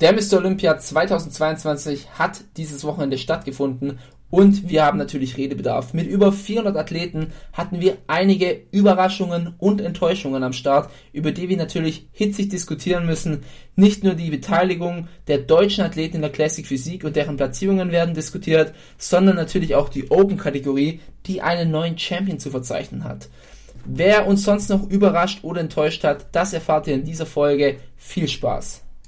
Der Mr. Olympia 2022 hat dieses Wochenende stattgefunden und wir haben natürlich Redebedarf. Mit über 400 Athleten hatten wir einige Überraschungen und Enttäuschungen am Start, über die wir natürlich hitzig diskutieren müssen. Nicht nur die Beteiligung der deutschen Athleten in der Classic Physik und deren Platzierungen werden diskutiert, sondern natürlich auch die Open-Kategorie, die einen neuen Champion zu verzeichnen hat. Wer uns sonst noch überrascht oder enttäuscht hat, das erfahrt ihr in dieser Folge. Viel Spaß!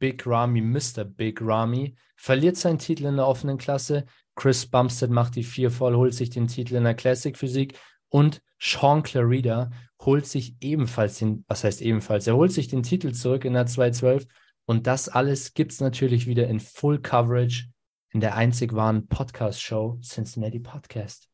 Big Ramy, Mr. Big Ramy, verliert seinen Titel in der offenen Klasse. Chris Bumstead macht die vier voll, holt sich den Titel in der Classic Physik und Sean Clarida holt sich ebenfalls den, was heißt ebenfalls, er holt sich den Titel zurück in der 212 und das alles gibt es natürlich wieder in Full Coverage in der einzig wahren Podcast-Show Cincinnati Podcast.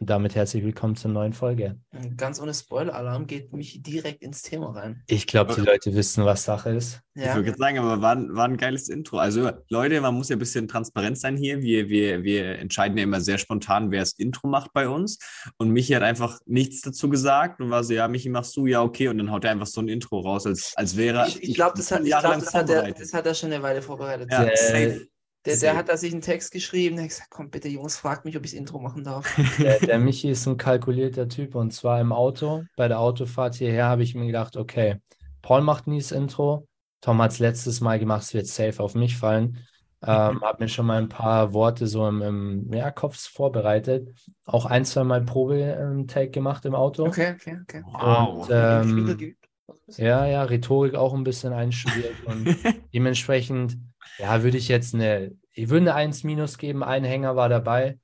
Und damit herzlich willkommen zur neuen Folge. Ganz ohne Spoiler-Alarm geht mich direkt ins Thema rein. Ich glaube, die Leute wissen, was Sache ist. Ja. Ich würde sagen, aber war, war ein geiles Intro. Also, Leute, man muss ja ein bisschen transparent sein hier. Wir, wir, wir entscheiden ja immer sehr spontan, wer das Intro macht bei uns. Und Michi hat einfach nichts dazu gesagt und war so, ja, Michi, machst du, ja, okay. Und dann haut er einfach so ein Intro raus, als, als wäre Ich, ich glaube, das, glaub, das, hat er, das hat er schon eine Weile vorbereitet. Ja, äh, der, der hat da sich einen Text geschrieben, der hat gesagt, komm bitte Jungs, fragt mich, ob ich das Intro machen darf. Der, der Michi ist ein kalkulierter Typ und zwar im Auto. Bei der Autofahrt hierher habe ich mir gedacht, okay, Paul macht nie das Intro, Tom hat es letztes Mal gemacht, es wird safe auf mich fallen. Ähm, mhm. habe mir schon mal ein paar Worte so im, im ja, Kopf vorbereitet. Auch ein, zwei Mal Probe-Take gemacht im Auto. Okay, okay, okay. Wow. Und, ähm, ja, ja, Rhetorik auch ein bisschen einstudiert und dementsprechend ja, würde ich jetzt eine, ich würde eine 1 minus geben. Ein Hänger war dabei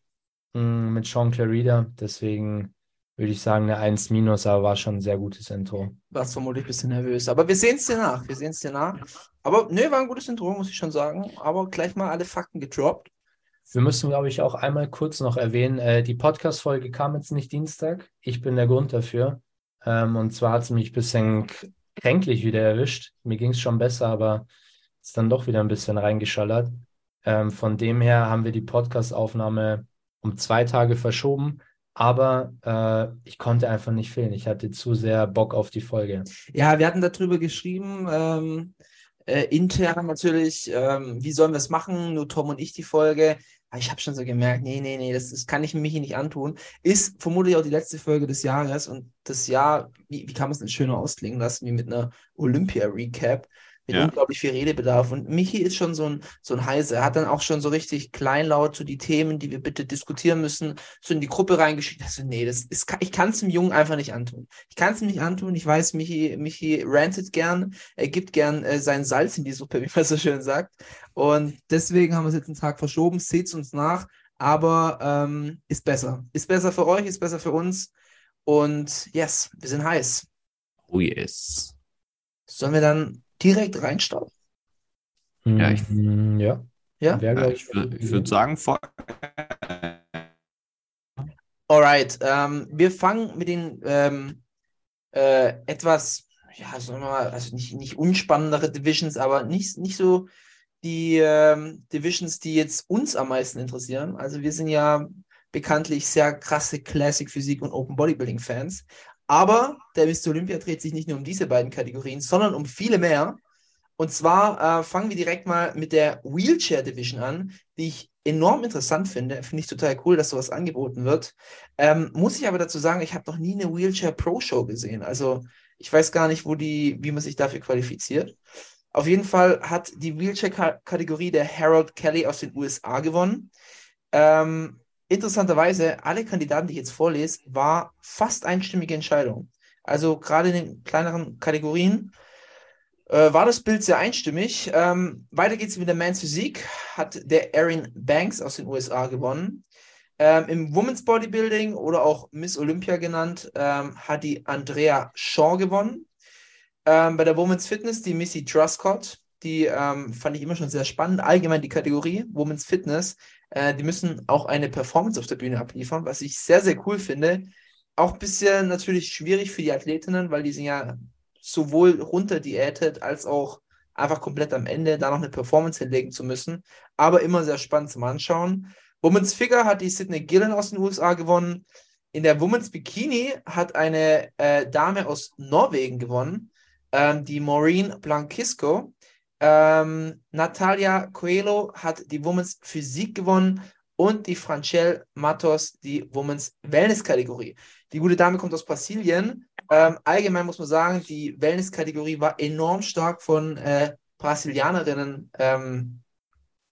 mh, mm, mit Sean Clarida. Deswegen würde ich sagen eine 1 minus, aber war schon ein sehr gutes Intro. Warst vermutlich ein bisschen nervös. Aber wir sehen es dir nach. Wir sehen es dir nach. Aber ne, war ein gutes Intro, muss ich schon sagen. Aber gleich mal alle Fakten gedroppt. Wir müssen, glaube ich, auch einmal kurz noch erwähnen, äh, die Podcast-Folge kam jetzt nicht Dienstag. Ich bin der Grund dafür. Ähm, und zwar hat es mich ein bisschen kränklich wieder erwischt. Mir ging es schon besser, aber ist dann doch wieder ein bisschen reingeschallert. Ähm, von dem her haben wir die Podcast-Aufnahme um zwei Tage verschoben, aber äh, ich konnte einfach nicht fehlen. Ich hatte zu sehr Bock auf die Folge. Ja, wir hatten darüber geschrieben, ähm, äh, intern natürlich, ähm, wie sollen wir es machen? Nur Tom und ich die Folge. Aber ich habe schon so gemerkt, nee, nee, nee, das, das kann ich mich nicht antun. Ist vermutlich auch die letzte Folge des Jahres und das Jahr, wie, wie kann man es denn schöner ausklingen lassen, wie mit einer Olympia-Recap mit ja. unglaublich viel Redebedarf. Und Michi ist schon so ein, so ein Heiser. Er hat dann auch schon so richtig kleinlaut so die Themen, die wir bitte diskutieren müssen, so in die Gruppe reingeschickt. Also, nee, das ist, ich kann es dem Jungen einfach nicht antun. Ich kann es ihm nicht antun. Ich weiß, Michi, Michi rantet gern. Er gibt gern äh, sein Salz in die Suppe, wie man so schön sagt. Und deswegen haben wir es jetzt einen Tag verschoben. Seht uns nach. Aber ähm, ist besser. Ist besser für euch, ist besser für uns. Und yes, wir sind heiß. Oh yes. Sollen wir dann direkt reinstarten? Ja, ich, ja. Ja? ja ich, ich würde sagen, vor. Alright, ähm, wir fangen mit den ähm, äh, etwas, ja, sagen wir mal, also nicht, nicht unspannendere Divisions, aber nicht, nicht so die ähm, Divisions, die jetzt uns am meisten interessieren. Also wir sind ja bekanntlich sehr krasse Classic Physik und Open Bodybuilding Fans. Aber der Mr. Olympia dreht sich nicht nur um diese beiden Kategorien, sondern um viele mehr. Und zwar äh, fangen wir direkt mal mit der Wheelchair Division an, die ich enorm interessant finde. Finde ich total cool, dass sowas angeboten wird. Ähm, muss ich aber dazu sagen, ich habe noch nie eine Wheelchair Pro Show gesehen. Also ich weiß gar nicht, wo die, wie man sich dafür qualifiziert. Auf jeden Fall hat die Wheelchair-Kategorie der Harold Kelly aus den USA gewonnen. Ähm, interessanterweise, alle Kandidaten, die ich jetzt vorlese, war fast einstimmige Entscheidung. Also gerade in den kleineren Kategorien äh, war das Bild sehr einstimmig. Ähm, weiter geht's mit der Men's Physik. Hat der Erin Banks aus den USA gewonnen. Ähm, Im Women's Bodybuilding oder auch Miss Olympia genannt, ähm, hat die Andrea Shaw gewonnen. Ähm, bei der Women's Fitness die Missy Truscott. Die ähm, fand ich immer schon sehr spannend. Allgemein die Kategorie Women's Fitness, äh, die müssen auch eine Performance auf der Bühne abliefern, was ich sehr, sehr cool finde. Auch ein bisschen natürlich schwierig für die Athletinnen, weil die sind ja sowohl runterdiätet als auch einfach komplett am Ende da noch eine Performance hinlegen zu müssen. Aber immer sehr spannend zum Anschauen. Women's Figure hat die Sydney Gillen aus den USA gewonnen. In der Women's Bikini hat eine äh, Dame aus Norwegen gewonnen, ähm, die Maureen Blankisco. Ähm, Natalia Coelho hat die Women's Physik gewonnen und die Franchelle Matos die Women's Wellness-Kategorie. Die gute Dame kommt aus Brasilien. Ähm, allgemein muss man sagen, die Wellness-Kategorie war enorm stark von äh, Brasilianerinnen ähm,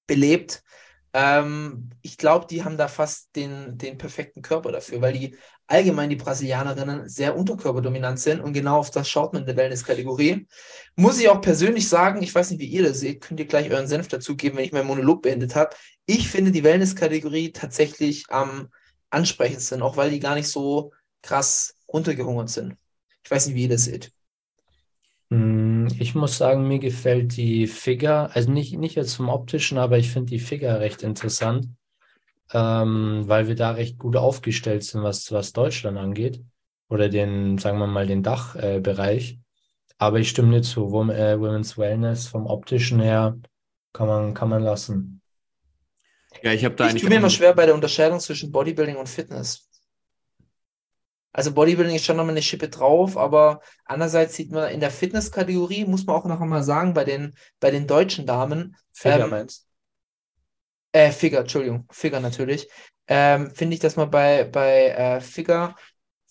belebt. Ähm, ich glaube, die haben da fast den, den perfekten Körper dafür, weil die allgemein die Brasilianerinnen sehr unterkörperdominant sind und genau auf das schaut man in der Wellness-Kategorie. Muss ich auch persönlich sagen, ich weiß nicht, wie ihr das seht, könnt ihr gleich euren Senf dazugeben, wenn ich meinen Monolog beendet habe. Ich finde die Wellness-Kategorie tatsächlich am ansprechendsten, auch weil die gar nicht so krass runtergehungert sind. Ich weiß nicht, wie ihr das seht. Mm, Ich muss sagen, mir gefällt die Figure, also nicht, nicht jetzt vom optischen, aber ich finde die Figure recht interessant, ähm, weil wir da recht gut aufgestellt sind, was, was Deutschland angeht oder den, sagen wir mal, den Dachbereich. Äh, aber ich stimme dir zu, Wom äh, Women's Wellness vom optischen her kann man, kann man lassen. Ja, ich habe da Ich tue mir immer schwer bei der Unterscheidung zwischen Bodybuilding und Fitness. Also Bodybuilding ist schon nochmal eine Schippe drauf, aber andererseits sieht man in der Fitness-Kategorie, muss man auch noch einmal sagen, bei den, bei den deutschen Damen, Figure Ähm, meinst äh, Figure, Entschuldigung, Figure natürlich, ähm, finde ich, dass man bei, bei äh, Figure,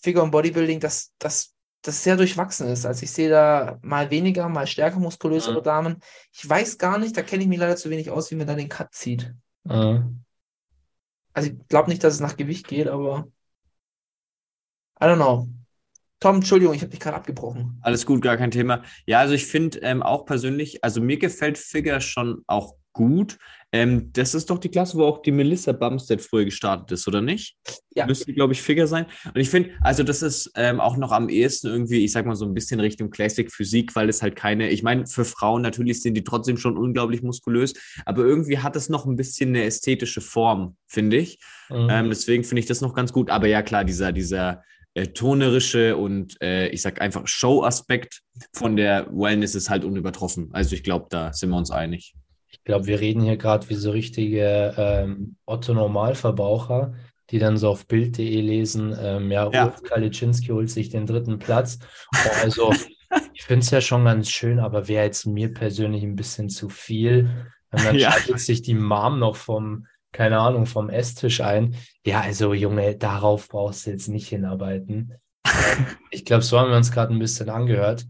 Figure und Bodybuilding, dass das, das sehr durchwachsen ist. Also ich sehe da mal weniger, mal stärker muskulösere Mhm. Damen. Ich weiß gar nicht, da kenne ich mich leider zu wenig aus, wie man da den Cut zieht. Mhm. Also ich glaube nicht, dass es nach Gewicht geht, aber I don't know. Tom, Entschuldigung, ich habe dich gerade abgebrochen. Alles gut, gar kein Thema. Ja, also ich finde ähm, auch persönlich, also mir gefällt Figure schon auch gut. Ähm, das ist doch die Klasse, wo auch die Melissa Bumstead früher gestartet ist, oder nicht? Ja. Müsste, glaube ich, Figure sein. Und ich finde, also das ist ähm, auch noch am ehesten irgendwie, ich sag mal so ein bisschen Richtung Classic Physik, weil es halt keine, ich meine, für Frauen natürlich sind die trotzdem schon unglaublich muskulös, aber irgendwie hat es noch ein bisschen eine ästhetische Form, finde ich. Mhm. Ähm, deswegen finde ich das noch ganz gut. Aber ja, klar, dieser, dieser äh, tonerische und äh, ich sag einfach Show-Aspekt von der Wellness ist halt unübertroffen. Also ich glaube, da sind wir uns einig. Ich glaube, wir reden hier gerade wie so richtige ähm, Otto-Normalverbraucher, die dann so auf Bild.de lesen, ähm, ja, Ja. Ulf Kaliczynski holt sich den dritten Platz. Oh, also, ich finde es ja schon ganz schön, aber wäre jetzt mir persönlich ein bisschen zu viel. Und dann Ja. schaltet sich die Mom noch vom, keine Ahnung, vom Esstisch ein. Ja, also Junge, darauf brauchst du jetzt nicht hinarbeiten. Ähm, ich glaube, so haben wir uns gerade ein bisschen angehört.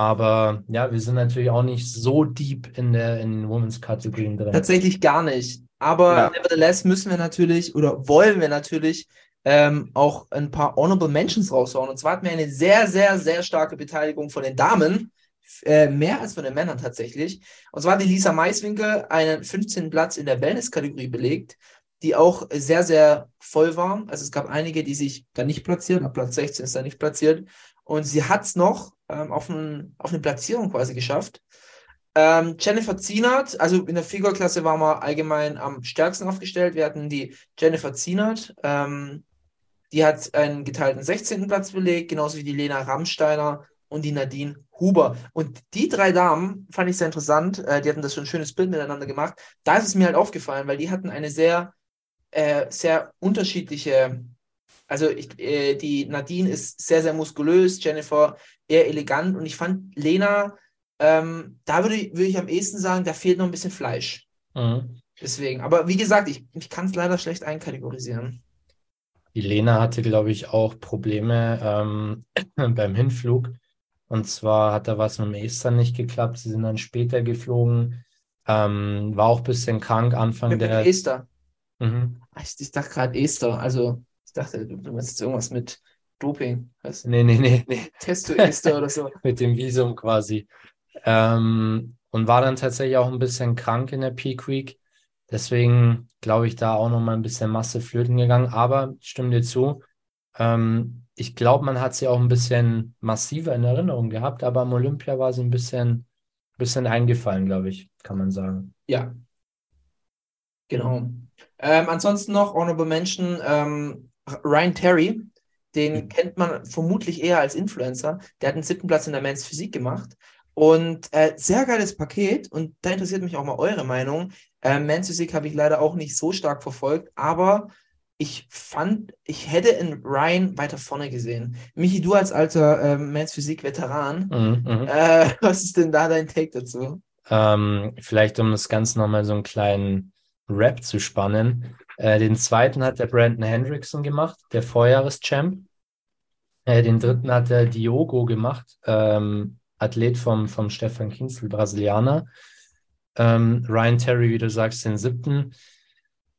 Aber ja, wir sind natürlich auch nicht so deep in der in den Women's-Kategorien drin. Tatsächlich gar nicht. Aber Ja. nevertheless müssen wir natürlich oder wollen wir natürlich ähm, auch ein paar Honorable Mentions raushauen. Und zwar hatten wir eine sehr, sehr, sehr starke Beteiligung von den Damen. Äh, mehr als von den Männern tatsächlich. Und zwar hat die Lisa Maiswinkel einen 15. Platz in der Wellness-Kategorie belegt, die auch sehr, sehr voll war. Also es gab einige, die sich da nicht platziert, ab Platz 16 ist da nicht platziert. Und sie hat es noch ähm, auf, ein, auf eine Platzierung quasi geschafft. Ähm, Jennifer Zienert, also in der Figurklasse waren wir allgemein am stärksten aufgestellt. Wir hatten die Jennifer Zienert, ähm, die hat einen geteilten 16. Platz belegt, genauso wie die Lena Rammsteiner und die Nadine Huber. Und die drei Damen fand ich sehr interessant. Äh, die hatten das so ein schönes Bild miteinander gemacht. Da ist es mir halt aufgefallen, weil die hatten eine sehr, äh, sehr unterschiedliche. Also ich, äh, die Nadine ist sehr, sehr muskulös, Jennifer eher elegant und ich fand Lena, ähm, da würde ich, würde ich am ehesten sagen, da fehlt noch ein bisschen Fleisch. Mhm. Deswegen. Aber wie gesagt, ich, ich kann es leider schlecht einkategorisieren. Die Lena hatte, glaube ich, auch Probleme ähm, beim Hinflug. Und zwar hat da was mit dem Esther nicht geklappt. Sie sind dann später geflogen. Ähm, war auch ein bisschen krank Anfang Mit, mit der. Esther. Mhm. Ich, ich dachte gerade Esther. Also, ich dachte, du, meinst jetzt irgendwas mit Doping. Was? Nee, nee, nee, nee. Testo-Esther oder so. mit dem Visum quasi. Ähm, und war dann tatsächlich auch ein bisschen krank in der Peak Week. Deswegen glaube ich, da auch noch mal ein bisschen Masse flöten gegangen. Aber ich stimme dir zu. Ähm, ich glaube, man hat sie auch ein bisschen massiver in Erinnerung gehabt, aber am Olympia war sie ein bisschen, bisschen eingefallen, glaube ich, kann man sagen. Ja. Genau. Ähm, ansonsten noch Honorable Mention, ähm, Ryan Terry, den kennt man vermutlich eher als Influencer. Der hat den siebten Platz in der Men's Physik gemacht. Und äh, sehr geiles Paket. Und da interessiert mich auch mal eure Meinung. Äh, Men's Physik habe ich leider auch nicht so stark verfolgt, aber ich fand, ich hätte in Ryan weiter vorne gesehen. Michi, du als alter äh, Men's Physik-Veteran, Mhm, mhm. äh, was ist denn da dein Take dazu? Ähm, vielleicht um das Ganze nochmal so einen kleinen Rap zu spannen. Äh, den zweiten hat der Brandon Hendrickson gemacht, der Vorjahreschamp. Äh, den dritten hat der Diogo gemacht, ähm, Athlet vom, vom Stefan Kinsel, Brasilianer. Ähm, Ryan Terry, wie du sagst, den siebten.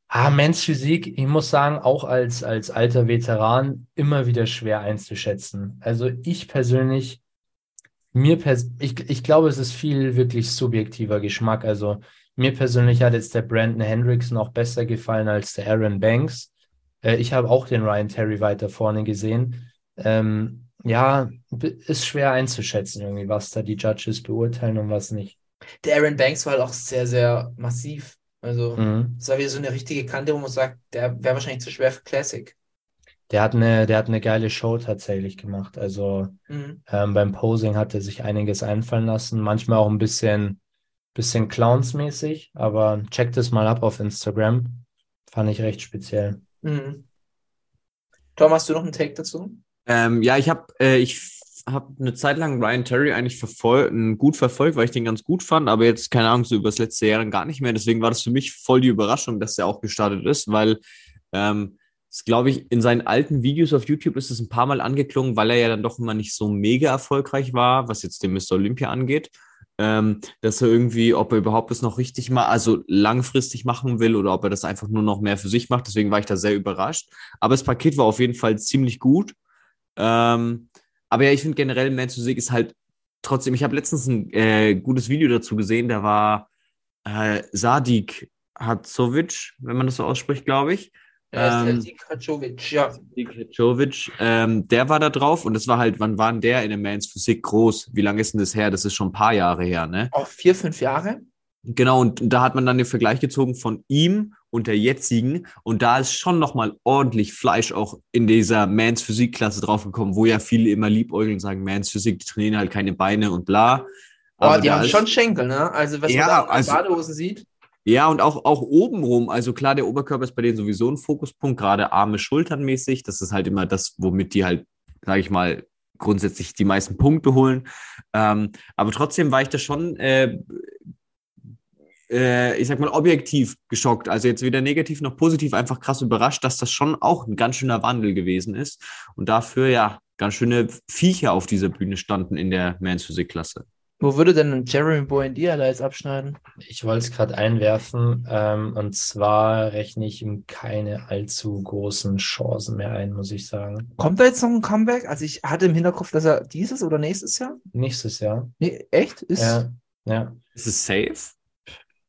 Ah, Men's Physik, ich muss sagen, auch als, als alter Veteran immer wieder schwer einzuschätzen. Also ich persönlich, mir pers ich, ich glaube, es ist viel wirklich subjektiver Geschmack. Also mir persönlich hat jetzt der Brandon Hendrickson auch besser gefallen als der Aaron Banks. Äh, ich habe auch den Ryan Terry weiter vorne gesehen. Ähm, ja, ist schwer einzuschätzen, irgendwie, was da die Judges beurteilen und was nicht. Der Aaron Banks war halt auch sehr, sehr massiv. Also, Mhm. das war wieder so eine richtige Kante, wo man sagt, der wäre wahrscheinlich zu schwer für Classic. Der hat eine, der hat eine geile Show tatsächlich gemacht. Also Mhm. ähm, beim Posing hat er sich einiges einfallen lassen. Manchmal auch ein bisschen, bisschen clownsmäßig, aber checkt es mal ab auf Instagram. Fand ich recht speziell. Mhm. Tom, hast du noch einen Take dazu? Ähm, ja, ich habe äh, ich habe eine Zeit lang Ryan Terry eigentlich verfol gut verfolgt, weil ich den ganz gut fand, aber jetzt, keine Ahnung, so über das letzte Jahr dann gar nicht mehr. Deswegen war das für mich voll die Überraschung, dass der auch gestartet ist, weil ähm, das glaube ich, in seinen alten Videos auf YouTube ist es ein paar Mal angeklungen, weil er ja dann doch immer nicht so mega erfolgreich war, was jetzt den Mr. Olympia angeht. Ähm, dass er irgendwie, ob er überhaupt das noch richtig mal, also langfristig machen will oder ob er das einfach nur noch mehr für sich macht. Deswegen war ich da sehr überrascht. Aber das Paket war auf jeden Fall ziemlich gut. Ähm, aber ja, ich finde generell Men's Physik ist halt trotzdem, ich habe letztens ein äh, gutes Video dazu gesehen, da war äh, Sadik Hadzovic, wenn man das so ausspricht, glaube ich. Ähm, ja. Sadik Hadzovic, ähm, der war da drauf und das war halt, wann war denn der in der Men's Physik groß? Wie lange ist denn das her? Das ist schon ein paar Jahre her, ne? Auch vier, fünf Jahre. Genau, und da hat man dann den Vergleich gezogen von ihm und der jetzigen. Und da ist schon nochmal ordentlich Fleisch auch in dieser Mans Physik-Klasse draufgekommen, wo ja viele immer liebäugeln und sagen, Mans Physik, die trainieren halt keine Beine und bla. Oh, Aber die da haben schon Schenkel, ne? Also, was Ja, man da also- Badehosen sieht. Ja, und auch, auch obenrum, also klar, der Oberkörper ist bei denen sowieso ein Fokuspunkt, gerade Arme, Schultern mäßig. Das ist halt immer das, womit die halt, sage ich mal, grundsätzlich die meisten Punkte holen. Ähm, aber trotzdem war ich da schon, äh, äh, ich sag mal, objektiv geschockt. Also jetzt weder negativ noch positiv, einfach krass überrascht, dass das schon auch ein ganz schöner Wandel gewesen ist. Und dafür, ja, ganz schöne Viecher auf dieser Bühne standen in der Men's Physik-Klasse. Wo würde denn Jeremy Boendia da jetzt abschneiden? Ich wollte es gerade einwerfen, ähm, und zwar rechne ich ihm keine allzu großen Chancen mehr ein, muss ich sagen. Kommt da jetzt noch ein Comeback? Also, ich hatte im Hinterkopf, dass er dieses oder nächstes Jahr? Nächstes Jahr. Nee, echt? Ist, Ja, ja. Ist es safe?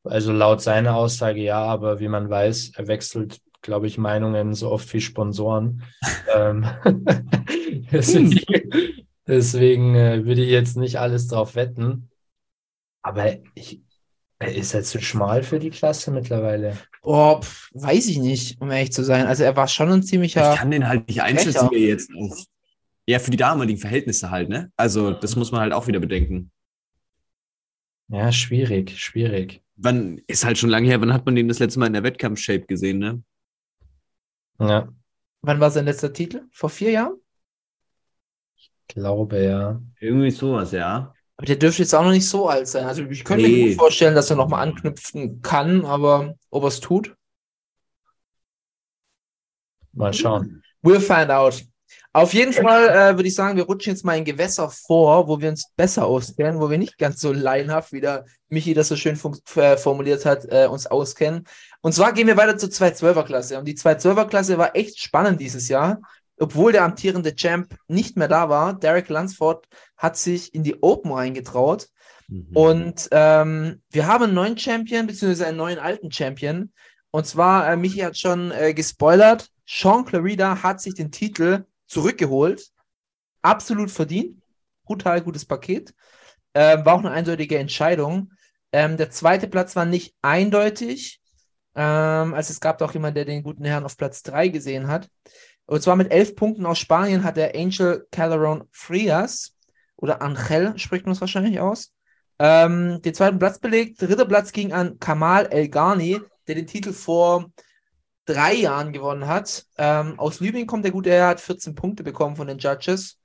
Also laut seiner Aussage ja, aber wie man weiß, er wechselt, glaube ich, Meinungen so oft wie Sponsoren. ähm, deswegen deswegen äh, würde ich jetzt nicht alles drauf wetten. Aber ich, er ist er zu schmal für die Klasse mittlerweile. Oh, pf, weiß ich nicht, um ehrlich zu sein. Also, er war schon ein ziemlicher. Ich kann den halt nicht einschätzen, wie er jetzt auf. Ja, für die damaligen Verhältnisse halt, ne? Also, das muss man halt auch wieder bedenken. Ja, schwierig, schwierig. Wann ist halt schon lange her, wann hat man den das letzte Mal in der Wettkampf-Shape gesehen, ne? Ja, Wann war sein letzter Titel? Vor vier Jahren? Glaube ja. Irgendwie sowas, ja. Aber der dürfte jetzt auch noch nicht so alt sein. Also, ich könnte mir Nee. gut vorstellen, dass er nochmal anknüpfen kann, aber ob er es tut, Mal schauen. we'll find out. Auf jeden Fall äh, würde ich sagen, wir rutschen jetzt mal in Gewässer vor, wo wir uns besser auskennen, wo wir nicht ganz so laienhaft, wie der Michi das so schön äh, formuliert hat, äh, uns auskennen. Und zwar gehen wir weiter zur 212er-Klasse. Und die 212er-Klasse war echt spannend dieses Jahr. Obwohl der amtierende Champ nicht mehr da war, Derek Lunsford hat sich in die Open reingetraut. Mhm. Und ähm, wir haben einen neuen Champion, beziehungsweise einen neuen alten Champion. Und zwar, äh, Michi hat schon äh, gespoilert, Sean Clarida hat sich den Titel zurückgeholt. Absolut verdient. Brutal gutes Paket. Ähm, war auch eine eindeutige Entscheidung. Ähm, der zweite Platz war nicht eindeutig. Ähm, also es gab auch jemanden, der den guten Herrn auf Platz 3 gesehen hat. Und zwar mit elf Punkten aus Spanien hat der Angel Calderon Frias oder Angel spricht man es wahrscheinlich aus. Ähm, den zweiten Platz belegt. Dritter Platz ging an Kamal El Ghani, der den Titel vor drei Jahren gewonnen hat. Ähm, aus Libyen kommt der gute Herr, hat 14 Punkte bekommen von den Judges.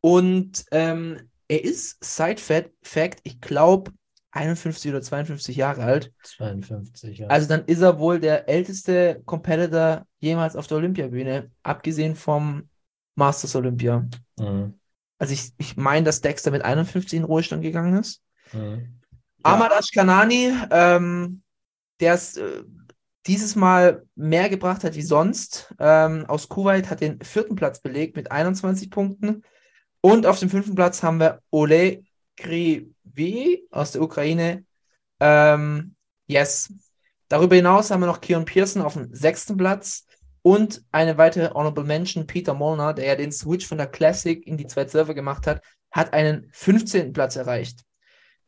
Und ähm, er ist, Side Fact, ich glaube, 51 oder 52 Jahre alt. 52, ja. Also dann ist er wohl der älteste Competitor jemals auf der Olympiabühne, abgesehen vom Masters Olympia. Mhm. Also ich, ich meine, dass Dexter mit 51 in Ruhestand gegangen ist. Mhm. Ahmad Ashkanani, ähm, der es äh, dieses Mal mehr gebracht hat wie sonst, ähm, aus Kuwait, hat den vierten Platz belegt mit 21 Punkten. Und auf dem fünften Platz haben wir Ole Krivi aus der Ukraine. Ähm, yes. Darüber hinaus haben wir noch Kion Pearson auf dem sechsten Platz und eine weitere Honorable Mention, Peter Molnar, der ja den Switch von der Classic in die zwei Server gemacht hat, hat einen 15. Platz erreicht.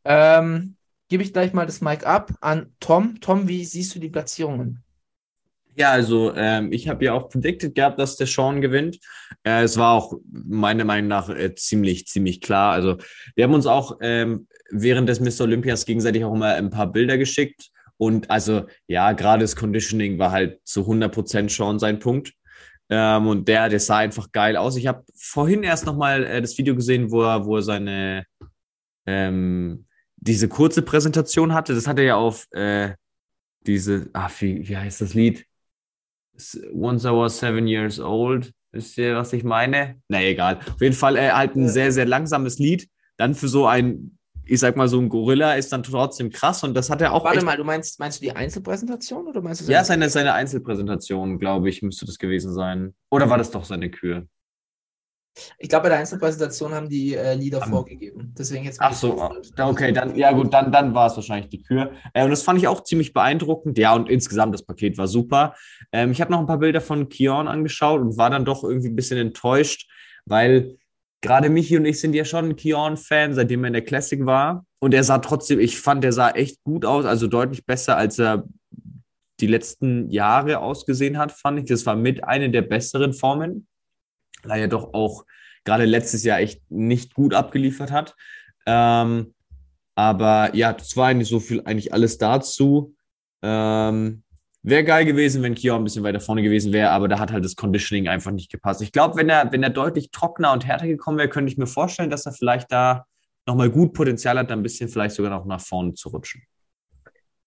Ähm, Gebe ich gleich mal das Mic ab an Tom. Tom, wie siehst du die Platzierungen? Ja, also ähm, ich habe ja auch predicted gehabt, dass der Sean gewinnt. Äh, es war auch meiner Meinung nach äh, ziemlich, ziemlich klar. Also wir haben uns auch ähm, während des Mr. Olympias gegenseitig auch immer ein paar Bilder geschickt. Und also ja, gerade das Conditioning war halt zu 100% Sean sein Punkt. Ähm, und der, der sah einfach geil aus. Ich habe vorhin erst nochmal äh, das Video gesehen, wo er, wo er seine ähm, diese kurze Präsentation hatte. Das hat er ja auf äh, diese, ah, wie, wie heißt das Lied? Once I was seven years old. Wisst ihr, was ich meine? Na, egal. Auf jeden Fall äh, halt ein sehr, sehr langsames Lied. Dann für so ein, ich sag mal, so ein Gorilla ist dann trotzdem krass und das hat er auch. Warte mal, du meinst, meinst du die Einzelpräsentation oder meinst du Ja, seine, seine Einzelpräsentation, glaube ich, müsste das gewesen sein. Oder war das doch seine Kür? Ich glaube, bei der Einzelpräsentation haben die äh, Lieder Am- vorgegeben. Deswegen jetzt. Ach so, ah, okay, dann, ja gut, dann, dann war es wahrscheinlich die Kür. Äh, und das fand ich auch ziemlich beeindruckend. Ja, und insgesamt das Paket war super. Ähm, ich habe noch ein paar Bilder von Kion angeschaut und war dann doch irgendwie ein bisschen enttäuscht, weil gerade Michi und ich sind ja schon Kion-Fan, seitdem er in der Classic war. Und er sah trotzdem, ich fand, er sah echt gut aus, also deutlich besser, als er die letzten Jahre ausgesehen hat, fand ich. Das war mit eine der besseren Formen, weil er doch auch gerade letztes Jahr echt nicht gut abgeliefert hat. Ähm, aber ja, das war eigentlich so viel, eigentlich alles dazu. Ähm, wäre geil gewesen, wenn Kion ein bisschen weiter vorne gewesen wäre, aber da hat halt das Conditioning einfach nicht gepasst. Ich glaube, wenn er, wenn er deutlich trockener und härter gekommen wäre, könnte ich mir vorstellen, dass er vielleicht da nochmal gut Potenzial hat, da ein bisschen vielleicht sogar noch nach vorne zu rutschen.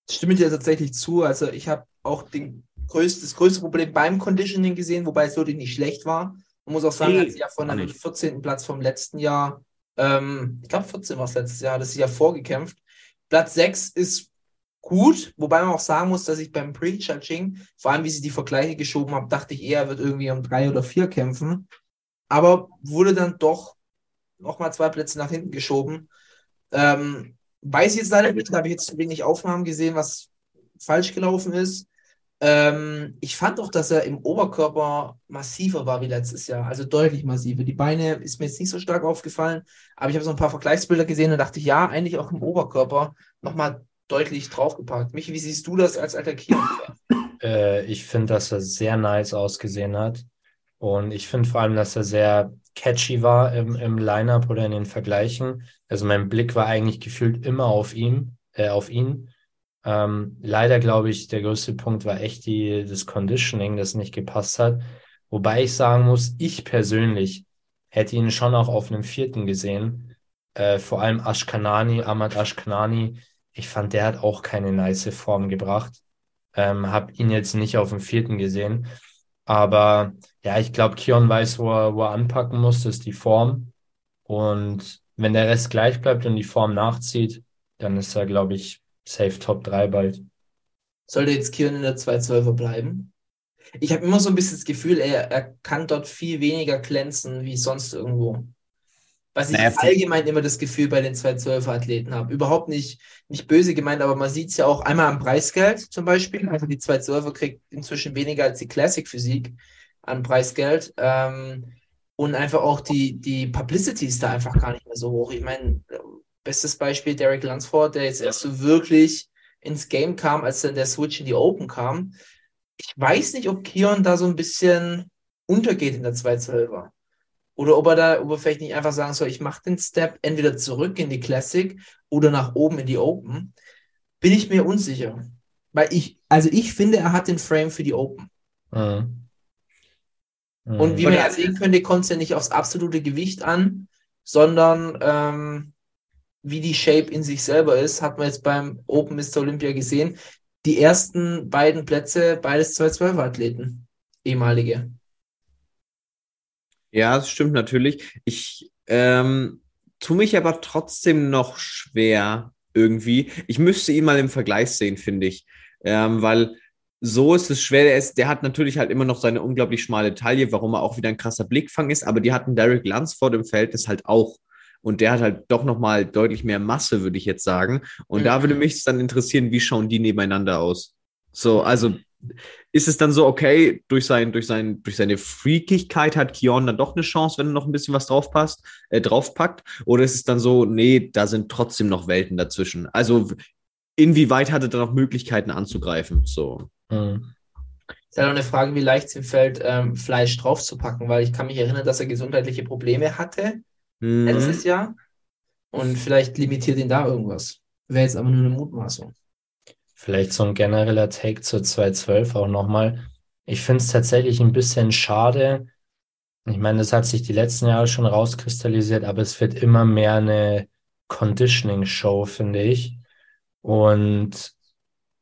Stimme ich dir tatsächlich zu. Also ich habe auch den größt, das größte Problem beim Conditioning gesehen, wobei es wirklich nicht schlecht war. Man muss auch sagen, Nee, hat sie ja von einem nicht. 14. Platz vom letzten Jahr, ähm, ich glaube 14 war es letztes Jahr, es sich ja vorgekämpft. Platz 6 ist gut, wobei man auch sagen muss, dass ich beim Pre-Judging, vor allem wie sie die Vergleiche geschoben haben, dachte ich eher, er wird irgendwie um drei oder vier kämpfen. Aber wurde dann doch nochmal zwei Plätze nach hinten geschoben. Ähm, weiß ich jetzt leider nicht, da habe ich jetzt zu wenig Aufnahmen gesehen, was falsch gelaufen ist. Ähm, ich fand auch, dass er im Oberkörper massiver war wie letztes Jahr, also deutlich massiver. Die Beine ist mir jetzt nicht so stark aufgefallen, aber ich habe so ein paar Vergleichsbilder gesehen und dachte, ja, eigentlich auch im Oberkörper nochmal deutlich draufgepackt. Michi, wie siehst du das als alter Kion-Fan? Äh, ich finde, dass er sehr nice ausgesehen hat. Und ich finde vor allem, dass er sehr catchy war im, im Line-Up oder in den Vergleichen. Also mein Blick war eigentlich gefühlt immer auf ihm, äh, auf ihn. Ähm, leider glaube ich, der größte Punkt war echt die, das Conditioning, das nicht gepasst hat. Wobei ich sagen muss, ich persönlich hätte ihn schon auch auf einem vierten gesehen. Äh, vor allem Ashkanani, Ahmad Ashkanani. Ich fand, der hat auch keine nice Form gebracht. Ähm, habe ihn jetzt nicht auf dem vierten gesehen. Aber ja, ich glaube, Kion weiß, wo er, wo er anpacken muss, das ist die Form. Und wenn der Rest gleich bleibt und die Form nachzieht, dann ist er, glaube ich, safe Top 3 bald. Sollte jetzt Kion in der 212er bleiben? Ich habe immer so ein bisschen das Gefühl, er, er kann dort viel weniger glänzen wie sonst irgendwo. Was ich Naja, allgemein immer das Gefühl bei den 212er Athleten habe. Überhaupt nicht, nicht böse gemeint, aber man sieht es ja auch einmal am Preisgeld zum Beispiel. Also die 212er kriegt inzwischen weniger als die Classic Physik an Preisgeld. Ähm, und einfach auch die, die Publicity ist da einfach gar nicht mehr so hoch. Ich meine, bestes Beispiel Derek Lunsford, der jetzt erst so wirklich ins Game kam, als dann der Switch in die Open kam. Ich weiß nicht, ob Kion da so ein bisschen untergeht in der 212er. Oder ob er da, ob er vielleicht nicht einfach sagen soll, ich mache den Step entweder zurück in die Classic oder nach oben in die Open. Bin ich mir unsicher. Weil ich, also ich finde, er hat den Frame für die Open. Mhm. Und wie man ja sehen könnte, kommt es ja nicht aufs absolute Gewicht an, sondern ähm, wie die Shape in sich selber ist, hat man jetzt beim Open Mr. Olympia gesehen. Die ersten beiden Plätze, beides 212-Athleten, ehemalige. Ja, das stimmt natürlich. Ich ähm, tue mich aber trotzdem noch schwer irgendwie. Ich müsste ihn mal im Vergleich sehen, finde ich. Ähm, weil so ist es schwer. Der, ist, der hat natürlich halt immer noch seine unglaublich schmale Taille, warum er auch wieder ein krasser Blickfang ist, aber die hatten Derek Lunsford im Verhältnis halt auch. Und der hat halt doch nochmal deutlich mehr Masse, würde ich jetzt sagen. Und Mhm. da würde mich dann interessieren, wie schauen die nebeneinander aus? So, also ist es dann so, okay, durch, sein, durch, sein, durch seine Freakigkeit hat Kion dann doch eine Chance, wenn er noch ein bisschen was draufpasst, äh, draufpackt? Oder ist es dann so, nee, da sind trotzdem noch Welten dazwischen? Also inwieweit hat er dann noch Möglichkeiten anzugreifen? So. Mhm. Ist halt auch eine Frage, wie leicht es ihm fällt, ähm, Fleisch draufzupacken, weil ich kann mich erinnern, dass er gesundheitliche Probleme hatte Mhm. letztes Jahr und vielleicht limitiert ihn da irgendwas. Wäre jetzt aber nur eine Mutmaßung. Vielleicht so ein genereller Take zur 212 auch nochmal. Ich finde es tatsächlich ein bisschen schade. Ich meine, das hat sich die letzten Jahre schon rauskristallisiert, aber es wird immer mehr eine Conditioning-Show, finde ich. Und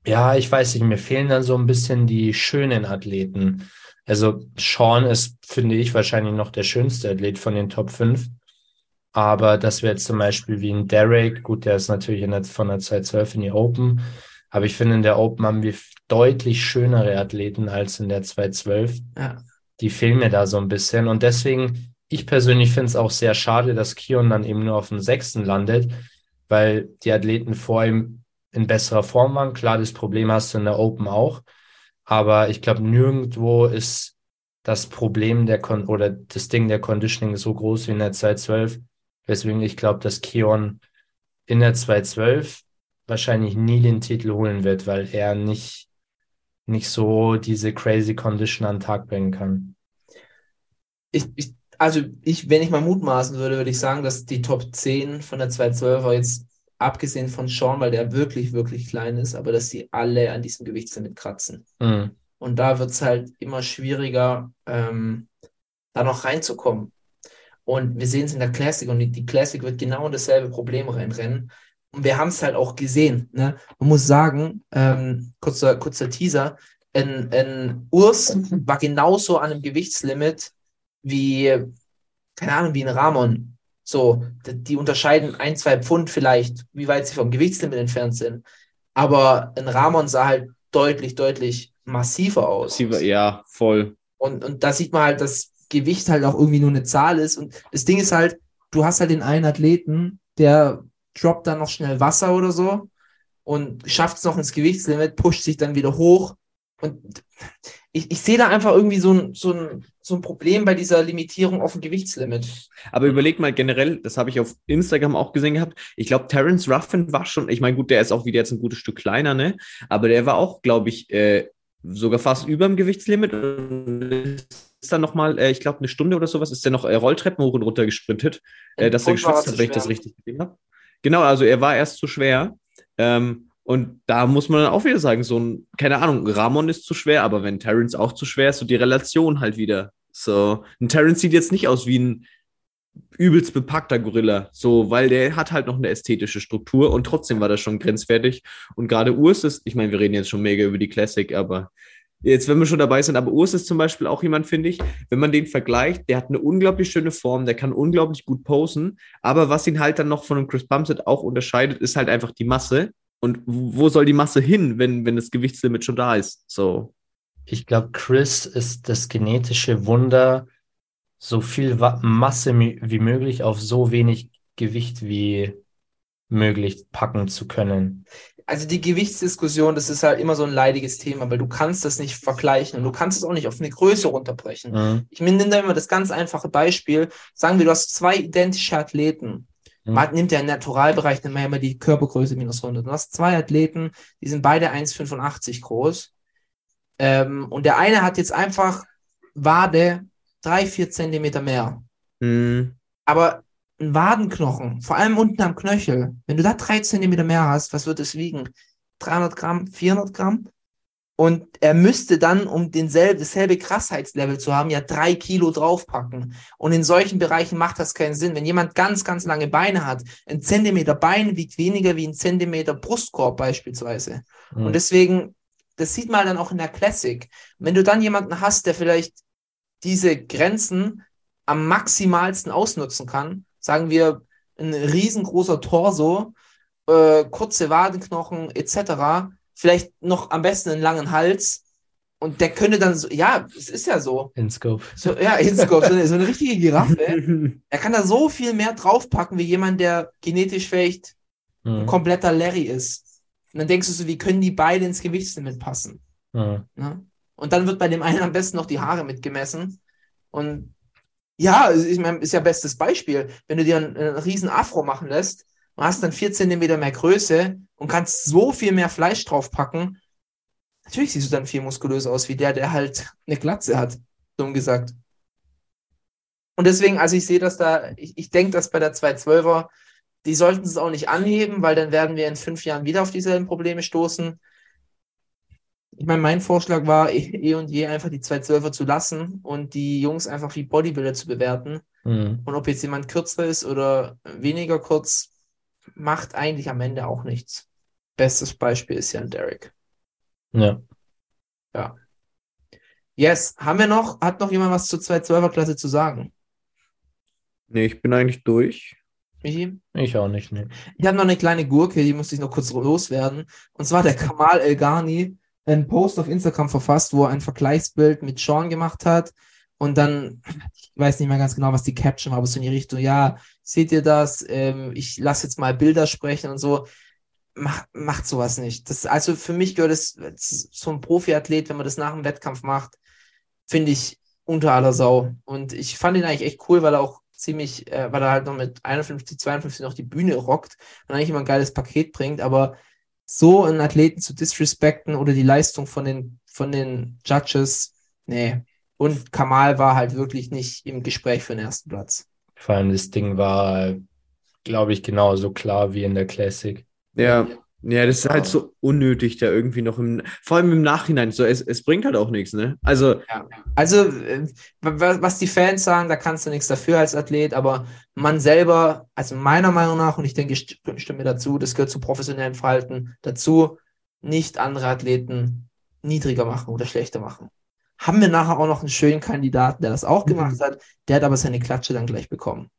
ja, ich weiß nicht, mir fehlen dann so ein bisschen die schönen Athleten. Also Sean ist, finde ich, wahrscheinlich noch der schönste Athlet von den Top 5. Aber das wäre jetzt zum Beispiel wie ein Derek, gut, der ist natürlich in der, von der 212 in die Open. Aber ich finde, in der Open haben wir deutlich schönere Athleten als in der 212. Ja. Die fehlen mir da so ein bisschen. Und deswegen, ich persönlich finde es auch sehr schade, dass Kion dann eben nur auf dem sechsten landet, weil die Athleten vor ihm in besserer Form waren. Klar, das Problem hast du in der Open auch. Aber ich glaube, nirgendwo ist das Problem der Kon oder das Ding der Conditioning so groß wie in der 212. Weswegen ich glaube, dass Keon in der 212 wahrscheinlich nie den Titel holen wird, weil er nicht, nicht so diese crazy Condition an den Tag bringen kann. Ich, ich, also ich, wenn ich mal mutmaßen würde, würde ich sagen, dass die Top 10 von der 212er jetzt, abgesehen von Sean, weil der wirklich, wirklich klein ist, aber dass die alle an diesem Gewichtslimit kratzen. Mhm. Und da wird es halt immer schwieriger, ähm, da noch reinzukommen. Und wir sehen es in der Classic und die, die Classic wird genau in dasselbe Problem reinrennen. Und wir haben es halt auch gesehen. Ne? Man muss sagen, ähm, kurzer, kurzer Teaser, ein, ein Urs war genauso an einem Gewichtslimit wie, keine Ahnung, wie ein Ramon. So, die, unterscheiden ein, zwei Pfund vielleicht, wie weit sie vom Gewichtslimit entfernt sind. Aber ein Ramon sah halt deutlich, deutlich massiver aus. War- Ja, voll. Und, und da sieht man halt, dass Gewicht halt auch irgendwie nur eine Zahl ist. Und das Ding ist halt, du hast halt den einen Athleten, der droppt dann noch schnell Wasser oder so und schafft es noch ins Gewichtslimit, pusht sich dann wieder hoch. Und ich, ich sehe da einfach irgendwie so ein, so, ein, so ein Problem bei dieser Limitierung auf ein Gewichtslimit. Aber überleg mal generell, das habe ich auf Instagram auch gesehen gehabt. Ich glaube, Terence Ruffin war schon, ich meine, gut, der ist auch wieder jetzt ein gutes Stück kleiner, ne? Aber der war auch, glaube ich, äh, sogar fast über dem Gewichtslimit. Und ist dann nochmal, äh, ich glaube, eine Stunde oder sowas, ist der noch äh, Rolltreppen hoch und runter gesprintet, äh, dass er geschwitzt hat, wenn ich das richtig gesehen habe. Genau, also er war erst zu schwer. Ähm, und da muss man dann auch wieder sagen, so ein, keine Ahnung, Ramon ist zu schwer, aber wenn Terence auch zu schwer ist, so die Relation halt wieder. So, ein Terence sieht jetzt nicht aus wie ein übelst bepackter Gorilla, so, weil der hat halt noch eine ästhetische Struktur und trotzdem war das schon grenzwertig. Und gerade Urs ist, ich meine, wir reden jetzt schon mega über die Classic, aber jetzt, wenn wir schon dabei sind, aber Urs ist zum Beispiel auch jemand, finde ich, wenn man den vergleicht, der hat eine unglaublich schöne Form, der kann unglaublich gut posen, aber was ihn halt dann noch von einem Chris Bumstead auch unterscheidet, ist halt einfach die Masse. Und wo soll die Masse hin, wenn, wenn das Gewichtslimit schon da ist? So. Ich glaube, Chris ist das genetische Wunder, so viel Masse wie möglich auf so wenig Gewicht wie möglich packen zu können. Also die Gewichtsdiskussion, das ist halt immer so ein leidiges Thema, weil du kannst das nicht vergleichen und du kannst es auch nicht auf eine Größe runterbrechen. Mhm. Ich nehme da immer das ganz einfache Beispiel. Sagen wir, du hast zwei identische Athleten. Mhm. Man nimmt ja im Naturalbereich ja immer die Körpergröße minus 100. Du hast zwei Athleten, die sind beide 1,85 groß. Ähm, und der eine hat jetzt einfach Wade drei, vier Zentimeter mehr. Hm. Aber ein Wadenknochen, vor allem unten am Knöchel, wenn du da drei Zentimeter mehr hast, was wird es wiegen? 300 Gramm, 400 Gramm? Und er müsste dann, um denselbe, dasselbe Krassheitslevel zu haben, ja drei Kilo draufpacken. Und in solchen Bereichen macht das keinen Sinn. Wenn jemand ganz, ganz lange Beine hat, ein Zentimeter Bein wiegt weniger wie ein Zentimeter Brustkorb beispielsweise. Mhm. Und deswegen, das sieht man dann auch in der Classic. Wenn du dann jemanden hast, der vielleicht diese Grenzen am maximalsten ausnutzen kann, sagen wir ein riesengroßer Torso, äh, kurze Wadenknochen etc., vielleicht noch am besten einen langen Hals und der könnte dann so, ja, es ist ja so, In Scope. so ja, Hinscope, so, eine, so eine richtige Giraffe, er kann da so viel mehr draufpacken wie jemand, der genetisch vielleicht ein Mhm. kompletter Larry ist. Und dann denkst du so, wie können die beide ins Gewichtslimit passen? Mhm. Ne? Und dann wird bei dem einen am besten noch die Haare mitgemessen. Und ja, ich meine, ist ja bestes Beispiel. Wenn du dir einen, einen riesen Afro machen lässt hast dann 4 cm mehr Größe und kannst so viel mehr Fleisch draufpacken, natürlich siehst du dann viel muskulöser aus wie der, der halt eine Glatze hat, dumm gesagt. Und deswegen, also ich sehe das da, ich, ich denke, dass bei der 212er, die sollten es auch nicht anheben, weil dann werden wir in fünf Jahren wieder auf dieselben Probleme stoßen. Ich meine, mein Vorschlag war, eh eh und je einfach die 212er zu lassen und die Jungs einfach wie Bodybuilder zu bewerten. Mhm. Und ob jetzt jemand kürzer ist oder weniger kurz, macht eigentlich am Ende auch nichts. Bestes Beispiel ist ja ein Derek. Ja. Yes, haben wir noch, hat noch jemand was zur 212er Klasse zu sagen? Nee, ich bin eigentlich durch. Michi? Ich auch nicht, nee. Ich habe noch eine kleine Gurke, die musste ich noch kurz loswerden. Und zwar der Kamal El Ghani, einen Post auf Instagram verfasst, wo er ein Vergleichsbild mit Sean gemacht hat. Und dann, ich weiß nicht mehr ganz genau, was die Caption war, aber so in die Richtung, ja, seht ihr das? Ähm, ich lasse jetzt mal Bilder sprechen und so. Mach, macht sowas nicht. Das, also für mich gehört es so ein Profiathlet, wenn man das nach dem Wettkampf macht, finde ich unter aller Sau. Und ich fand ihn eigentlich echt cool, weil er auch ziemlich, äh, weil er halt noch mit 51, 52 noch die Bühne rockt und eigentlich immer ein geiles Paket bringt, aber so einen Athleten zu disrespekten oder die Leistung von den, von den Judges, nee. Und Kamal war halt wirklich nicht im Gespräch für den ersten Platz. Vor allem das Ding war, glaube ich, genauso klar wie in der Classic. Ja, ja, das ist halt so unnötig, da irgendwie noch im, vor allem im Nachhinein, so, es, es bringt halt auch nichts, ne? Also, Also, äh, wa- was die Fans sagen, da kannst du nichts dafür als Athlet, aber man selber, also meiner Meinung nach, und ich denke, ich st- stimme mir dazu, das gehört zu professionellem Verhalten dazu, nicht andere Athleten niedriger machen oder schlechter machen. Haben wir nachher auch noch einen schönen Kandidaten, der das auch gemacht hat, der hat aber seine Klatsche dann gleich bekommen.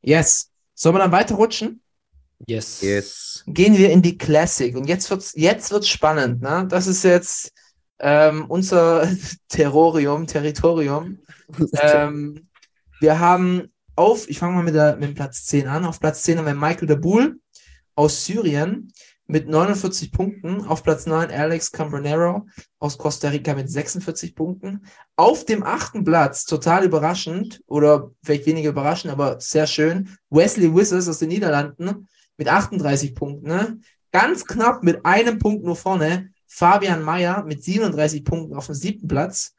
Yes. Sollen wir dann weiterrutschen? Yes. yes. gehen wir in die Classic. Und jetzt wird's, jetzt wird's spannend, ne? Das ist jetzt ähm, unser Terrorium, Territorium. ähm, wir haben auf, ich fange mal mit, der, mit dem Platz 10 an. Auf Platz 10 haben wir Michael Dabul aus Syrien mit 49 Punkten. Auf Platz 9 Alex Cambronero aus Costa Rica mit 46 Punkten. Auf dem achten Platz, total überraschend, oder vielleicht weniger überraschend, aber sehr schön, Wesley Wissers aus den Niederlanden mit 38 Punkten. Ne? Ganz knapp mit einem Punkt nur vorne. Fabian Mayer mit 37 Punkten auf dem siebten Platz.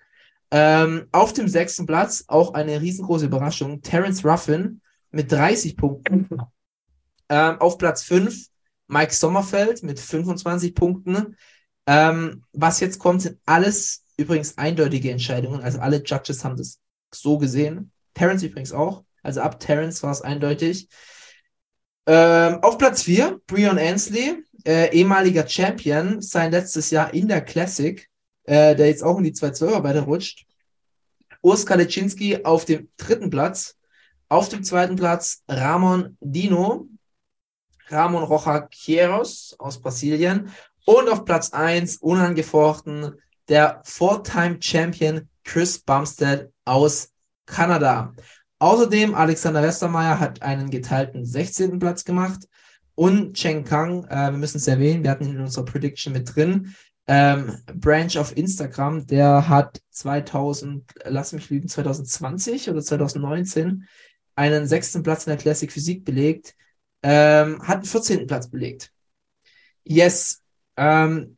Ähm, auf dem sechsten Platz auch eine riesengroße Überraschung. Terence Ruffin mit 30 Punkten. Ähm, auf Platz 5 Mike Sommerfeld mit 25 Punkten. Ähm, was jetzt kommt, sind alles übrigens eindeutige Entscheidungen. Also alle Judges haben das so gesehen. Terence übrigens auch. Also ab Terence war es eindeutig. Ähm, auf Platz 4, Brian Ansley, äh, ehemaliger Champion, sein letztes Jahr in der Classic, äh, der jetzt auch in die 212er weiter rutscht. Urs Kalecinski auf dem dritten Platz. Auf dem zweiten Platz Ramon Dino, Ramon Rocha Queiroz aus Brasilien. Und auf Platz 1, unangefochten, der Four-Time-Champion Chris Bumstead aus Kanada. Außerdem Alexander Westermeier hat einen geteilten 16. Platz gemacht und Cheng Kang, äh, wir müssen es erwähnen, wir hatten ihn in unserer Prediction mit drin, ähm, Branch auf Instagram, der hat 2000, lass mich lügen, 2020 oder 2019 einen sechsten Platz in der Classic Physik belegt, ähm, hat einen 14. Platz belegt. Yes, ähm,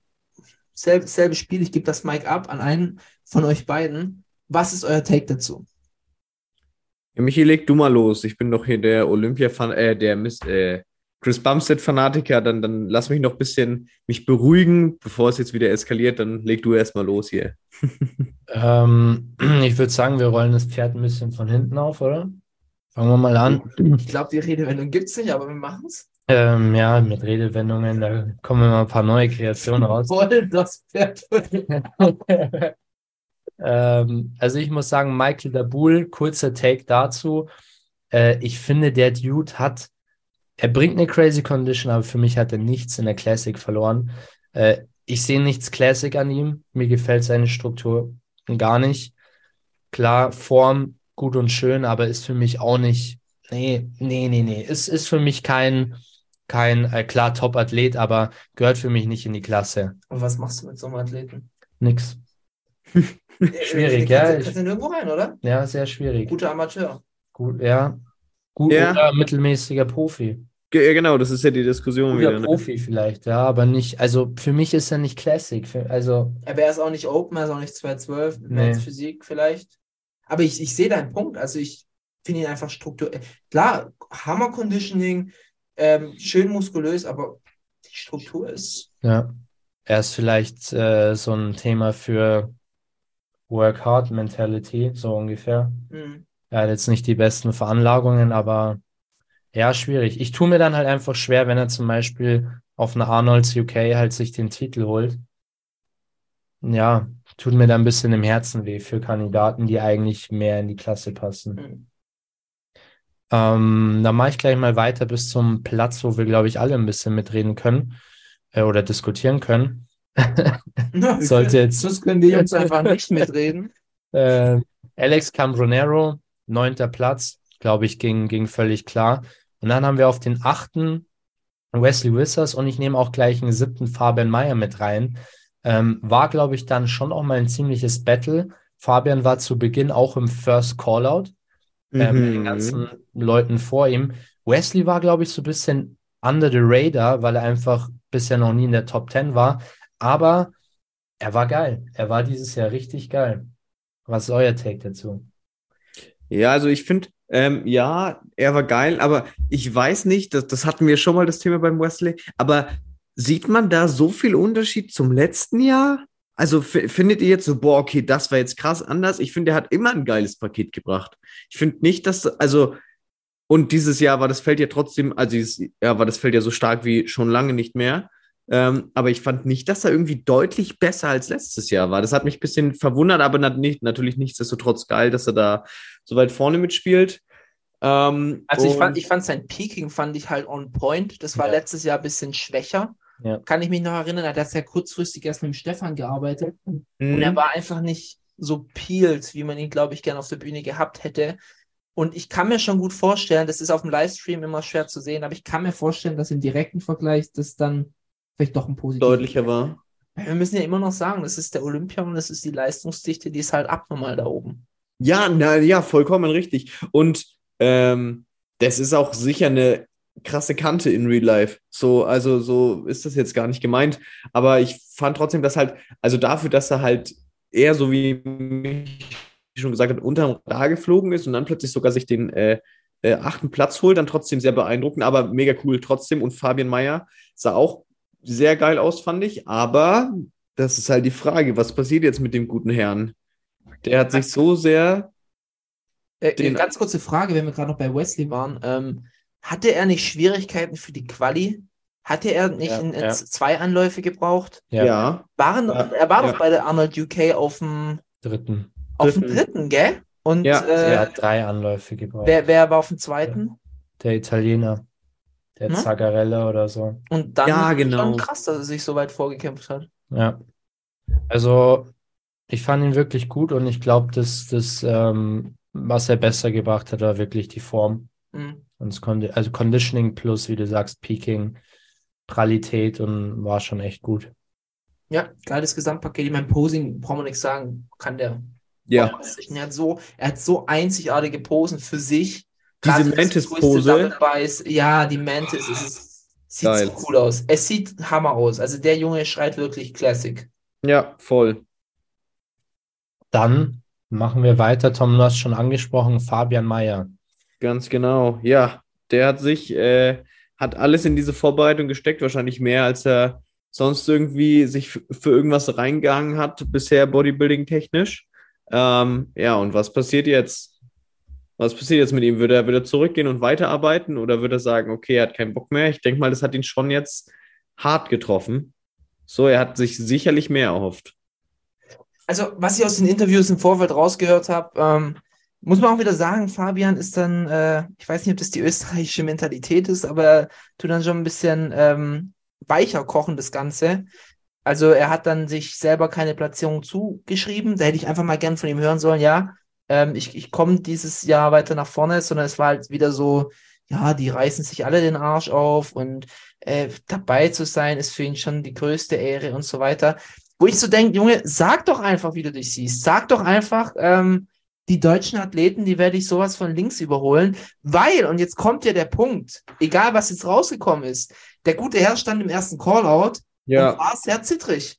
selb, selbes Spiel, ich gebe das Mic ab an einen von euch beiden. Was ist euer Take dazu? Ja, Michi, leg du mal los. Ich bin doch hier der Olympia-Fan, äh, der Miss, äh, Chris Bumstead-Fanatiker. Dann, dann lass mich noch ein bisschen mich beruhigen, bevor es jetzt wieder eskaliert. Dann leg du erst mal los hier. Ähm, ich würde sagen, wir rollen das Pferd ein bisschen von hinten auf, oder? Fangen wir mal an. Ich glaube, die Redewendung gibt es nicht, aber wir machen es. Ähm, ja, mit Redewendungen, da kommen immer ein paar neue Kreationen raus. Voll das Pferd. ähm, also ich muss sagen, Michael Dabul, kurzer Take dazu. Äh, ich finde, der Dude hat, er bringt eine crazy Condition, aber für mich hat er nichts in der Classic verloren. Äh, ich sehe nichts Classic an ihm. Mir gefällt seine Struktur gar nicht. Klar, Form gut und schön, aber ist für mich auch nicht. Nee, nee, nee, nee. Es ist für mich kein, kein äh, klar Top-Athlet, aber gehört für mich nicht in die Klasse. Und was machst du mit so einem Athleten? Nix. Schwierig, ja. ja. Kannst, kannst du nirgendwo rein, oder? Ja, sehr schwierig. Guter Amateur. Gut, ja. Gut Ja. oder mittelmäßiger Profi. Ja, genau, das ist ja die Diskussion Guter wieder. Ne? Profi vielleicht, ja, aber nicht, also für mich ist er nicht Classic. Für, also, Aber er ist auch nicht Open, er ist auch nicht 212, Nee. nee. Physik vielleicht. Aber ich, ich sehe deinen Punkt. Also ich finde ihn einfach strukturell. Klar, Hammer Conditioning, ähm, schön muskulös, aber die Struktur ist. ja. Er ist vielleicht äh, so ein Thema für Work Hard Mentality, so ungefähr. Hm. Er hat jetzt nicht die besten Veranlagungen, aber ja, schwierig. Ich tue mir dann halt einfach schwer, wenn er zum Beispiel auf einer Arnolds UK halt sich den Titel holt. Ja, tut mir dann ein bisschen im Herzen weh für Kandidaten, die eigentlich mehr in die Klasse passen. Hm. Ähm, dann mache ich gleich mal weiter bis zum Platz, wo wir, glaube ich, alle ein bisschen mitreden können äh, oder diskutieren können. Sollte jetzt- Sonst können die Jungs einfach nicht mitreden. Äh, Alex Cambronero, neunter Platz, glaube ich, ging, ging völlig klar. Und dann haben wir auf den achten Wesley Wissers und ich nehme auch gleich einen siebten Fabian Mayer mit rein. Ähm, war, glaube ich, dann schon auch mal ein ziemliches Battle. Fabian war zu Beginn auch im First Callout äh, mit den Mhm. ganzen Leuten vor ihm. Wesley war, glaube ich, so ein bisschen under the radar, weil er einfach bisher noch nie in der Top 10 war. Aber er war geil. Er war dieses Jahr richtig geil. Was ist euer Take dazu? Ja, also ich finde, ähm, ja, er war geil, aber ich weiß nicht, das, das hatten wir schon mal das Thema beim Wesley, aber sieht man da so viel Unterschied zum letzten Jahr? Also findet ihr jetzt so, boah, okay, das war jetzt krass anders? Ich finde, er hat immer ein geiles Paket gebracht. Ich finde nicht, dass, also, und dieses Jahr war das Feld ja trotzdem, also Jahr war das Feld ja so stark wie schon lange nicht mehr. Ähm, aber ich fand nicht, dass er irgendwie deutlich besser als letztes Jahr war. Das hat mich ein bisschen verwundert, aber nat nicht, natürlich nichtsdestotrotz geil, dass er da so weit vorne mitspielt. Ähm, Also ich und- fand, ich fand sein Peaking fand ich halt on point. Das war Ja. letztes Jahr ein bisschen schwächer. Ja. Kann ich mich noch erinnern, er hat sehr kurzfristig erst mit dem Stefan gearbeitet. Und Mhm. er war einfach nicht so peeled, wie man ihn, glaube ich, gerne auf der Bühne gehabt hätte. Und ich kann mir schon gut vorstellen, das ist auf dem Livestream immer schwer zu sehen, aber ich kann mir vorstellen, dass im direkten Vergleich das dann vielleicht doch ein positives deutlicher war. Wir müssen ja immer noch sagen, das ist der Olympia und das ist die Leistungsdichte, die ist halt abnormal da oben. Ja, na, ja, vollkommen richtig. Und ähm, das ist auch sicher eine krasse Kante in Real Life. So, also so ist das jetzt gar nicht gemeint. Aber ich fand trotzdem, dass halt, also dafür, dass er halt eher so wie Michi schon gesagt hat, unterm Radar geflogen ist und dann plötzlich sogar sich den äh, äh, achten Platz holt, dann trotzdem sehr beeindruckend, aber mega cool trotzdem. Und Fabian Mayer sah auch sehr geil aus, fand ich. Aber das ist halt die Frage, was passiert jetzt mit dem guten Herrn? Der hat sich so sehr Äh, Den- ganz kurze Frage, wenn wir gerade noch bei Wesley waren. Ähm, hatte er nicht Schwierigkeiten für die Quali? Hatte er nicht Ja, in, in ja. zwei Anläufe gebraucht? Ja. Waren, Ja, er war ja. doch bei der Arnold UK auf dem, Dritten. auf dem Dritten. gell? Und Ja. äh, Er hat drei Anläufe gebraucht. wer, wer war auf dem zweiten? Der Italiener. Der Ne? Zagarella oder so. Und dann Ja, genau. schon krass, dass er sich so weit vorgekämpft hat. Ja. Also, ich fand ihn wirklich gut und ich glaube, dass das, ähm, was er besser gebracht hat, war wirklich die Form. Mhm. Und es konnte, also Conditioning plus, wie du sagst, Peaking, Pralität und war schon echt gut. Ja, geiles Gesamtpaket. Ich meine, Posing, brauchen wir nichts sagen, kann der Ja. Er hat so, er hat so einzigartige Posen für sich. Diese Mantis-Pose. Ja, die Mantis, ist, sieht Geil. so cool aus. Es sieht Hammer aus. Also der Junge schreit wirklich Classic. Ja, voll. Dann machen wir weiter. Tom, du hast schon angesprochen, Fabian Mayer. Ganz genau. Ja, der hat sich, äh, hat alles in diese Vorbereitung gesteckt, wahrscheinlich mehr, als er sonst irgendwie sich für irgendwas reingehangen hat, bisher Bodybuilding-technisch. Ähm, ja, und was passiert jetzt? Was passiert jetzt mit ihm? Wird er wieder zurückgehen und weiterarbeiten oder wird er sagen, okay, er hat keinen Bock mehr? Ich denke mal, das hat ihn schon jetzt hart getroffen. So, er hat sich sicherlich mehr erhofft. Also, was ich aus den Interviews im Vorfeld rausgehört habe, ähm, muss man auch wieder sagen, Fabian ist dann, äh, ich weiß nicht, ob das die österreichische Mentalität ist, aber er tut dann schon ein bisschen ähm, weicher kochen, das Ganze. Also er hat dann sich selber keine Platzierung zugeschrieben. Da hätte ich einfach mal gern von ihm hören sollen, ja, ähm, ich, ich komme dieses Jahr weiter nach vorne, sondern es war halt wieder so, ja, die reißen sich alle den Arsch auf und äh, dabei zu sein, ist für ihn schon die größte Ehre und so weiter. Wo ich so denke, Junge, sag doch einfach, wie du dich siehst. Sag doch einfach, ähm, die deutschen Athleten, die werde ich sowas von links überholen, weil, und jetzt kommt ja der Punkt, egal was jetzt rausgekommen ist, der gute Herr stand im ersten Callout und war sehr zittrig.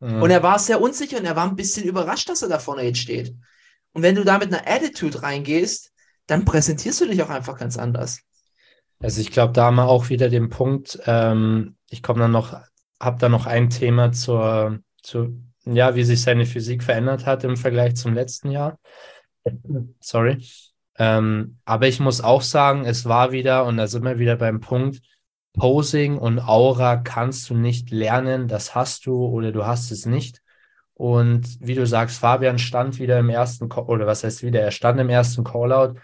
Mhm. Und er war sehr unsicher und er war ein bisschen überrascht, dass er da vorne jetzt steht. Und wenn du da mit einer Attitude reingehst, dann präsentierst du dich auch einfach ganz anders. Also ich glaube, da haben wir auch wieder den Punkt, ähm, ich komme dann noch, habe da noch ein Thema zur, zu, ja, wie sich seine Physik verändert hat im Vergleich zum letzten Jahr. Sorry. Ähm, aber ich muss auch sagen, es war wieder, und da sind wir wieder beim Punkt, Posing und Aura kannst du nicht lernen, das hast du oder du hast es nicht. Und wie du sagst, Fabian stand wieder im ersten, Call- oder was heißt wieder, er stand im ersten Callout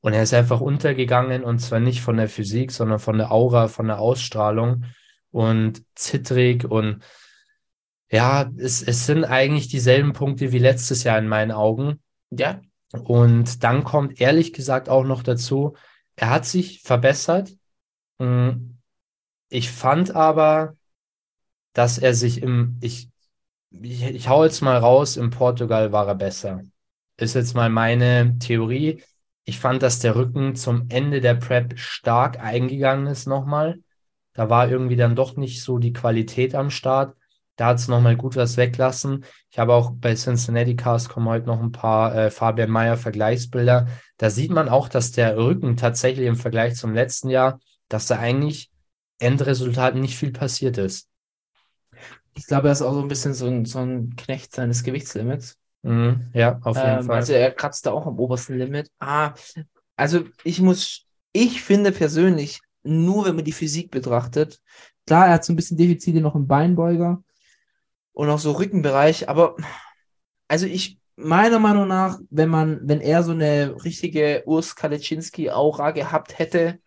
und er ist einfach untergegangen und zwar nicht von der Physik, sondern von der Aura, von der Ausstrahlung und zittrig und ja, es, es sind eigentlich dieselben Punkte wie letztes Jahr in meinen Augen. Ja, Und dann kommt ehrlich gesagt auch noch dazu, er hat sich verbessert. Mm, Ich fand aber, dass er sich im, ich, ich, ich hau jetzt mal raus, in Portugal war er besser. Ist jetzt mal meine Theorie. Ich fand, dass der Rücken zum Ende der Prep stark eingegangen ist nochmal. Da war irgendwie dann doch nicht so die Qualität am Start. Da hat es nochmal gut was weglassen. Ich habe auch bei Cincinnati Cast kommen heute noch ein paar äh, Fabian Mayer Vergleichsbilder. Da sieht man auch, dass der Rücken tatsächlich im Vergleich zum letzten Jahr, dass da eigentlich Endresultat nicht viel passiert ist. Ich glaube, er ist auch so ein bisschen so ein, so ein Knecht seines Gewichtslimits. Mhm, ja, auf jeden Ähm, Fall. also er kratzt da auch am obersten Limit. Ah, also ich muss, ich finde persönlich, nur wenn man die Physik betrachtet, klar, er hat so ein bisschen Defizite noch im Beinbeuger und auch so Rückenbereich, aber also ich, meiner Meinung nach, wenn man, wenn er so eine richtige Urs Kalecinski-Aura gehabt hätte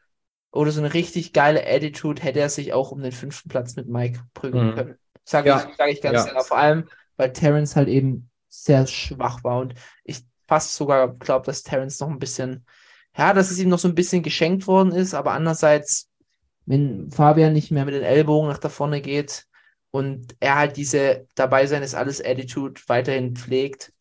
oder so eine richtig geile Attitude, hätte er sich auch um den fünften Platz mit Mike prügeln Mhm. können. Sage Ja. ich, sag ich ganz Ja. klar. Vor allem, weil Terrence halt eben sehr schwach war und ich fast sogar glaube, dass Terrence noch ein bisschen, ja, dass es ihm noch so ein bisschen geschenkt worden ist, aber andererseits, wenn Fabian nicht mehr mit den Ellbogen nach da vorne geht und er halt diese dabei sein ist alles Attitude weiterhin pflegt,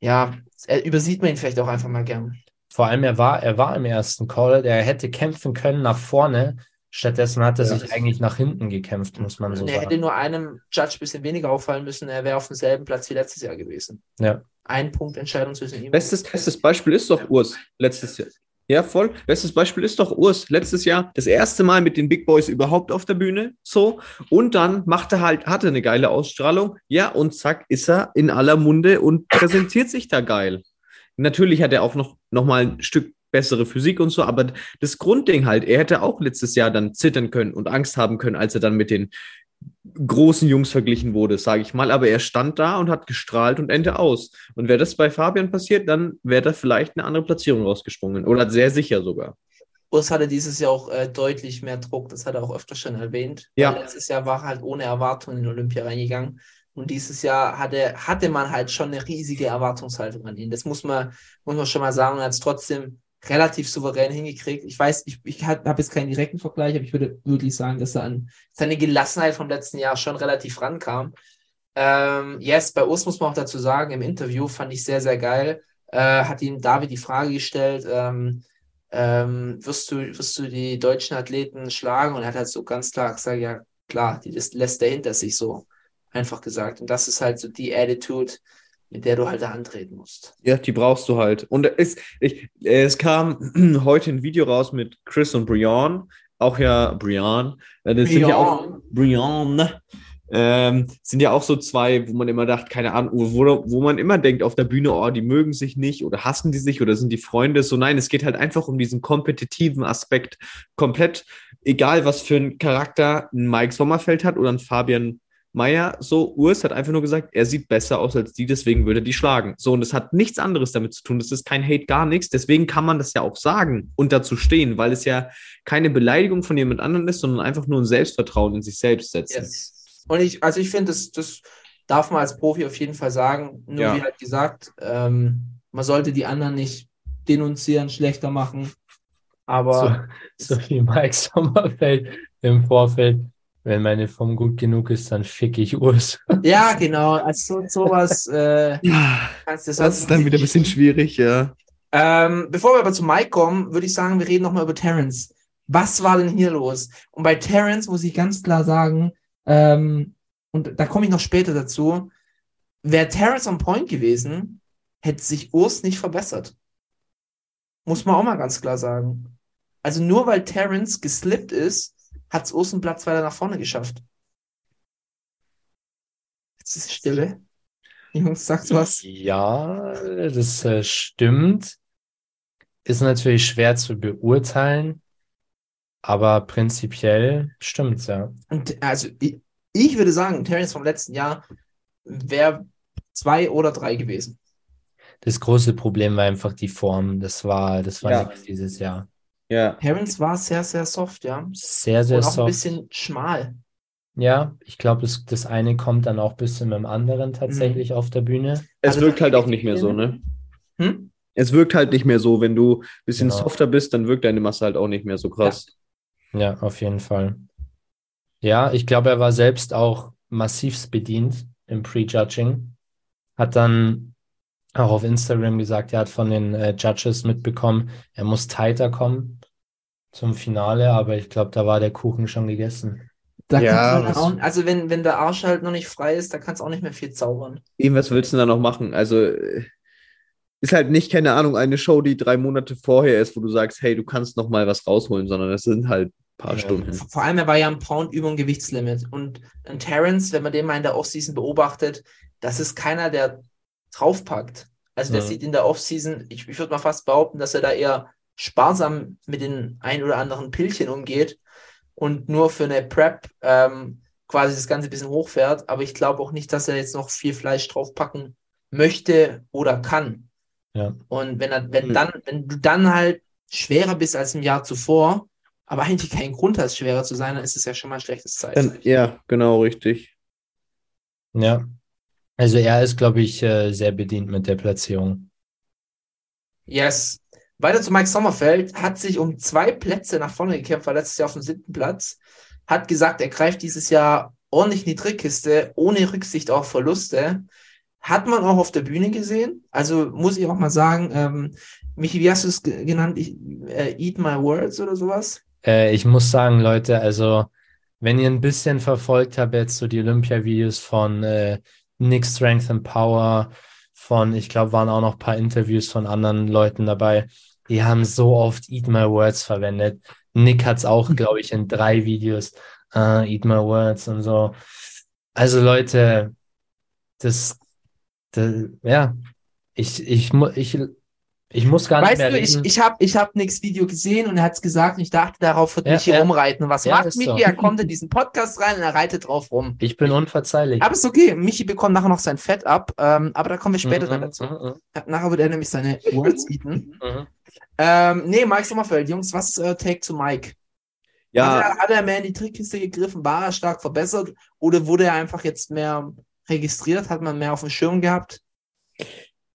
ja, er, übersieht man ihn vielleicht auch einfach mal gern. Vor allem, er war, er war im ersten Call, der hätte kämpfen können nach vorne. Stattdessen hat er Ja. sich eigentlich nach hinten gekämpft, muss man so Und er hätte sagen. nur einem Judge ein bisschen weniger auffallen müssen, er wäre auf demselben Platz wie letztes Jahr gewesen. Ja. Ein Punkt Entscheidung zwischen ihm. Bestes, bestes Beispiel ist doch Urs letztes Jahr. Ja, voll. Bestes Beispiel ist doch Urs letztes Jahr das erste Mal mit den Big Boys überhaupt auf der Bühne. So. Und dann macht er halt, hatte eine geile Ausstrahlung. Ja, und zack, ist er in aller Munde und präsentiert sich da geil. Natürlich hat er auch noch, noch mal ein Stück bessere Physik und so, aber das Grundding halt, er hätte auch letztes Jahr dann zittern können und Angst haben können, als er dann mit den großen Jungs verglichen wurde, sage ich mal. Aber er stand da und hat gestrahlt und Ende aus. Und wäre das bei Fabian passiert, dann wäre da vielleicht eine andere Platzierung rausgesprungen. Oder sehr sicher sogar. Urs hatte dieses Jahr auch äh, deutlich mehr Druck, das hat er auch öfter schon erwähnt. Ja. Letztes Jahr war er halt ohne Erwartungen in Olympia reingegangen. Und dieses Jahr hatte, hatte man halt schon eine riesige Erwartungshaltung an ihn. Das muss man, muss man schon mal sagen. Und hat es trotzdem relativ souverän hingekriegt. Ich weiß, ich, ich habe jetzt keinen direkten Vergleich, aber ich würde wirklich sagen, dass er an seine Gelassenheit vom letzten Jahr schon relativ rankam. Ähm, yes, bei Urs muss man auch dazu sagen, im Interview fand ich sehr, sehr geil. Äh, hat ihm David die Frage gestellt, ähm, ähm, wirst, du, wirst du die deutschen Athleten schlagen? Und er hat halt so ganz klar gesagt, ja klar, die das lässt er hinter sich so, einfach gesagt. Und das ist halt so die Attitude, mit der du halt da antreten musst. Ja, die brauchst du halt. Und es, ich, es kam heute ein Video raus mit Chris und Brian, auch ja Brian. Äh, Das sind ja auch Brian. Ähm, sind ja auch so zwei, wo man immer dachte, keine Ahnung, wo, wo man immer denkt auf der Bühne, oh, die mögen sich nicht oder hassen die sich oder sind die Freunde. So nein, es geht halt einfach um diesen kompetitiven Aspekt. Komplett egal, was für ein Charakter ein Mike Sommerfeld hat oder ein Fabian Meyer, so, Urs hat einfach nur gesagt, er sieht besser aus als die, deswegen würde er die schlagen. So, und das hat nichts anderes damit zu tun. Das ist kein Hate, gar nichts. Deswegen kann man das ja auch sagen und dazu stehen, weil es ja keine Beleidigung von jemand anderem ist, sondern einfach nur ein Selbstvertrauen in sich selbst setzen. Yes. Und ich, also ich finde, das, das darf man als Profi auf jeden Fall sagen. Nur Ja. wie halt gesagt, ähm, man sollte die anderen nicht denunzieren, schlechter machen. Aber So wie Mike Sommerfeld im Vorfeld. Wenn meine Form gut genug ist, dann fick ich Urs. ja, genau, also so, sowas äh, Ja, kannst du das ist dann wieder ein bisschen schwierig, ja. Ähm, bevor wir aber zu Mike kommen, würde ich sagen, wir reden nochmal über Terrence. Was war denn hier los? Und bei Terrence muss ich ganz klar sagen, ähm, und da komme ich noch später dazu, wäre Terrence on point gewesen, hätte sich Urs nicht verbessert. Muss man auch mal ganz klar sagen. Also nur weil Terrence geslippt ist, hat es Urs einen Platz weiter nach vorne geschafft. Jetzt ist Stille. Jungs, sagst du was? Ja, das äh, stimmt. Ist natürlich schwer zu beurteilen, aber prinzipiell stimmt's, ja. Und also ich, ich würde sagen, Terrence vom letzten Jahr wäre zwei oder drei gewesen. Das große Problem war einfach die Form. Das war, das war Ja. nichts dieses Jahr. Ja. Terrence war sehr, sehr soft, ja. Sehr, sehr Und auch ein soft. bisschen schmal. Ja, ich glaube, das, das eine kommt dann auch ein bisschen mit dem anderen tatsächlich auf der Bühne. Es Also wirkt halt auch nicht mehr so, ne? Hm? Es wirkt halt nicht mehr so, wenn du ein bisschen Genau. softer bist, dann wirkt deine Masse halt auch nicht mehr so krass. Ja, auf jeden Fall. Ja, ich glaube, er war selbst auch massivst bedient im Prejudging. Hat dann auch auf Instagram gesagt, er hat von den äh, Judges mitbekommen, er muss tighter kommen zum Finale, aber ich glaube, da war der Kuchen schon gegessen. Da Ja, auch, also wenn, wenn der Arsch halt noch nicht frei ist, da kannst du auch nicht mehr viel zaubern. Eben, was willst du denn da noch machen? Also, äh, ist halt nicht, keine Ahnung, eine Show, die drei Monate vorher ist, wo du sagst, hey, du kannst noch mal was rausholen, sondern es sind halt ein paar Ja. Stunden. Vor allem, er war ja ein Pound über dem Gewichtslimit. Und ein Terrence, wenn man den mal in der Offseason beobachtet, das ist keiner, der draufpackt. Also der Ja. sieht in der Offseason, ich, ich würde mal fast behaupten, dass er da eher sparsam mit den ein oder anderen Pillchen umgeht und nur für eine Prep ähm, quasi das Ganze ein bisschen hochfährt. Aber ich glaube auch nicht, dass er jetzt noch viel Fleisch draufpacken möchte oder kann. Ja. Und wenn er, wenn Mhm. dann, wenn du dann halt schwerer bist als im Jahr zuvor, aber eigentlich keinen Grund hast, schwerer zu sein, dann ist es ja schon mal ein schlechtes Zeichen. Ja, genau, richtig. Ja. Also er ist, glaube ich, äh, sehr bedient mit der Platzierung. Yes. Weiter zu Mike Sommerfeld, hat sich um zwei Plätze nach vorne gekämpft, war letztes Jahr auf dem siebten Platz, hat gesagt, er greift dieses Jahr ordentlich in die Trickkiste, ohne Rücksicht auf Verluste. Hat man auch auf der Bühne gesehen. Also muss ich auch mal sagen, ähm, Michi, wie hast du es ge- genannt? Ich, äh, Eat My Words oder sowas? Äh, ich muss sagen, Leute, also wenn ihr ein bisschen verfolgt habt jetzt so die Olympia-Videos von äh, Nick Strength and Power, von, ich glaube, waren auch noch ein paar Interviews von anderen Leuten dabei, die haben so oft Eat My Words verwendet. Nick hat es auch, glaube ich, in drei Videos, äh, Eat My Words und so. Also Leute, das, das ja, ich, ich, ich, ich muss gar nicht Weißt mehr du, ich, reden. ich habe ich hab Nicks Video gesehen und er hat es gesagt und ich dachte, darauf wird Ja, Michi ja. rumreiten. Was Ja, macht Michi? so. Er kommt in diesen Podcast rein und er reitet drauf rum. Ich bin unverzeihlich. Aber ist okay. Michi bekommt nachher noch sein Fett ab, ähm, aber da kommen wir später dann Mhm, dazu. mhm, mhm, Nachher wird er nämlich seine Words eaten. mhm. Ähm, nee, Mike Sommerfeld, Jungs, was ist euer Take zu Mike? Ja, Hat, er, hat er mehr in die Trickkiste gegriffen? War er stark verbessert? Oder wurde er einfach jetzt mehr registriert? Hat man mehr auf dem Schirm gehabt?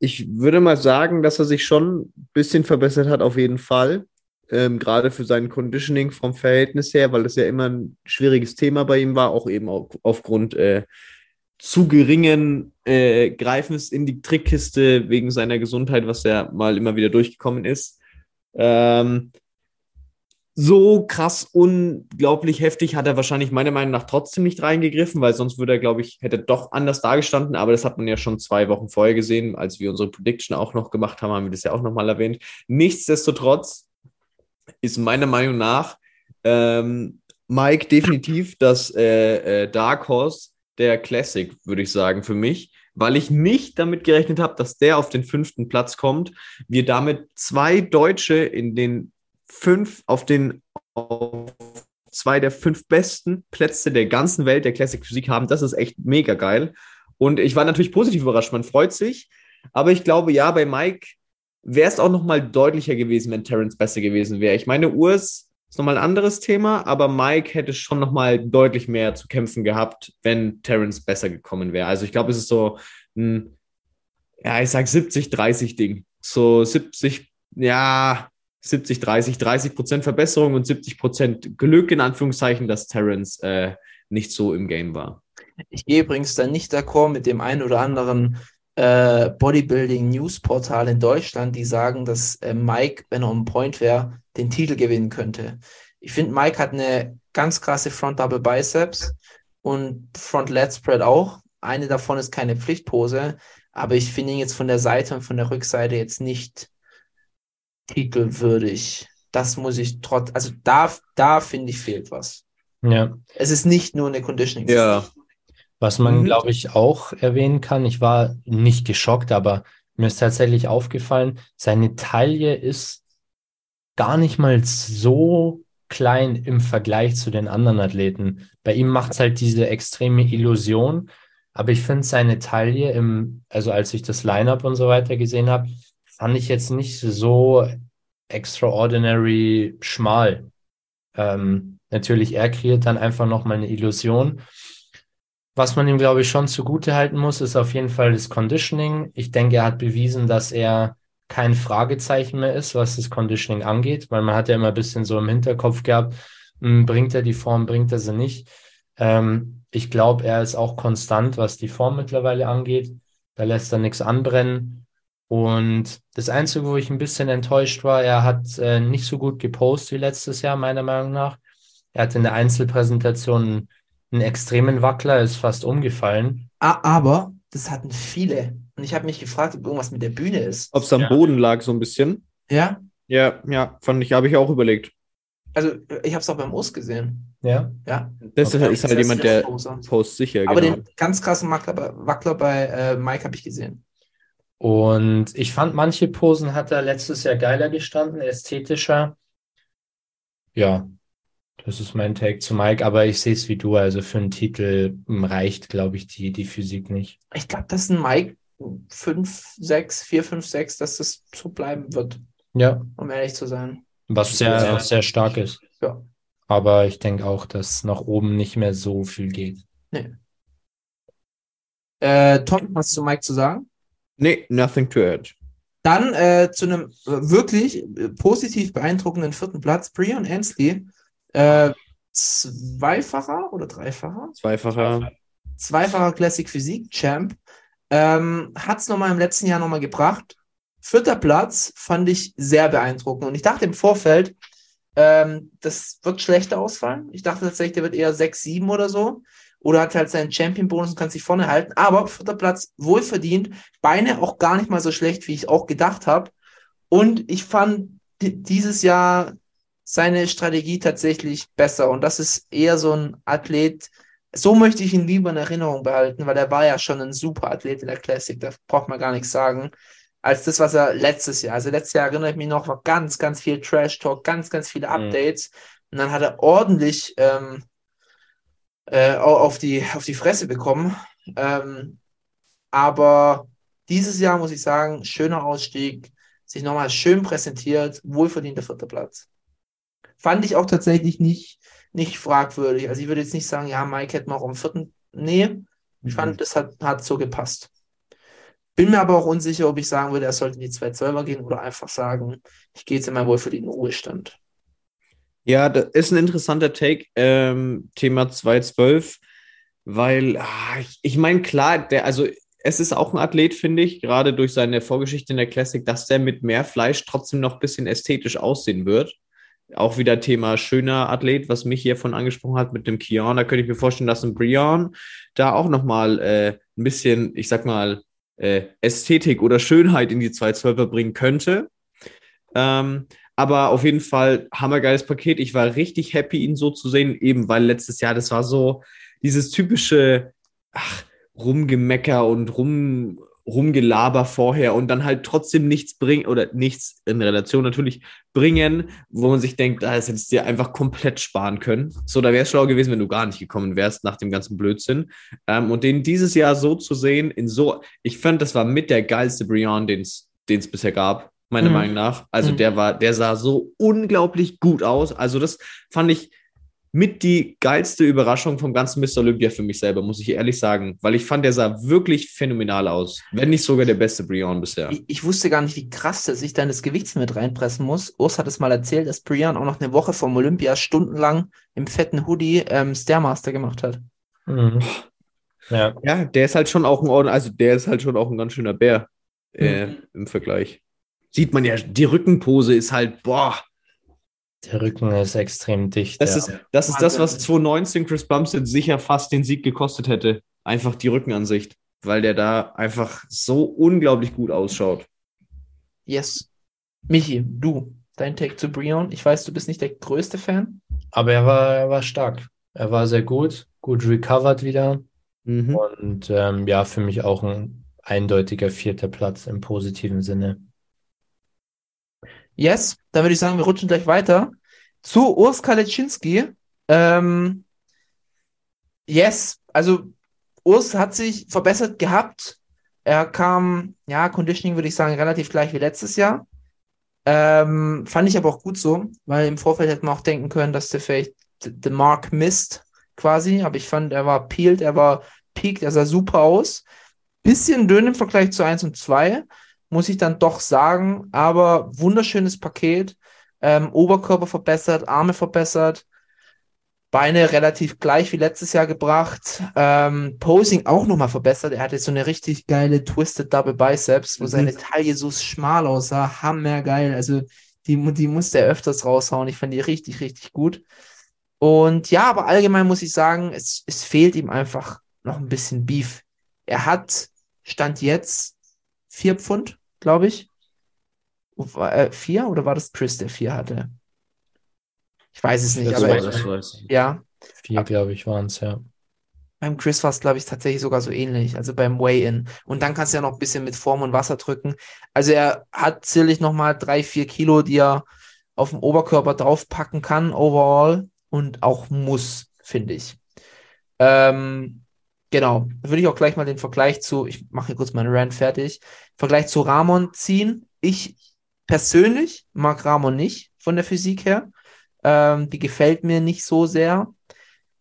Ich würde mal sagen, dass er sich schon ein bisschen verbessert hat, auf jeden Fall. Ähm, gerade für sein Conditioning vom Verhältnis her, weil das ja immer ein schwieriges Thema bei ihm war, auch eben auf, aufgrund äh, zu geringen äh, Greifens in die Trickkiste wegen seiner Gesundheit, was ja mal immer wieder durchgekommen ist. Ähm, so krass unglaublich heftig hat er wahrscheinlich meiner Meinung nach trotzdem nicht reingegriffen, weil sonst würde er, glaube ich, hätte doch anders dargestanden. Aber das hat man ja schon zwei Wochen vorher gesehen, als wir unsere Prediction auch noch gemacht haben, haben wir das ja auch nochmal erwähnt. Nichtsdestotrotz ist meiner Meinung nach ähm, Mike definitiv das äh, äh, Dark Horse der Classic, würde ich sagen, für mich, weil ich nicht damit gerechnet habe, dass der auf den fünften Platz kommt. Wir damit zwei Deutsche in den fünf auf den auf zwei der fünf besten Plätze der ganzen Welt der Classic Physik haben. Das ist echt mega geil. Und ich war natürlich positiv überrascht. Man freut sich. Aber ich glaube, ja, bei Mike wäre es auch noch mal deutlicher gewesen, wenn Terence besser gewesen wäre. Ich meine, Urs ist nochmal ein anderes Thema, aber Mike hätte schon nochmal deutlich mehr zu kämpfen gehabt, wenn Terence besser gekommen wäre. Also ich glaube, es ist so ein, ja, ich sag 70-30 Ding. So 70, ja, 70, 30, 30 Prozent Verbesserung und 70 Prozent Glück in Anführungszeichen, dass Terence äh, nicht so im Game war. Ich gehe übrigens dann nicht d'accord mit dem einen oder anderen äh, Bodybuilding-News-Portal in Deutschland, die sagen, dass äh, Mike, wenn er on point wäre, den Titel gewinnen könnte. Ich finde, Mike hat eine ganz krasse Front Double Biceps und Front Lat Spread auch. Eine davon ist keine Pflichtpose, aber ich finde ihn jetzt von der Seite und von der Rückseite jetzt nicht titelwürdig. Das muss ich trotz, also da, da finde ich fehlt was. Ja. Es ist nicht nur eine Conditioning. Ja. Was man, Mhm. glaube ich, auch erwähnen kann, ich war nicht geschockt, aber mir ist tatsächlich aufgefallen, seine Taille ist gar nicht mal so klein im Vergleich zu den anderen Athleten. Bei ihm macht es halt diese extreme Illusion, aber ich finde seine Taille im, also als ich das Lineup und so weiter gesehen habe, fand ich jetzt nicht so extraordinary schmal. Ähm, natürlich, er kreiert dann einfach nochmal eine Illusion. Was man ihm, glaube ich, schon zugute halten muss, ist auf jeden Fall das Conditioning. Ich denke, er hat bewiesen, dass er kein Fragezeichen mehr ist, was das Conditioning angeht, weil man hat ja immer ein bisschen so im Hinterkopf gehabt, hm, bringt er die Form, bringt er sie nicht. Ähm, ich glaube, er ist auch konstant, was die Form mittlerweile angeht. Da lässt er nichts anbrennen. Und das Einzige, wo ich ein bisschen enttäuscht war, er hat äh, nicht so gut gepostet wie letztes Jahr, meiner Meinung nach. Er hatte in der Einzelpräsentation einen extremen Wackler, ist fast umgefallen. Ah, aber das hatten viele. Und ich habe mich gefragt, ob irgendwas mit der Bühne ist. Ob es am Ja. Boden lag, so ein bisschen. Ja, Ja, ja, fand ich, habe ich auch überlegt. also ich habe es auch beim Urs gesehen. Ja. Ja. Das Okay. ist halt jemand, der post sicher, Aber genau. den ganz krassen Wackler bei, Wackler bei äh, Mike habe ich gesehen. Und ich fand, manche Posen hat er letztes Jahr geiler gestanden, ästhetischer. Ja, das ist mein Take zu Mike, aber ich sehe es wie du. Also für einen Titel hm, reicht, glaube ich, die, die Physik nicht. Ich glaube, dass ein Mike 5, 6, 4, 5, 6, dass das so bleiben wird, Ja, um ehrlich zu sein. was sehr, Ja. auch sehr stark ist. Ja. Aber ich denke auch, dass nach oben nicht mehr so viel geht. Äh, Tom, was zu Mike zu sagen? Nee, nothing to add. Dann äh, zu einem äh, wirklich äh, positiv beeindruckenden vierten Platz, Brian Ansley. Äh, zweifacher oder dreifacher? Zweifacher. Zweifacher Classic Physik Champ. Ähm, Hat es nochmal im letzten Jahr nochmal gebracht. Vierter Platz fand ich sehr beeindruckend. Und ich dachte im Vorfeld, ähm, das wird schlechter ausfallen. Ich dachte tatsächlich, der wird eher 6, 7 oder so. Oder hat halt seinen Champion-Bonus und kann sich vorne halten. Aber vierter Platz wohlverdient. Beine auch gar nicht mal so schlecht, wie ich auch gedacht habe. Und ich fand di- dieses Jahr seine Strategie tatsächlich besser. Und das ist eher so ein Athlet, so möchte ich ihn lieber in Erinnerung behalten, weil er war ja schon ein super Athlet in der Classic, da braucht man gar nichts sagen, als das, was er letztes Jahr, also letztes Jahr erinnere ich mich noch, war ganz, ganz viel Trash-Talk, ganz, ganz viele Updates und dann hat er ordentlich ähm, äh, au- auf, die, auf die Fresse bekommen. Ähm, aber dieses Jahr muss ich sagen, schöner Ausstieg, sich nochmal schön präsentiert, wohlverdienter vierter Platz. Fand ich auch tatsächlich nicht, nicht fragwürdig. Also ich würde jetzt nicht sagen, ja, Mike hätte noch am vierten. Nee, ich fand, das hat, hat so gepasst. Bin mir aber auch unsicher, ob ich sagen würde, er sollte in die 212er gehen oder einfach sagen, ich gehe jetzt in meinen wohlverdienten Ruhestand. Ja, das ist ein interessanter Take, ähm, Thema 212, weil, ah, ich, ich meine, klar, der, also es ist auch ein Athlet, finde ich, gerade durch seine Vorgeschichte in der Classic, dass der mit mehr Fleisch trotzdem noch ein bisschen ästhetisch aussehen wird. Auch wieder Thema schöner Athlet, was mich hier von angesprochen hat mit dem Kion. Da könnte ich mir vorstellen, dass ein Brian da auch nochmal äh, ein bisschen, ich sag mal, äh, Ästhetik oder Schönheit in die 212er bringen könnte. Ähm, aber auf jeden Fall hammergeiles Paket. Ich war richtig happy, ihn so zu sehen, eben weil letztes Jahr, das war so dieses typische ach, Rumgemecker und rum, Rumgelaber vorher und dann halt trotzdem nichts bringen oder nichts in Relation natürlich bringen, wo man sich denkt, ah, hättest du dir einfach komplett sparen können. So, da wäre es schlau gewesen, wenn du gar nicht gekommen wärst nach dem ganzen Blödsinn. Ähm, und den dieses Jahr so zu sehen, in so, ich fand, das war mit der geilste Brian, den es bisher gab meiner Mhm. Meinung nach. Also Mhm. der war, der sah so unglaublich gut aus. Also das fand ich mit die geilste Überraschung vom ganzen Mr. Olympia für mich selber, muss ich ehrlich sagen, weil ich fand, der sah wirklich phänomenal aus. Wenn nicht sogar der beste Brian bisher. Ich, ich wusste gar nicht, wie krass dass ich dann das Gewicht mit reinpressen muss. Urs hat es mal erzählt, dass Brian auch noch eine Woche vom Olympia stundenlang im fetten Hoodie ähm, Stairmaster gemacht hat. Mhm. Ja, Ja, der ist halt schon auch ein Orden, also der ist halt schon auch ein ganz schöner Bär äh, Mhm. im Vergleich. Sieht man ja, die Rückenpose ist halt, boah, der Rücken ist extrem dicht. das ja. ist, das ist das, was Wahnsinn. 2019 Chris Bumstead sicher fast den Sieg gekostet hätte. Einfach die Rückenansicht, weil der da einfach so unglaublich gut ausschaut. Yes. Michi, du, dein Take zu Brian. Ich weiß, du bist nicht der größte Fan. Aber er war, er war stark. Er war sehr gut, gut recovered wieder. Mhm. Und ähm, ja, für mich auch ein eindeutiger vierter Platz im positiven Sinne. Yes, dann würde ich sagen, wir rutschen gleich weiter zu Urs Kalecinski. Ähm, yes, also Urs hat sich verbessert gehabt. Er kam, ja, Conditioning würde ich sagen, relativ gleich wie letztes Jahr. Ähm, fand ich aber auch gut so, weil im Vorfeld hätte man auch denken können, dass der vielleicht den Mark misst, quasi. Aber ich fand, er war peeled, er war peaked, er sah super aus. Bisschen dünn im Vergleich zu 1 und 2 muss ich dann doch sagen. Aber wunderschönes Paket. Ähm, Oberkörper verbessert, Arme verbessert, Beine relativ gleich wie letztes Jahr gebracht. Ähm, Posing auch nochmal verbessert. Er hatte so eine richtig geile Twisted Double Biceps, wo Mhm. seine Taille so schmal aussah. Hammergeil. Also die, die musste er öfters raushauen. Ich fand die richtig, richtig gut. Und ja, aber allgemein muss ich sagen, es, es fehlt ihm einfach noch ein bisschen Beef. Er hat, stand jetzt, vier Pfund, glaube ich. War, äh, vier oder war das Chris, der vier hatte? Ich weiß es nicht, Das aber war er- das. weiß ich. ja, Vier, glaube ich, waren es, ja. beim Chris war es, glaube ich, tatsächlich sogar so ähnlich, also beim Weigh-In. Und dann kannst du ja noch ein bisschen mit Form und Wasser drücken. Also er hat sicherlich nochmal drei, vier Kilo, die er auf dem Oberkörper draufpacken kann, overall, und auch muss, finde ich. Ähm, genau, würde ich auch gleich mal den Vergleich zu, ich mache hier kurz meinen Rant fertig, Vergleich zu Ramon ziehen. Ich persönlich mag Ramon nicht von der Physik her. Ähm, die gefällt mir nicht so sehr.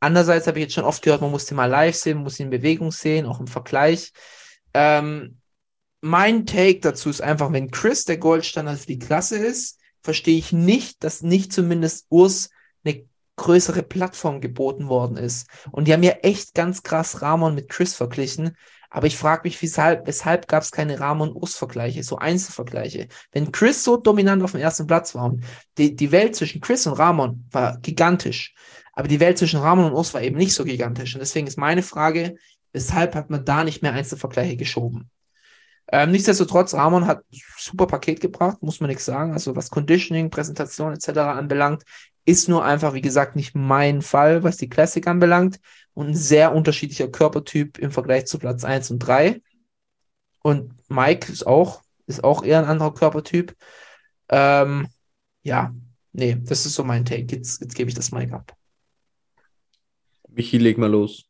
Andererseits habe ich jetzt schon oft gehört, man muss den mal live sehen, man muss ihn in Bewegung sehen, auch im Vergleich. Ähm, mein Take dazu ist einfach, wenn Chris der Goldstandard für die Klasse ist, verstehe ich nicht, dass nicht zumindest Urs eine größere Plattform geboten worden ist. Und die haben ja echt ganz krass Ramon mit Chris verglichen. Aber ich frage mich, weshalb, weshalb gab es keine Ramon-Urs-Vergleiche, so Einzelvergleiche? Wenn Chris so dominant auf dem ersten Platz war und die, die Welt zwischen Chris und Ramon war gigantisch, aber die Welt zwischen Ramon und Urs war eben nicht so gigantisch. Und deswegen ist meine Frage, weshalb hat man da nicht mehr Einzelvergleiche geschoben? Ähm, nichtsdestotrotz, Ramon hat super Paket gebracht, muss man nichts sagen. Also was Conditioning, Präsentation etc. anbelangt, ist nur einfach, wie gesagt, nicht mein Fall, was die Classic anbelangt. Und ein sehr unterschiedlicher Körpertyp im Vergleich zu Platz 1 und 3. Und Mike ist auch, ist auch eher ein anderer Körpertyp. Ähm, ja, nee, das ist so mein Take. Jetzt, jetzt gebe ich das Mike ab. Michi, leg mal los.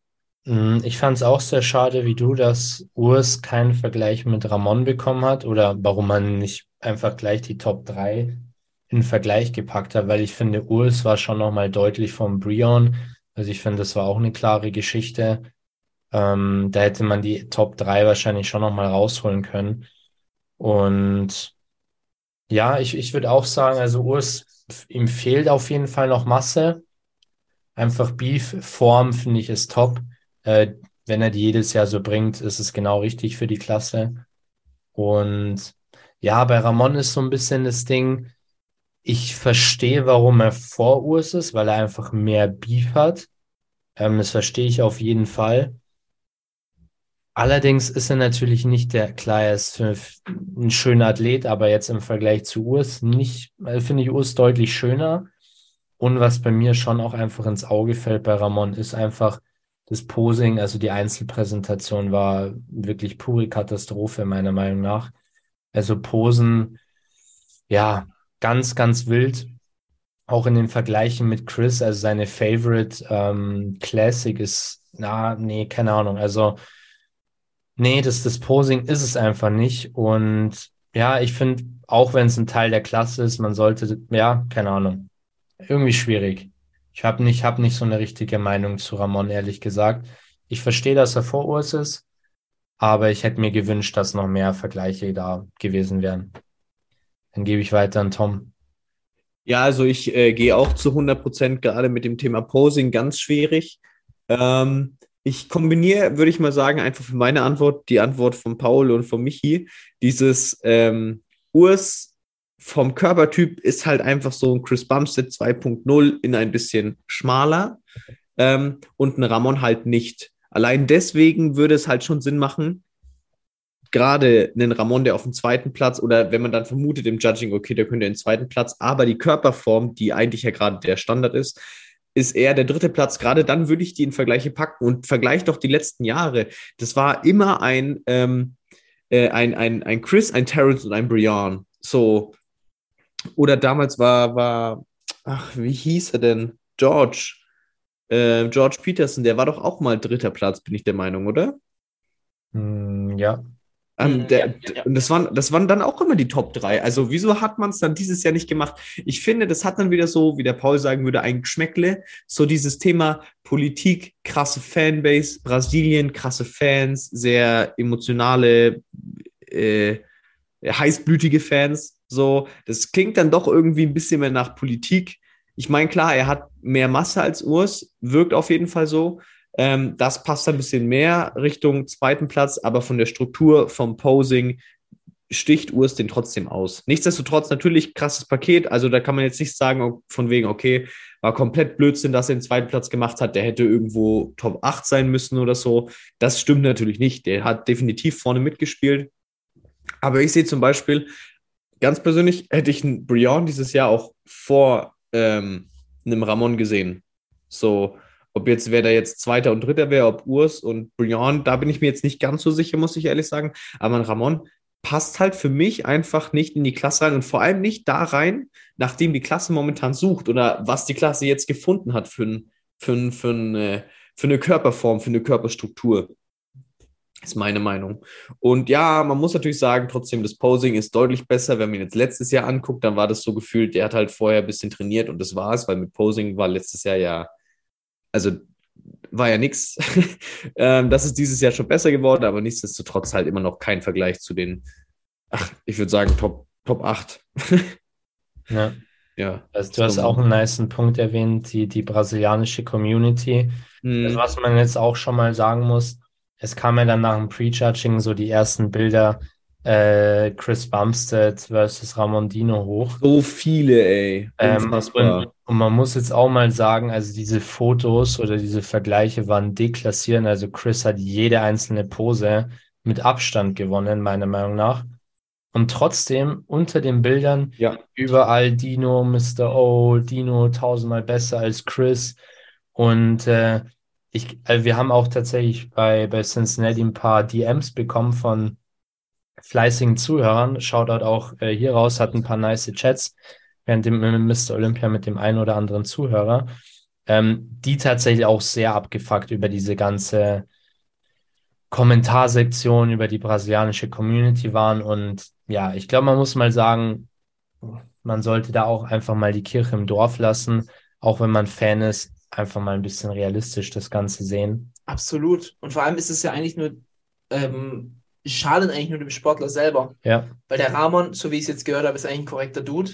Mm, Ich fand es auch sehr schade, wie du, dass Urs keinen Vergleich mit Ramon bekommen hat oder warum man nicht einfach gleich die Top 3 in Vergleich gepackt hat, weil ich finde, Urs war schon nochmal deutlich vom Brion. Also ich finde, das war auch eine klare Geschichte. Ähm, da hätte man die Top 3 wahrscheinlich schon nochmal rausholen können. Und ja, ich, ich würde auch sagen, also Urs, ihm fehlt auf jeden Fall noch Masse. Einfach Beef, Form finde ich ist top. Äh, wenn er die jedes Jahr so bringt, ist es genau richtig für die Klasse. Und ja, bei Ramon ist so ein bisschen das Ding, ich verstehe, warum er vor Urs ist, weil er einfach mehr Beef hat. Ähm, das verstehe ich auf jeden Fall. Allerdings ist er natürlich nicht der, klar, er ist ein schöner Athlet, aber jetzt im Vergleich zu Urs nicht, äh, finde ich Urs deutlich schöner. Und was bei mir schon auch einfach ins Auge fällt bei Ramon, ist einfach das Posing, also die Einzelpräsentation war wirklich pure Katastrophe, meiner Meinung nach. Also Posen, ja, ganz, ganz wild. Auch in den Vergleichen mit Chris, also seine Favorite ähm, Classic ist, na, nee, keine Ahnung. Also Nee, das, das Posing ist es einfach nicht. Und ja, ich finde, auch wenn es ein Teil der Klasse ist, man sollte, ja, keine Ahnung. Irgendwie schwierig. Ich habe nicht, hab nicht so eine richtige Meinung zu Ramon, ehrlich gesagt. Ich verstehe, dass er vor Urs ist, aber ich hätte mir gewünscht, dass noch mehr Vergleiche da gewesen wären. Dann gebe ich weiter an Tom. Ja, also ich äh, gehe auch zu 100 Prozent gerade mit dem Thema Posing ganz schwierig. Ähm, ich kombiniere, würde ich mal sagen, einfach für meine Antwort die Antwort von Paul und von Michi. Dieses ähm, Urs vom Körpertyp ist halt einfach so ein Chris Bumstead 2.0 in ein bisschen schmaler ähm, und ein Ramon halt nicht. Allein deswegen würde es halt schon Sinn machen, gerade einen Ramon, der auf dem zweiten Platz oder wenn man dann vermutet im Judging, okay, der könnte den zweiten Platz, aber die Körperform, die eigentlich ja gerade der Standard ist, ist eher der dritte Platz. Gerade dann würde ich die in Vergleiche packen und vergleich doch die letzten Jahre. Das war immer ein, ähm, äh, ein, ein, ein Chris, ein Terrence und ein Brian. So. Oder damals war, war, ach, wie hieß er denn? George. Äh, George Peterson, der war doch auch mal dritter Platz, bin ich der Meinung, oder? Mm, ja. Ähm, der, ja, ja. Und das waren, das waren dann auch immer die Top 3. Also, wieso hat man es dann dieses Jahr nicht gemacht? Ich finde, das hat dann wieder so, wie der Paul sagen würde, ein Geschmäckle. So dieses Thema Politik, krasse Fanbase, Brasilien, krasse Fans, sehr emotionale, äh, heißblütige Fans. So, das klingt dann doch irgendwie ein bisschen mehr nach Politik. Ich meine, klar, er hat mehr Masse als Urs, wirkt auf jeden Fall so. Ähm, das passt ein bisschen mehr Richtung zweiten Platz, aber von der Struktur, vom Posing sticht Urs den trotzdem aus. Nichtsdestotrotz natürlich krasses Paket. Also da kann man jetzt nicht sagen, von wegen, okay, war komplett Blödsinn, dass er den zweiten Platz gemacht hat. Der hätte irgendwo Top 8 sein müssen oder so. Das stimmt natürlich nicht. Der hat definitiv vorne mitgespielt. Aber ich sehe zum Beispiel, ganz persönlich hätte ich einen Brion dieses Jahr auch vor ähm, einem Ramon gesehen. So, ob jetzt, wer da jetzt Zweiter und Dritter wäre, ob Urs und Brian, da bin ich mir jetzt nicht ganz so sicher, muss ich ehrlich sagen. Aber ein Ramon passt halt für mich einfach nicht in die Klasse rein und vor allem nicht da rein, nachdem die Klasse momentan sucht oder was die Klasse jetzt gefunden hat für, ein, für, ein, für, eine, für eine Körperform, für eine Körperstruktur. Ist meine Meinung. Und ja, man muss natürlich sagen, trotzdem, das Posing ist deutlich besser. Wenn man ihn jetzt letztes Jahr anguckt, dann war das so gefühlt, der hat halt vorher ein bisschen trainiert und das war es, weil mit Posing war letztes Jahr ja also war ja nichts. ähm, das ist dieses Jahr schon besser geworden, aber nichtsdestotrotz halt immer noch kein Vergleich zu den, ach, ich würde sagen, Top, Top 8. ja. ja. Also, du hast auch einen nice Punkt erwähnt, die, die brasilianische Community. Mhm. Also, was man jetzt auch schon mal sagen muss, es kam ja dann nach dem Prejudging so die ersten Bilder äh, Chris Bumstead versus Ramondino hoch. So viele, ey. Ähm, und, und, man muss jetzt auch mal sagen, also diese Fotos oder diese Vergleiche waren deklassieren. Also Chris hat jede einzelne Pose mit Abstand gewonnen, meiner Meinung nach. Und trotzdem unter den Bildern ja. überall Dino, Mr. O, Dino tausendmal besser als Chris. Und äh, ich, also wir haben auch tatsächlich bei, bei Cincinnati ein paar DMs bekommen von fleißigen Zuhörern. Shoutout auch äh, hier raus, hat ein paar nice Chats während dem Mr. Olympia mit dem einen oder anderen Zuhörer, ähm, die tatsächlich auch sehr abgefuckt über diese ganze Kommentarsektion, über die brasilianische Community waren. Und ja, ich glaube, man muss mal sagen, man sollte da auch einfach mal die Kirche im Dorf lassen, auch wenn man Fan ist, einfach mal ein bisschen realistisch das Ganze sehen. Absolut. Und vor allem ist es ja eigentlich nur ähm, schaden eigentlich nur dem Sportler selber. Ja. Weil der Ramon, so wie ich es jetzt gehört habe, ist eigentlich ein korrekter Dude.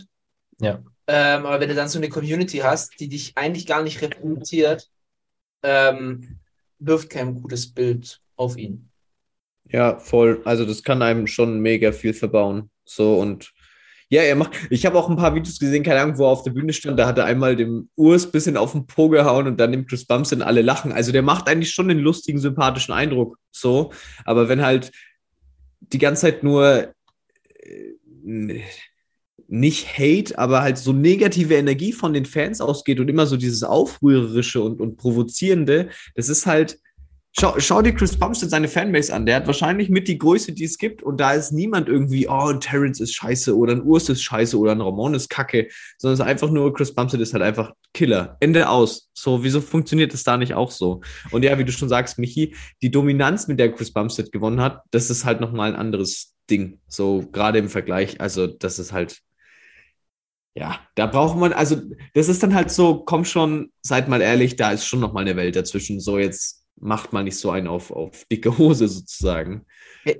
Ja. Ähm, aber wenn du dann so eine Community hast, die dich eigentlich gar nicht repräsentiert, ähm, wirft kein gutes Bild auf ihn. Ja, voll. Also das kann einem schon mega viel verbauen. So und ja, er macht. Ich habe auch ein paar Videos gesehen, keine Ahnung, wo er auf der Bühne stand. Da hat er einmal dem Urs ein bisschen auf den Po gehauen und dann dem Chris Bumstead alle lachen. Also der macht eigentlich schon einen lustigen, sympathischen Eindruck. So. Aber wenn halt die ganze Zeit nur äh, nicht Hate, aber halt so negative Energie von den Fans ausgeht und immer so dieses Aufrührerische und, und Provozierende, das ist halt. Schau, schau dir Chris Bumstead seine Fanbase an. Der hat wahrscheinlich mit die Größe, die es gibt. Und da ist niemand irgendwie, oh, ein Terrence ist scheiße oder ein Urs ist scheiße oder ein Ramon ist kacke. Sondern es ist einfach nur, Chris Bumstead ist halt einfach Killer. Ende aus. So, wieso funktioniert das da nicht auch so? Und ja, wie du schon sagst, Michi, die Dominanz, mit der Chris Bumstead gewonnen hat, das ist halt nochmal ein anderes Ding. So, gerade im Vergleich. Also, das ist halt, ja, da braucht man, also, das ist dann halt so, komm schon, seid mal ehrlich, da ist schon nochmal eine Welt dazwischen. So, jetzt macht man nicht so einen auf, auf dicke Hose sozusagen.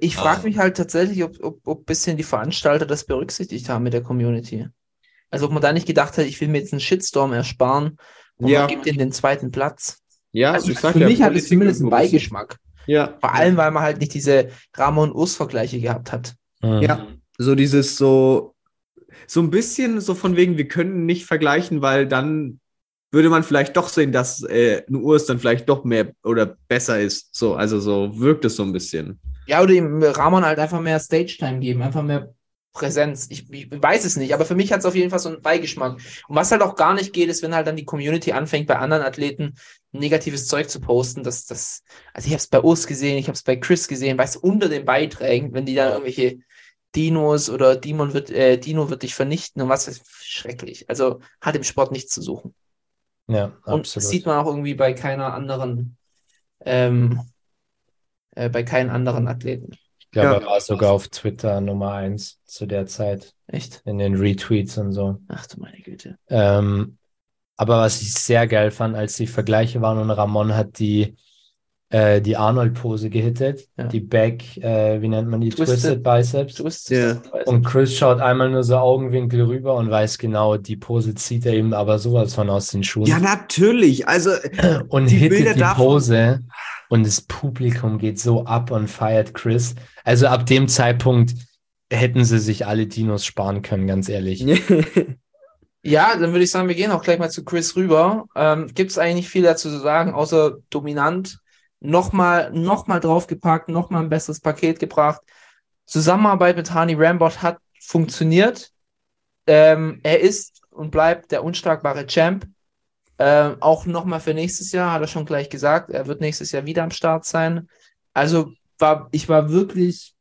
Ich frage Ah. mich halt tatsächlich, ob, ob, ob bisschen die Veranstalter das berücksichtigt haben mit der Community. Also ob man da nicht gedacht hat, ich will mir jetzt einen Shitstorm ersparen und Ja. man gibt ihnen den zweiten Platz. Ja, Also ich sag für ja, mich hat es zumindest einen. Beigeschmack. Ja. Vor allem, weil man halt nicht diese Ramon-Urs-Vergleiche gehabt hat. Mhm. Ja, so dieses so, so ein bisschen so von wegen, wir können nicht vergleichen, weil dann würde man vielleicht doch sehen, dass äh, ein Urs dann vielleicht doch mehr oder besser ist. So, also so wirkt es so ein bisschen. Ja, oder dem Ramon halt einfach mehr Stage-Time geben, einfach mehr Präsenz. Ich, ich weiß es nicht, aber für mich hat es auf jeden Fall so einen Beigeschmack. Und was halt auch gar nicht geht, ist, wenn halt dann die Community anfängt, bei anderen Athleten negatives Zeug zu posten. Das, das, also ich habe es bei Urs gesehen, ich habe es bei Chris gesehen, weißt du, unter den Beiträgen, wenn die dann irgendwelche Dinos oder Dimon wird, äh, Dino wird dich vernichten und was ist schrecklich. Also hat im Sport nichts zu suchen. Ja, Und das absolut. sieht man auch irgendwie bei keiner anderen, ähm, äh, bei keinen anderen Athleten. Ich glaube, Ja. er war sogar auf Twitter Nummer eins zu der Zeit Echt? in den Retweets und so. Ach du meine Güte. Ähm, aber was ich sehr geil fand, als die Vergleiche waren und Ramon hat die, äh, die Arnold-Pose gehittet, Ja. die Back, äh, wie nennt man die? Twisted- Twisted, Biceps. Bist Ja. Und Chris schaut einmal nur so Augenwinkel rüber und weiß genau, die Pose zieht er ihm aber sowas von aus den Schuhen. Ja, natürlich. Also, und die hittet Bilder die davon- Pose und das Publikum geht so ab und feiert Chris. Also ab dem Zeitpunkt hätten sie sich alle Dinos sparen können, ganz ehrlich. Ja, dann würde ich sagen, wir gehen auch gleich mal zu Chris rüber. Ähm, Gibt es eigentlich nicht viel dazu zu sagen, außer dominant. Nochmal noch mal draufgepackt, nochmal ein besseres Paket gebracht. Zusammenarbeit mit Hani Rambot hat funktioniert. Ähm, er ist und bleibt der unschlagbare Champ. Ähm, auch nochmal für nächstes Jahr, hat er schon gleich gesagt. Er wird nächstes Jahr wieder am Start sein. Also war, ich war wirklich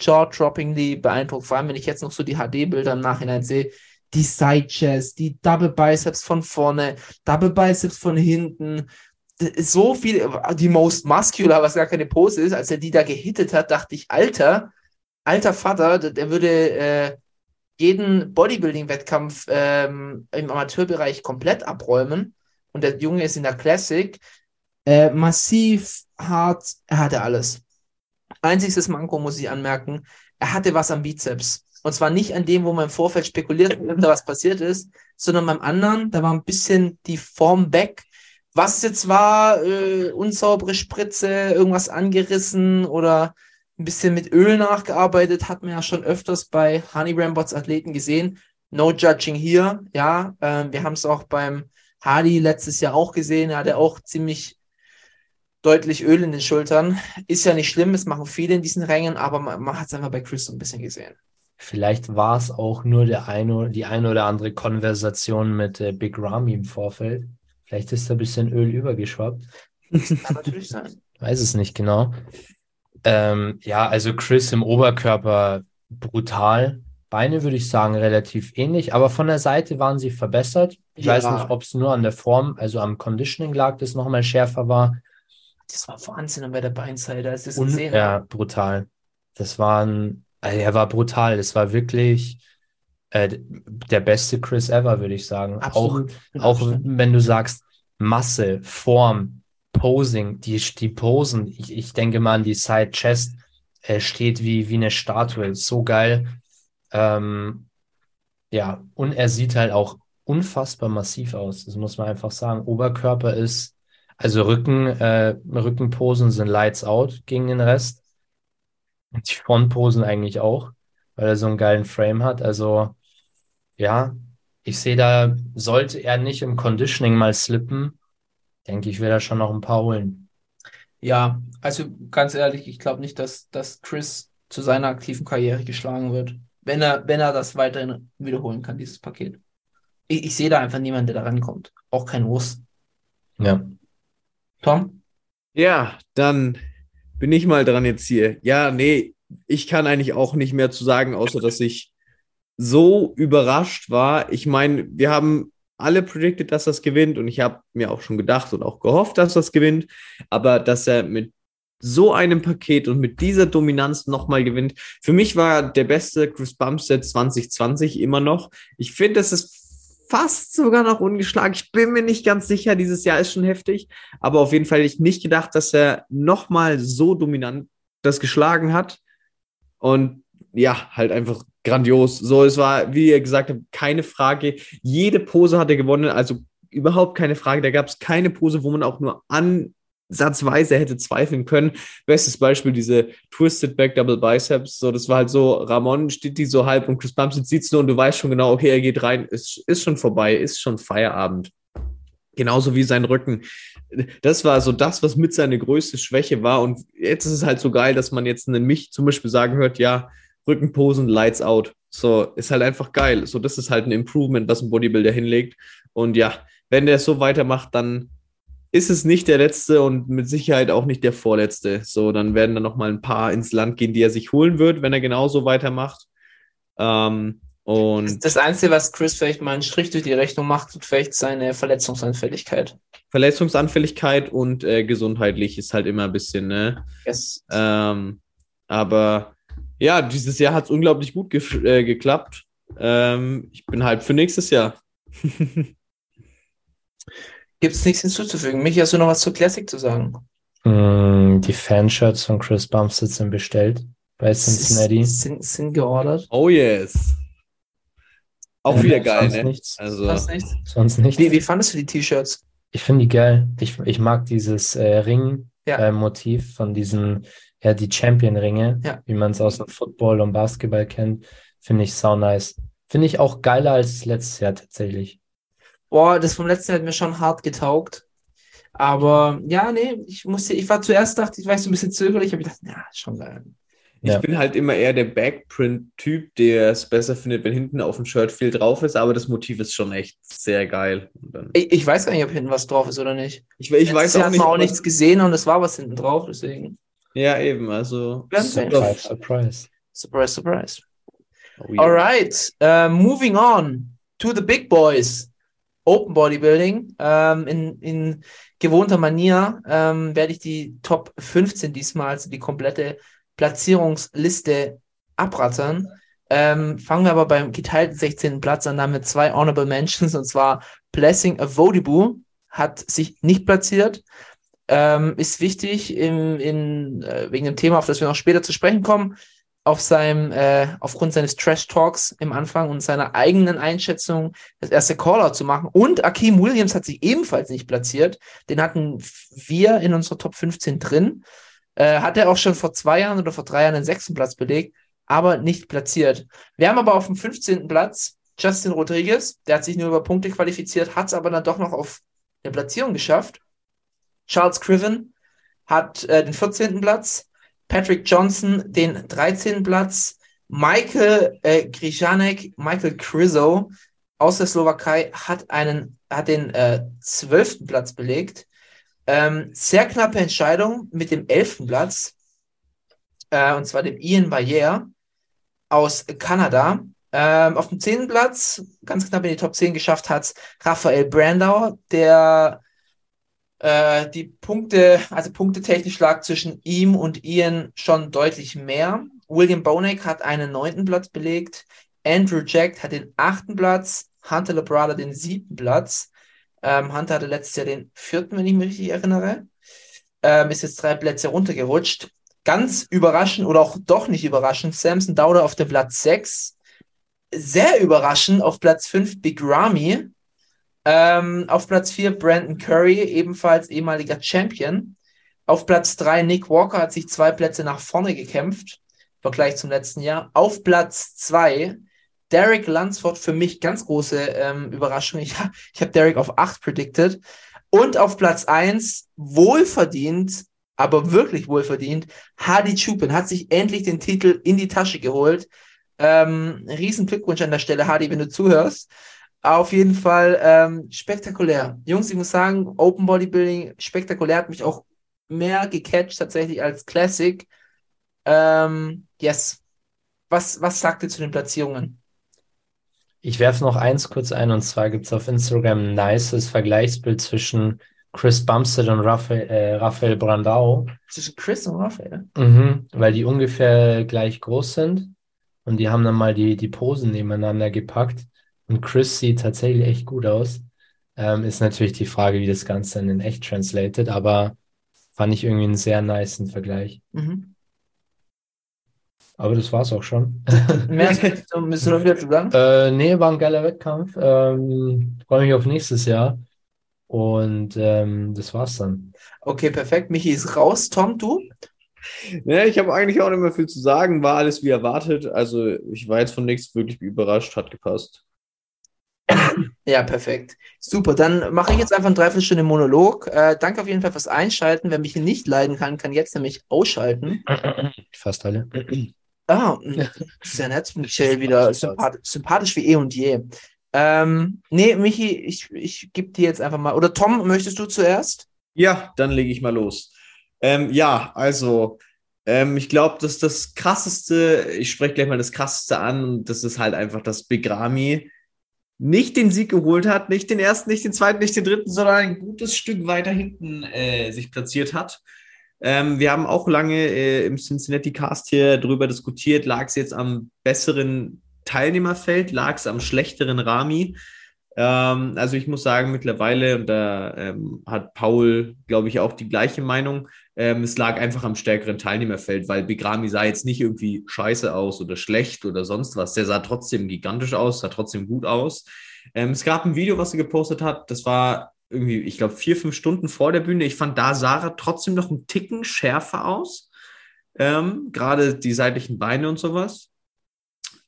jaw-droppingly beeindruckt, vor allem wenn ich jetzt noch so die HD-Bilder im Nachhinein sehe die Side Chest, die Double Biceps von vorne, Double Biceps von hinten. So viel, die Most Muscular, was gar keine Pose ist, als er die da gehittet hat, dachte ich, Alter, alter Vater, der, würde äh, jeden Bodybuilding-Wettkampf ähm, im Amateurbereich komplett abräumen. Und der Junge ist in der Classic. Äh, massiv hart, er hatte alles. Einziges Manko muss ich anmerken, er hatte was am Bizeps. Und zwar nicht an dem, wo man im Vorfeld spekuliert ob da was passiert ist, sondern beim anderen, da war ein bisschen die Form weg. Was jetzt war, äh, unsaubere Spritze, irgendwas angerissen oder ein bisschen mit Öl nachgearbeitet, hat man ja schon öfters bei Honey Rambots Athleten gesehen. No judging hier, ja. Ähm, wir haben es auch beim Hardy letztes Jahr auch gesehen. Er hatte auch ziemlich deutlich Öl in den Schultern. Ist ja nicht schlimm, es machen viele in diesen Rängen, aber man, man hat es einfach bei Chris so ein bisschen gesehen. Vielleicht war es auch nur der eine, die eine oder andere Konversation mit äh, Big Ramy im Vorfeld. Vielleicht ist da ein bisschen Öl übergeschwappt. Kann natürlich sein. Weiß es nicht genau. Ähm, ja, also Chris im Oberkörper brutal. Beine würde ich sagen relativ ähnlich, aber von der Seite waren sie verbessert. Ich Ja. weiß nicht, ob es nur an der Form, also am Conditioning lag, das nochmal schärfer war. Das war Wahnsinn bei der Beinseite, das Und, gesehen ja, brutal. Das war ein, also er war brutal. Das war wirklich äh, der beste Chris ever, würde ich sagen. Absolut. Auch, auch wenn du sagst, Masse, Form, Posing, die, die Posen, ich, ich denke mal an die Side Chest, äh, steht wie, wie eine Statue. So geil. Ähm, ja, und er sieht halt auch unfassbar massiv aus. Das muss man einfach sagen. Oberkörper ist Also Rücken, äh, Rückenposen sind lights out gegen den Rest. Und die Frontposen eigentlich auch, weil er so einen geilen Frame hat. Also ja, ich sehe da, sollte er nicht im Conditioning mal slippen, denke ich, will er schon noch ein paar holen. Ja, also ganz ehrlich, ich glaube nicht, dass, dass Chris zu seiner aktiven Karriere geschlagen wird, wenn er, wenn er das weiterhin wiederholen kann, dieses Paket. Ich, ich sehe da einfach niemanden, der da rankommt. Auch kein Wurst. Ja. Tom? Ja, dann bin ich mal dran jetzt hier. Ja, nee, ich kann eigentlich auch nicht mehr zu sagen, außer dass ich so überrascht war. Ich meine, wir haben alle predicted, dass das gewinnt und ich habe mir auch schon gedacht und auch gehofft, dass das gewinnt, aber dass er mit so einem Paket und mit dieser Dominanz nochmal gewinnt. Für mich war der beste Chris Bumstead 2020 immer noch. Ich finde, das ist fast sogar noch ungeschlagen. Ich bin mir nicht ganz sicher, dieses Jahr ist schon heftig, aber auf jeden Fall hätte ich nicht gedacht, dass er nochmal so dominant das geschlagen hat. Und ja, halt einfach grandios. So, es war, wie ihr gesagt habt, keine Frage. Jede Pose hat er gewonnen, also überhaupt keine Frage. Da gab es keine Pose, wo man auch nur ansatzweise hätte zweifeln können. Bestes Beispiel, diese Twisted Back Double Biceps. So, das war halt so, Ramon steht die so halb und Chris Bumstead sieht's nur und du weißt schon genau, okay, er geht rein, ist, ist schon vorbei, ist schon Feierabend. Genauso wie sein Rücken. Das war so das, was mit seiner größte Schwäche war. Und jetzt ist es halt so geil, dass man jetzt einen mich zum Beispiel sagen hört, ja, Rückenposen, Lights out. So, ist halt einfach geil. So, das ist halt ein Improvement, was ein Bodybuilder hinlegt. Und ja, wenn der so weitermacht, dann ist es nicht der letzte und mit Sicherheit auch nicht der vorletzte. So, dann werden da noch mal ein paar ins Land gehen, die er sich holen wird, wenn er genauso weitermacht. Ähm, und Das Einzige, was Chris vielleicht mal einen Strich durch die Rechnung macht, ist vielleicht seine Verletzungsanfälligkeit. Verletzungsanfälligkeit und äh, gesundheitlich ist halt immer ein bisschen, ne? Yes. Ähm, aber ja, dieses Jahr hat es unglaublich gut ge äh, geklappt. Ähm, ich bin hyped für nächstes Jahr. Gibt es nichts hinzuzufügen? Michi, hast du noch was zur Classic zu sagen? Mm, Die Fanshirts von Chris Bumstead sind bestellt bei Cincinnati. Sind, sind geordert. Oh yes. Auch wieder geil, sonst ne? nichts. Also, Was nicht? Sonst nicht. Wie, wie fandest du die T-Shirts? Ich finde die geil. Ich, ich mag dieses äh, Ja. Ring-Motiv von diesen, ja, die Champion-Ringe, Ja. wie man es aus dem Football und Basketball kennt. Finde ich sau nice. Finde ich auch geiler als letztes Jahr tatsächlich. Boah, das vom letzten Jahr hat mir schon hart getaugt. Aber ja, nee, ich musste, ich war zuerst, dachte ich, war ich so ein bisschen zögerlich, aber ich dachte, ja, schon geil. ich Ja. bin halt immer eher der Backprint-Typ, der es besser findet, wenn hinten auf dem Shirt viel drauf ist, aber das Motiv ist schon echt sehr geil. Und dann, Ich, ich weiß gar nicht, ob hinten was drauf ist oder nicht. ich, ich weiß auch nicht. man auch was- nichts gesehen und es war was hinten drauf, deswegen. Ja, eben, also. Surprise, surprise. Surprise, surprise. Oh, yeah. Alright, uh, moving on to the big boys. Open Bodybuilding. Ähm, in, in gewohnter Manier ähm, werde ich die Top 15 diesmal, also die komplette Platzierungsliste abrattern. Ähm, fangen wir aber beim geteilten 16. Platz an, da haben wir zwei Honorable Mentions, und zwar Blessing Avodibu hat sich nicht platziert. Ähm, ist wichtig im, in, äh, wegen dem Thema, auf das wir noch später zu sprechen kommen auf seinem, äh, aufgrund seines Trash Talks im Anfang und seiner eigenen Einschätzung das erste Callout zu machen. Und Akeem Williams hat sich ebenfalls nicht platziert. Den hatten wir in unserer Top 15 drin. Äh, hat er auch schon vor zwei Jahren oder vor drei Jahren den sechsten Platz belegt, aber nicht platziert. Wir haben aber auf dem 15. Platz Justin Rodriguez, der hat sich nur über Punkte qualifiziert, hat es aber dann doch noch auf eine Platzierung geschafft. Charles Criven hat äh, den 14. Platz. Patrick Johnson den 13. Platz, Michael äh, Grijanek, Michael Krizo aus der Slowakei hat einen, hat den äh, 12. Platz belegt. Ähm, sehr knappe Entscheidung mit dem 11. Platz, äh, und zwar dem Ian Barriere aus Kanada. Ähm, auf dem 10. Platz, ganz knapp in die Top 10 geschafft hat Raphael Brandauer, der äh, die Punkte, also punktetechnisch lag zwischen ihm und Ian schon deutlich mehr. William Bonek hat einen neunten Platz belegt. Andrew Jack hat den achten Platz. Hunter Labrada den siebten Platz. Ähm, Hunter hatte letztes Jahr den vierten, wenn ich mich richtig erinnere. Ähm, ist jetzt drei Plätze runtergerutscht. Ganz überraschend oder auch doch nicht überraschend, Samson Dowder auf dem Platz 6. Sehr überraschend auf Platz 5 Big Ramy. Ähm, auf Platz 4 Brandon Curry, ebenfalls ehemaliger Champion. Auf Platz 3 Nick Walker hat sich zwei Plätze nach vorne gekämpft, im Vergleich zum letzten Jahr. Auf Platz 2 Derek Lunsford, für mich ganz große ähm, Überraschung. Ich, ich habe Derek auf 8 predicted. Und auf Platz 1, wohlverdient, aber wirklich wohlverdient, Hardy Chupin hat sich endlich den Titel in die Tasche geholt. Ähm, riesen Glückwunsch an der Stelle, Hardy, wenn du zuhörst. Auf jeden Fall ähm, spektakulär. Jungs, ich muss sagen, Open Bodybuilding, spektakulär, hat mich auch mehr gecatcht tatsächlich als Classic. Ähm, yes. Was, was sagt ihr zu den Platzierungen? Ich werfe noch eins kurz ein und zwar gibt es auf Instagram ein nices Vergleichsbild zwischen Chris Bumstead und Raphael, äh, Raphael Brandau. Zwischen Chris und Raphael? Mhm, weil die ungefähr gleich groß sind und die haben dann mal die, die Posen nebeneinander gepackt und Chris sieht tatsächlich echt gut aus. Ähm, ist natürlich die Frage, wie das Ganze dann in echt translated, aber fand ich irgendwie einen sehr niceen Vergleich. Mhm. Aber das war's auch schon. Mehr müsst du noch wieder zu sagen? Äh, nee, war ein geiler Wettkampf. Ähm, Freue mich auf nächstes Jahr. Und ähm, das war's dann. Okay, perfekt. Michi ist raus. Tom, du? Ja, ich habe eigentlich auch nicht mehr viel zu sagen. War alles wie erwartet. Also ich war jetzt von nichts wirklich überrascht. Hat gepasst. Ja, perfekt. Super. Dann mache ich jetzt einfach eine Dreiviertelstunde Monolog. Äh, danke auf jeden Fall fürs Einschalten. Wer mich nicht leiden kann, kann jetzt nämlich ausschalten. Fast alle. Ah, sehr nett. Michelle wieder sympath sympathisch wie eh und je. Ähm, nee, Michi, ich, ich gebe dir jetzt einfach mal. Oder Tom, möchtest du zuerst? Ja, dann lege ich mal los. Ähm, ja, also ähm, ich glaube, dass das krasseste, ich spreche gleich mal das krasseste an, und das ist halt einfach, dass Begrami nicht den Sieg geholt hat, nicht den ersten, nicht den zweiten, nicht den dritten, sondern ein gutes Stück weiter hinten äh, sich platziert hat. Ähm, wir haben auch lange äh, im Cincinnati Cast hier drüber diskutiert, lag es jetzt am besseren Teilnehmerfeld, lag es am schlechteren Rami. Ähm, also ich muss sagen, mittlerweile, und da ähm, hat Paul, glaube ich, auch die gleiche Meinung, ähm, es lag einfach am stärkeren Teilnehmerfeld, weil Bigrami sah jetzt nicht irgendwie scheiße aus oder schlecht oder sonst was. Der sah trotzdem gigantisch aus, sah trotzdem gut aus. Ähm, es gab ein Video, was er gepostet hat, das war irgendwie, ich glaube, vier, fünf Stunden vor der Bühne. Ich fand, da er trotzdem noch einen Ticken schärfer aus. Ähm, Gerade die seitlichen Beine und sowas.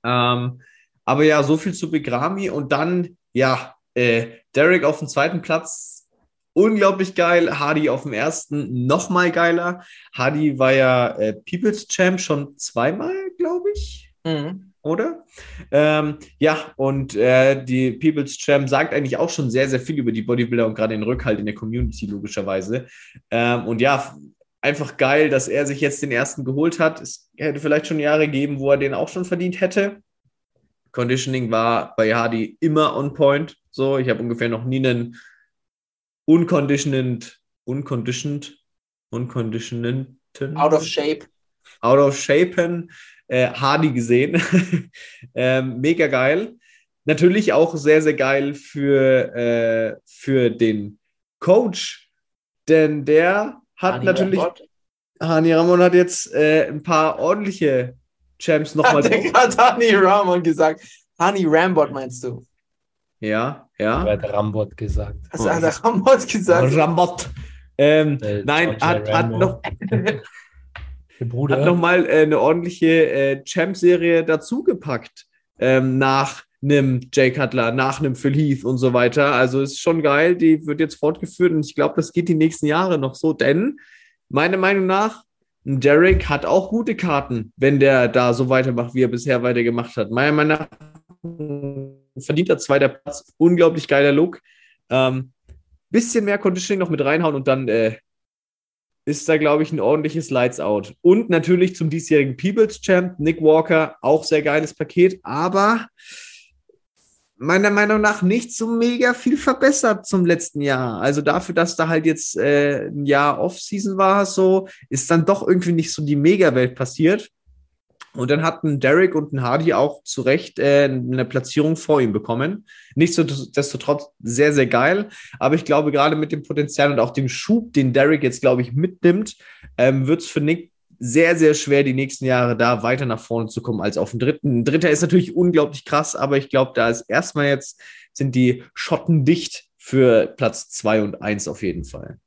Ähm, aber ja, so viel zu Begrami. Und dann, ja, äh, Derek auf dem zweiten Platz, unglaublich geil. Hardy auf dem ersten, nochmal geiler. Hardy war ja äh, People's Champ schon zweimal, glaube ich. Mhm. Oder? Ähm, ja, und äh, die People's Champ sagt eigentlich auch schon sehr, sehr viel über die Bodybuilder und gerade den Rückhalt in der Community, logischerweise. Ähm, und ja, einfach geil, dass er sich jetzt den ersten geholt hat. Es hätte vielleicht schon Jahre gegeben, wo er den auch schon verdient hätte. Conditioning war bei Hardy immer on point. So, ich habe ungefähr noch nie einen unconditioned, unconditioned, unconditioned, Out of shape. out of shapen äh, Hardy gesehen. ähm, mega geil. Natürlich auch sehr, sehr geil für, äh, für den Coach, denn der hat Hani natürlich. Rambod. Hani Ramon hat jetzt äh, ein paar ordentliche Champs nochmal Hat gerade Hani Ramon gesagt. Hani Rambot meinst du? Ja, Er ja. hat Rambot gesagt. Du hat der Rambot gesagt? Rambot. Ähm, Äh, nein, hat, hat noch, Der Bruder. hat nochmal äh, eine ordentliche äh, Champ-Serie dazugepackt. Ähm, nach einem Jay Cutler, nach einem Phil Heath und so weiter. Also ist schon geil, die wird jetzt fortgeführt und ich glaube, das geht die nächsten Jahre noch so, denn meiner Meinung nach, Derek hat auch gute Karten, wenn der da so weitermacht, wie er bisher weitergemacht hat. Meiner Meinung nach verdient er zweiter Platz, unglaublich geiler Look. Ähm, bisschen mehr Conditioning noch mit reinhauen und dann äh, ist da, glaube ich, ein ordentliches Lights Out. Und natürlich zum diesjährigen People's Champ, Nick Walker, auch sehr geiles Paket, aber meiner Meinung nach nicht so mega viel verbessert zum letzten Jahr. Also dafür, dass da halt jetzt äh, ein Jahr Off-Season war, so ist dann doch irgendwie nicht so die Mega-Welt passiert. Und dann hatten Derek und ein Hardy auch zu Recht äh, eine Platzierung vor ihm bekommen. Nichtsdestotrotz sehr, sehr geil. Aber ich glaube, gerade mit dem Potenzial und auch dem Schub, den Derek jetzt, glaube ich, mitnimmt, ähm, wird es für Nick sehr, sehr schwer, die nächsten Jahre da weiter nach vorne zu kommen als auf den dritten. Ein dritter ist natürlich unglaublich krass, aber ich glaube, da ist erstmal jetzt, sind die Schotten dicht für Platz 2 und 1 auf jeden Fall.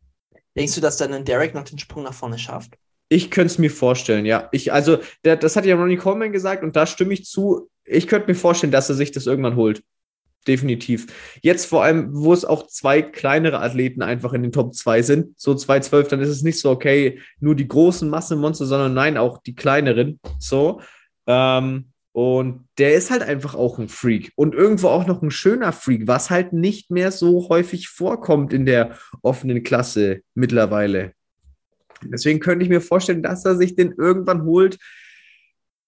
Denkst du, dass dann Derek noch den Sprung nach vorne schafft? Ich könnte es mir vorstellen, ja. Ich, also, der, das hat ja Ronnie Coleman gesagt und da stimme ich zu. Ich könnte mir vorstellen, dass er sich das irgendwann holt. Definitiv. Jetzt vor allem, wo es auch zwei kleinere Athleten einfach in den Top 2 sind, so 212, dann ist es nicht so, okay, nur die großen Massenmonster, sondern nein, auch die kleineren. So. Ähm, und der ist halt einfach auch ein Freak und irgendwo auch noch ein schöner Freak, was halt nicht mehr so häufig vorkommt in der offenen Klasse mittlerweile. Deswegen könnte ich mir vorstellen, dass er sich den irgendwann holt.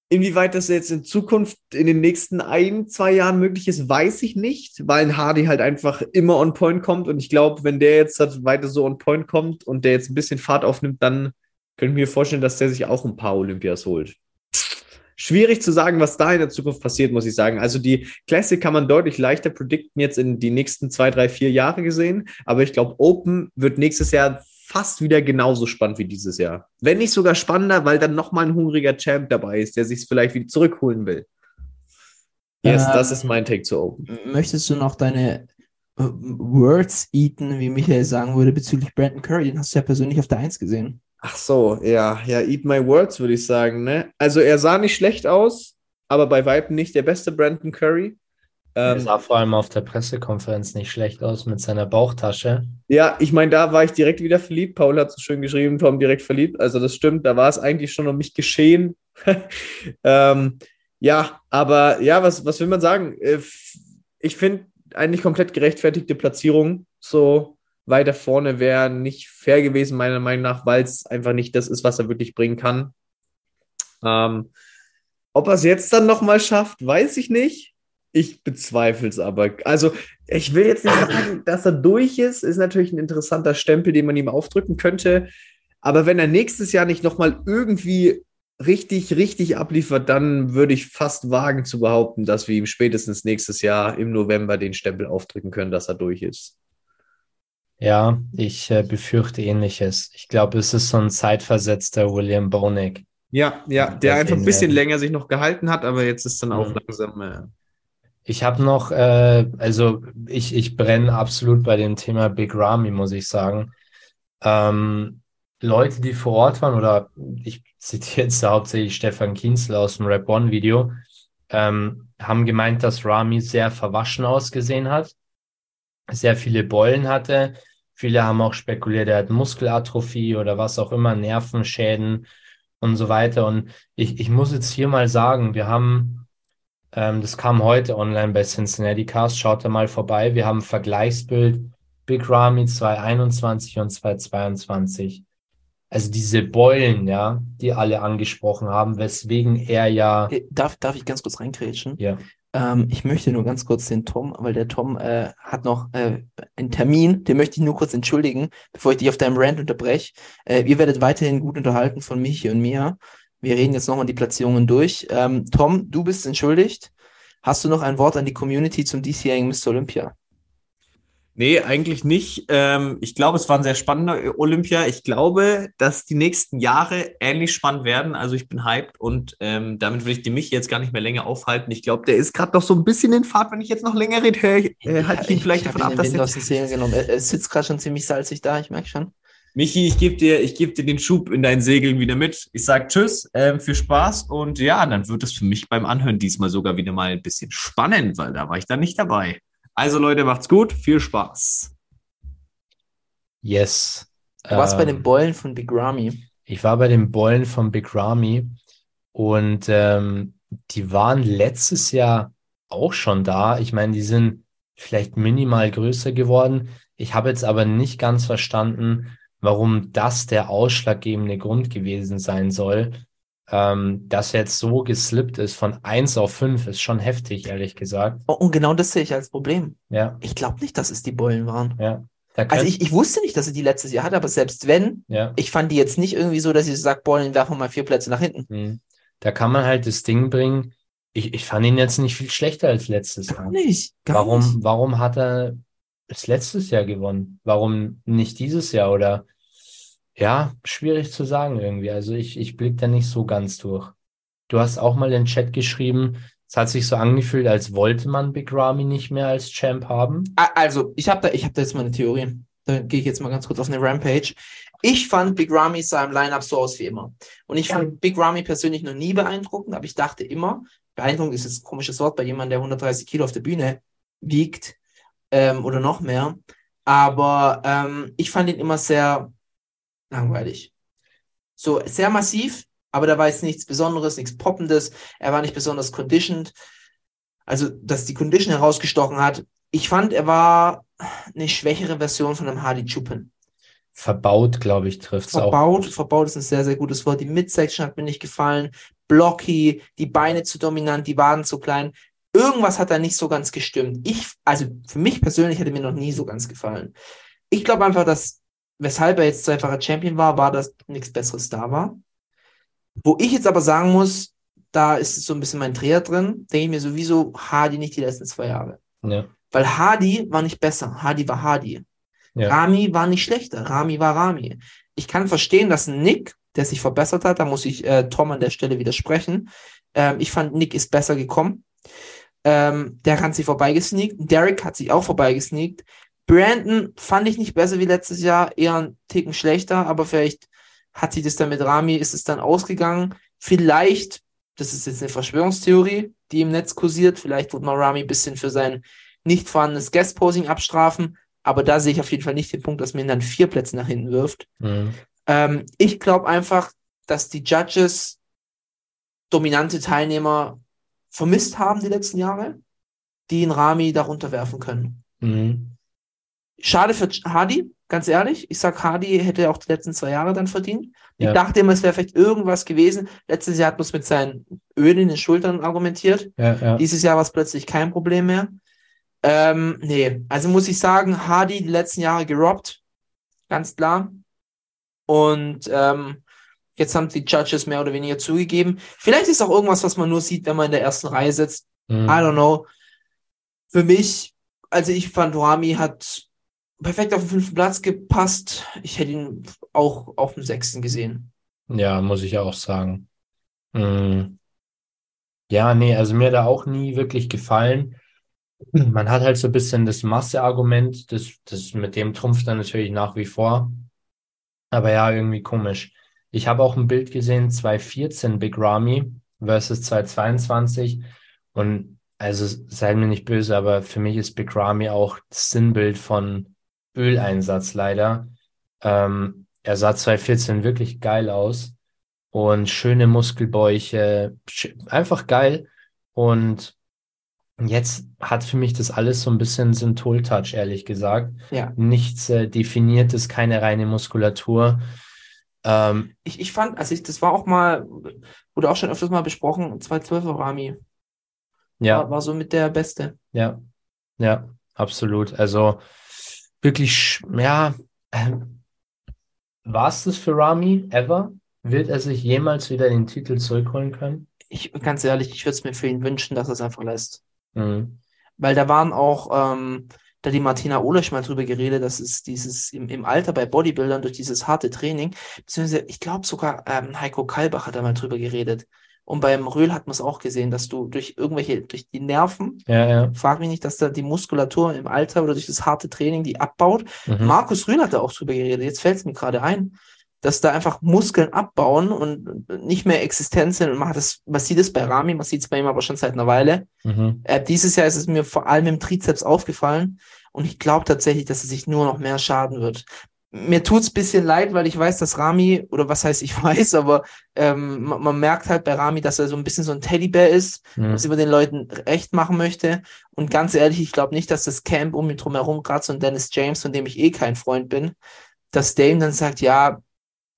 Inwieweit das jetzt in Zukunft in den nächsten ein, zwei Jahren möglich ist, weiß ich nicht, weil ein Hardy halt einfach immer on point kommt. Und ich glaube, wenn der jetzt halt weiter so on point kommt und der jetzt ein bisschen Fahrt aufnimmt, dann könnte ich mir vorstellen, dass der sich auch ein paar Olympias holt. Schwierig zu sagen, was da in der Zukunft passiert, muss ich sagen. Also die Classic kann man deutlich leichter predikten jetzt in die nächsten zwei, drei, vier Jahre gesehen. Aber ich glaube, Open wird nächstes Jahr fast wieder genauso spannend wie dieses Jahr. Wenn nicht sogar spannender, weil dann nochmal ein hungriger Champ dabei ist, der sich vielleicht wieder zurückholen will. Yes, Ähm, das ist mein Take zu Open. Möchtest du noch deine äh, Words eaten, wie Michael sagen würde, bezüglich Brandon Curry? Den hast du ja persönlich auf der 1 gesehen. Ach so, ja, ja, eat my words, würde ich sagen, ne? Also er sah nicht schlecht aus, aber bei Weitem nicht der beste Brandon Curry. Er Ähm, sah vor allem auf der Pressekonferenz nicht schlecht aus mit seiner Bauchtasche. Ja, ich meine, da war ich direkt wieder verliebt. Paul hat so schön geschrieben, Tom direkt verliebt. Also das stimmt, da war es eigentlich schon um mich geschehen. ähm, ja, aber ja, was, was will man sagen? Äh, Ich finde eigentlich komplett gerechtfertigte Platzierung. So weiter vorne wäre nicht fair gewesen, meiner Meinung nach, weil es einfach nicht das ist, was er wirklich bringen kann. Ähm, ob er es jetzt dann nochmal schafft, weiß ich nicht. Ich bezweifle es aber. Also, ich will jetzt nicht sagen, dass er durch ist. Ist natürlich ein interessanter Stempel, den man ihm aufdrücken könnte. Aber wenn er nächstes Jahr nicht nochmal irgendwie richtig, richtig abliefert, dann würde ich fast wagen zu behaupten, dass wir ihm spätestens nächstes Jahr im November den Stempel aufdrücken können, dass er durch ist. Ja, ich äh, befürchte ähnliches. Ich glaube, es ist so ein zeitversetzter William Bonek. Ja, ja, Der einfach ein bisschen länger sich noch gehalten hat, aber jetzt ist dann auch Mhm. langsam. Äh, Ich habe noch, äh, also ich, ich brenne absolut bei dem Thema Big Ramy, muss ich sagen. Ähm, Leute, die vor Ort waren, oder ich zitiere jetzt hauptsächlich Stefan Kienzler aus dem Rap One Video, ähm, haben gemeint, dass Ramy sehr verwaschen ausgesehen hat, sehr viele Beulen hatte. Viele haben auch spekuliert, er hat Muskelatrophie oder was auch immer, Nervenschäden und so weiter. Und ich, ich muss jetzt hier mal sagen, wir haben ähm, das kam heute online bei Cincinnati Cast. Schaut da mal vorbei. Wir haben ein Vergleichsbild Big Ramy 221 und 222. Also diese Beulen, ja, die alle angesprochen haben, weswegen er ja, Äh, Darf, darf ich ganz kurz reingrätschen? ja, Ähm, ich möchte nur ganz kurz den Tom, weil der Tom äh, hat noch äh, einen Termin, den möchte ich nur kurz entschuldigen, bevor ich dich auf deinem Rant unterbreche. Äh, ihr werdet weiterhin gut unterhalten von Michi und mir. Wir reden jetzt nochmal die Platzierungen durch. Ähm, Tom, du bist entschuldigt. Hast du noch ein Wort an die Community zum diesjährigen Mr. Olympia? Nee, eigentlich nicht. Ähm, ich glaube, es war ein sehr spannender Olympia. Ich glaube, dass die nächsten Jahre ähnlich spannend werden. Also ich bin hyped und ähm, damit will ich den Michi jetzt gar nicht mehr länger aufhalten. Ich glaube, der ist gerade noch so ein bisschen in Fahrt. Wenn ich jetzt noch länger rede, höre ich, äh, halte ich ihn vielleicht davon ab, dass Segeln genommen. Er, er sitzt gerade schon ziemlich salzig da, ich merke schon. Michi, ich gebe dir, ich geb dir den Schub in deinen Segeln wieder mit. Ich sage Tschüss, ähm, viel Spaß und ja, dann wird es für mich beim Anhören diesmal sogar wieder mal ein bisschen spannend, weil da war ich dann nicht dabei. Also Leute, macht's gut, viel Spaß. yes. Du warst bei den Ähm, Beulen von Big Ramy. Ich war bei den Beulen von Big Ramy und ähm, die waren letztes Jahr auch schon da. Ich meine, die sind vielleicht minimal größer geworden. Ich habe jetzt aber nicht ganz verstanden, warum das der ausschlaggebende Grund gewesen sein soll. Ähm, dass er jetzt so geslippt ist von 1 auf 5, ist schon heftig, ehrlich gesagt. Oh, und genau das sehe ich als Problem. Ja, Ich glaube nicht, dass es die Beulen waren. ja. Also ich, ich wusste nicht, dass er die letztes Jahr hatte, aber selbst wenn, ja. ich fand die jetzt nicht irgendwie so, dass ich sage, Beulen werfen mal vier Plätze nach hinten. Hm. Da kann man halt das Ding bringen. Ich, ich fand ihn jetzt nicht viel schlechter als letztes Jahr. Gar nicht. Gar Warum, nicht. warum hat er es letztes Jahr gewonnen? Warum nicht dieses Jahr? Oder ja, schwierig zu sagen irgendwie. Also ich, ich blicke da nicht so ganz durch. Du hast auch mal in den Chat geschrieben, Es hat sich so angefühlt, als wollte man Big Ramy nicht mehr als Champ haben. Also, ich habe da, ich hab da jetzt mal eine Theorie. Da gehe ich jetzt mal ganz kurz auf eine Rampage. Ich fand Big Ramy sah im Lineup so aus wie immer. Und ich fand Big Ramy persönlich noch nie beeindruckend, aber ich dachte immer, beeindruckend ist jetzt ein komisches Wort bei jemandem, der 130 Kilo auf der Bühne wiegt ähm, oder noch mehr. Aber ähm, ich fand ihn immer sehr langweilig. So sehr massiv, aber da war jetzt nichts Besonderes, nichts Poppendes. Er war nicht besonders conditioned. Also, dass die Condition herausgestochen hat. Ich fand, er war eine schwächere Version von einem Hardy Chupin. Verbaut, glaube ich, trifft es auch. Verbaut, verbaut ist ein sehr, sehr gutes Wort. Die Midsection hat mir nicht gefallen. Blocky, die Beine zu dominant, die Waden zu klein. Irgendwas hat da nicht so ganz gestimmt. Ich, also für mich persönlich hätte mir noch nie so ganz gefallen. Ich glaube einfach, dass, weshalb er jetzt zweifacher Champion war, war, dass nichts Besseres da war. Wo ich jetzt aber sagen muss, da ist so ein bisschen mein Dreher drin, denke ich mir sowieso, Hardy nicht die letzten zwei Jahre. Ja. Weil Hardy war nicht besser. Hardy war Hardy. Ja. Rami war nicht schlechter. Rami war Rami. Ich kann verstehen, dass Nick, der sich verbessert hat, da muss ich äh, Tom an der Stelle widersprechen. Ähm, ich fand, Nick ist besser gekommen. Ähm, der hat sich vorbeigesneakt. Derek hat sich auch vorbeigesneakt. Brandon fand ich nicht besser wie letztes Jahr, eher einen Ticken schlechter, aber vielleicht hat sich das dann mit Rami, ist es dann ausgegangen. Vielleicht, das ist jetzt eine Verschwörungstheorie, die im Netz kursiert, vielleicht wird man Rami ein bisschen für sein nicht vorhandenes Guest-Posing abstrafen, aber da sehe ich auf jeden Fall nicht den Punkt, dass man ihn dann vier Plätze nach hinten wirft. Mhm. Ähm, ich glaube einfach, dass die Judges dominante Teilnehmer vermisst haben die letzten Jahre, die in Rami darunter werfen können. Mhm. Schade für Hardy, ganz ehrlich. Ich sag, Hardy hätte auch die letzten zwei Jahre dann verdient. Ja. Ich dachte immer, es wäre vielleicht irgendwas gewesen. Letztes Jahr hat man es mit seinen Ölen in den Schultern argumentiert. Ja, ja. Dieses Jahr war es plötzlich kein Problem mehr. Ähm, nee, also muss ich sagen, Hardy die letzten Jahre gerobbt, ganz klar. Und ähm, jetzt haben die Judges mehr oder weniger zugegeben. Vielleicht ist auch irgendwas, was man nur sieht, wenn man in der ersten Reihe sitzt. Mhm. I don't know. Für mich, also ich fand, Rami hat perfekt auf den fünften Platz gepasst. Ich hätte ihn auch auf dem sechsten gesehen. Ja, muss ich auch sagen. Mm. Ja, nee, also mir hat er auch nie wirklich gefallen. Man hat halt so ein bisschen das Masse-Argument, das, das mit dem trumpft dann natürlich nach wie vor. Aber ja, irgendwie komisch. Ich habe auch ein Bild gesehen, 2014 Big Ramy versus 2022. Und also seid mir nicht böse, aber für mich ist Big Ramy auch das Sinnbild von Öleinsatz leider. Ähm, er sah 2014 wirklich geil aus und schöne Muskelbäuche, einfach geil. Und jetzt hat für mich das alles so ein bisschen Synthol-Touch, ehrlich gesagt. Ja. Nichts äh, Definiertes, keine reine Muskulatur. Ähm, Ich, ich fand, also ich, das war auch mal, wurde auch schon öfters mal besprochen, 2012er Rami ja. war, war so mit der Beste. Ja, ja, absolut. Also wirklich, ja, ähm, war es das für Rami ever? Wird er sich jemals wieder den Titel zurückholen können? Ich, ganz ehrlich, ich würde es mir für ihn wünschen, dass er es einfach lässt. Mhm. Weil da waren auch, ähm, da die Martina Olesch mal drüber geredet, dass es dieses im, im Alter bei Bodybuildern durch dieses harte Training, beziehungsweise ich glaube sogar ähm, Heiko Kalbach hat da mal drüber geredet. Und beim Röhl hat man es auch gesehen, dass du durch irgendwelche, durch die Nerven, Ja, ja. frag mich nicht, dass da die Muskulatur im Alter oder durch das harte Training die abbaut. Mhm. Markus Rühl hat da auch drüber geredet, jetzt fällt es mir gerade ein, dass da einfach Muskeln abbauen und nicht mehr existent sind. Und man, hat das, man sieht es bei Rami, man sieht es bei ihm aber schon seit einer Weile. Mhm. Äh, dieses Jahr ist es mir vor allem im Trizeps aufgefallen und ich glaube tatsächlich, dass er sich nur noch mehr schaden wird. Mir tut's ein bisschen leid, weil ich weiß, dass Rami, oder was heißt ich weiß, aber ähm, man, man merkt halt bei Rami, dass er so ein bisschen so ein Teddybär ist, Mhm. was über den Leuten recht machen möchte. Und ganz ehrlich, ich glaube nicht, dass das Camp um ihn drumherum, gerade so ein Dennis James, von dem ich eh kein Freund bin, dass der ihm dann sagt, ja,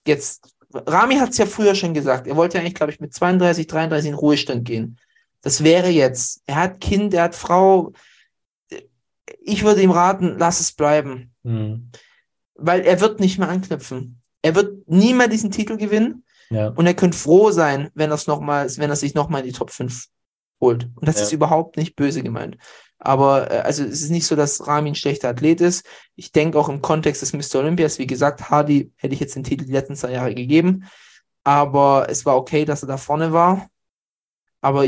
jetzt, Rami hat's ja früher schon gesagt, er wollte ja eigentlich, glaube ich, mit 32, 33 in Ruhestand gehen. Das wäre jetzt, er hat Kind, er hat Frau. Ich würde ihm raten, lass es bleiben, Mhm. weil er wird nicht mehr anknüpfen. Er wird nie mehr diesen Titel gewinnen Ja. und er könnte froh sein, wenn er es noch mal, wenn er sich nochmal in die Top 5 holt. Und das Ja. ist überhaupt nicht böse gemeint. Aber äh, also es ist nicht so, dass Rami ein schlechter Athlet ist. Ich denke auch im Kontext des Mr. Olympias, wie gesagt, Hardy hätte ich jetzt den Titel die letzten zwei Jahre gegeben. Aber es war okay, dass er da vorne war. Aber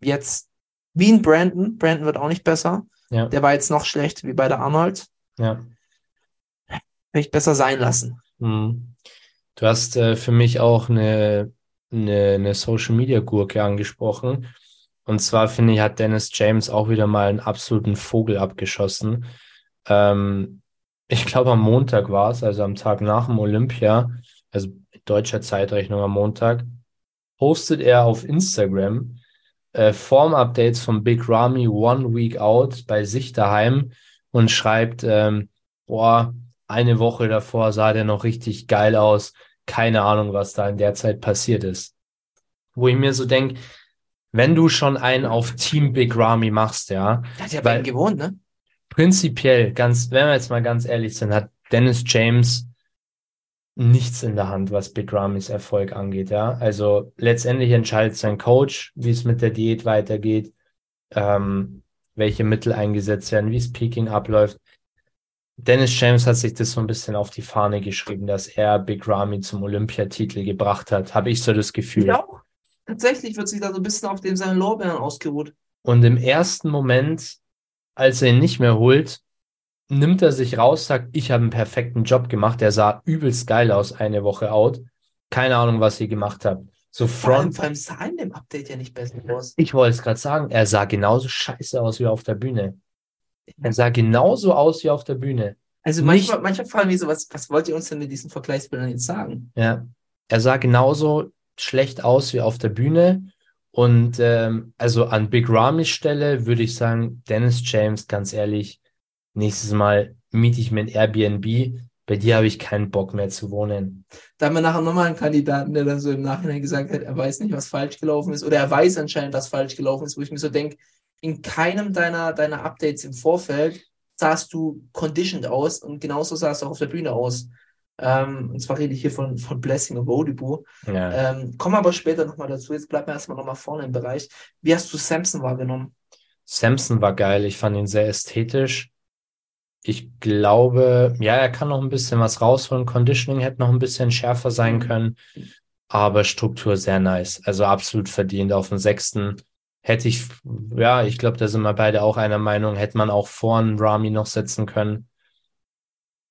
jetzt Wie ein Brandon. Brandon wird auch nicht besser. Ja. Der war jetzt noch schlecht wie bei der Arnold. Ja. Vielleicht besser sein lassen. Mhm. Du hast äh, für mich auch eine, eine, eine Social Media Gurke angesprochen. Und zwar finde ich, hat Dennis James auch wieder mal einen absoluten Vogel abgeschossen. Ähm, ich glaube, am Montag war es, also am Tag nach dem Olympia, also deutscher Zeitrechnung am Montag, postet er auf Instagram äh, Form-Updates von Big Ramy One Week Out bei sich daheim und schreibt, ähm, boah, eine Woche davor sah der noch richtig geil aus. Keine Ahnung, was da in der Zeit passiert ist. Wo ich mir so denke, wenn du schon einen auf Team Big Ramy machst, ja, Der hat ja bei ihm gewohnt, ne? prinzipiell, ganz, wenn wir jetzt mal ganz ehrlich sind, hat Dennis James nichts in der Hand, was Big Ramys Erfolg angeht, ja. Also letztendlich entscheidet sein Coach, wie es mit der Diät weitergeht, ähm, welche Mittel eingesetzt werden, wie es Peking abläuft. Dennis James hat sich das so ein bisschen auf die Fahne geschrieben, dass er Big Ramy zum Olympiatitel gebracht hat, habe ich so das Gefühl. Ich auch. Tatsächlich wird sich da so ein bisschen auf dem seinen Lorbeeren ausgeruht. Und im ersten Moment, als er ihn nicht mehr holt, nimmt er sich raus, sagt, ich habe einen perfekten Job gemacht. Der sah übelst geil aus, eine Woche out. Keine Ahnung, was ihr gemacht habt. So Vor allem, front. vor allem sah in dem Update ja nicht besser aus. Ich wollte es gerade sagen, er sah genauso scheiße aus wie auf der Bühne. Er sah genauso aus wie auf der Bühne. Also Nicht- manchmal, manchmal fragen wir so, was, was wollt ihr uns denn mit diesen Vergleichsbildern jetzt sagen? Ja. Er sah genauso schlecht aus wie auf der Bühne. Und ähm, also an Big Ramys Stelle würde ich sagen, Dennis James, ganz ehrlich, nächstes Mal miete ich mir ein Airbnb. Bei dir habe ich keinen Bock mehr zu wohnen. Da haben wir nachher nochmal einen Kandidaten, der dann so im Nachhinein gesagt hat, er weiß nicht, was falsch gelaufen ist. Oder er weiß anscheinend, was falsch gelaufen ist, wo ich mir so denke, in keinem deiner, deiner Updates im Vorfeld sahst du conditioned aus und genauso sahst du auch auf der Bühne aus. Ähm, und zwar rede ich hier von, von Blessing und Bodibu. Ja. Ähm, kommen aber später nochmal dazu. Jetzt bleiben wir erstmal nochmal vorne im Bereich. Wie hast du Samson wahrgenommen? Samson war geil. Ich fand ihn sehr ästhetisch. Ich glaube, ja, er kann noch ein bisschen was rausholen. Conditioning hätte noch ein bisschen schärfer sein können, aber Struktur sehr nice. Also absolut verdient auf den sechsten. Hätte ich, ja, ich glaube, da sind wir beide auch einer Meinung, hätte man auch vor einen Rami noch setzen können.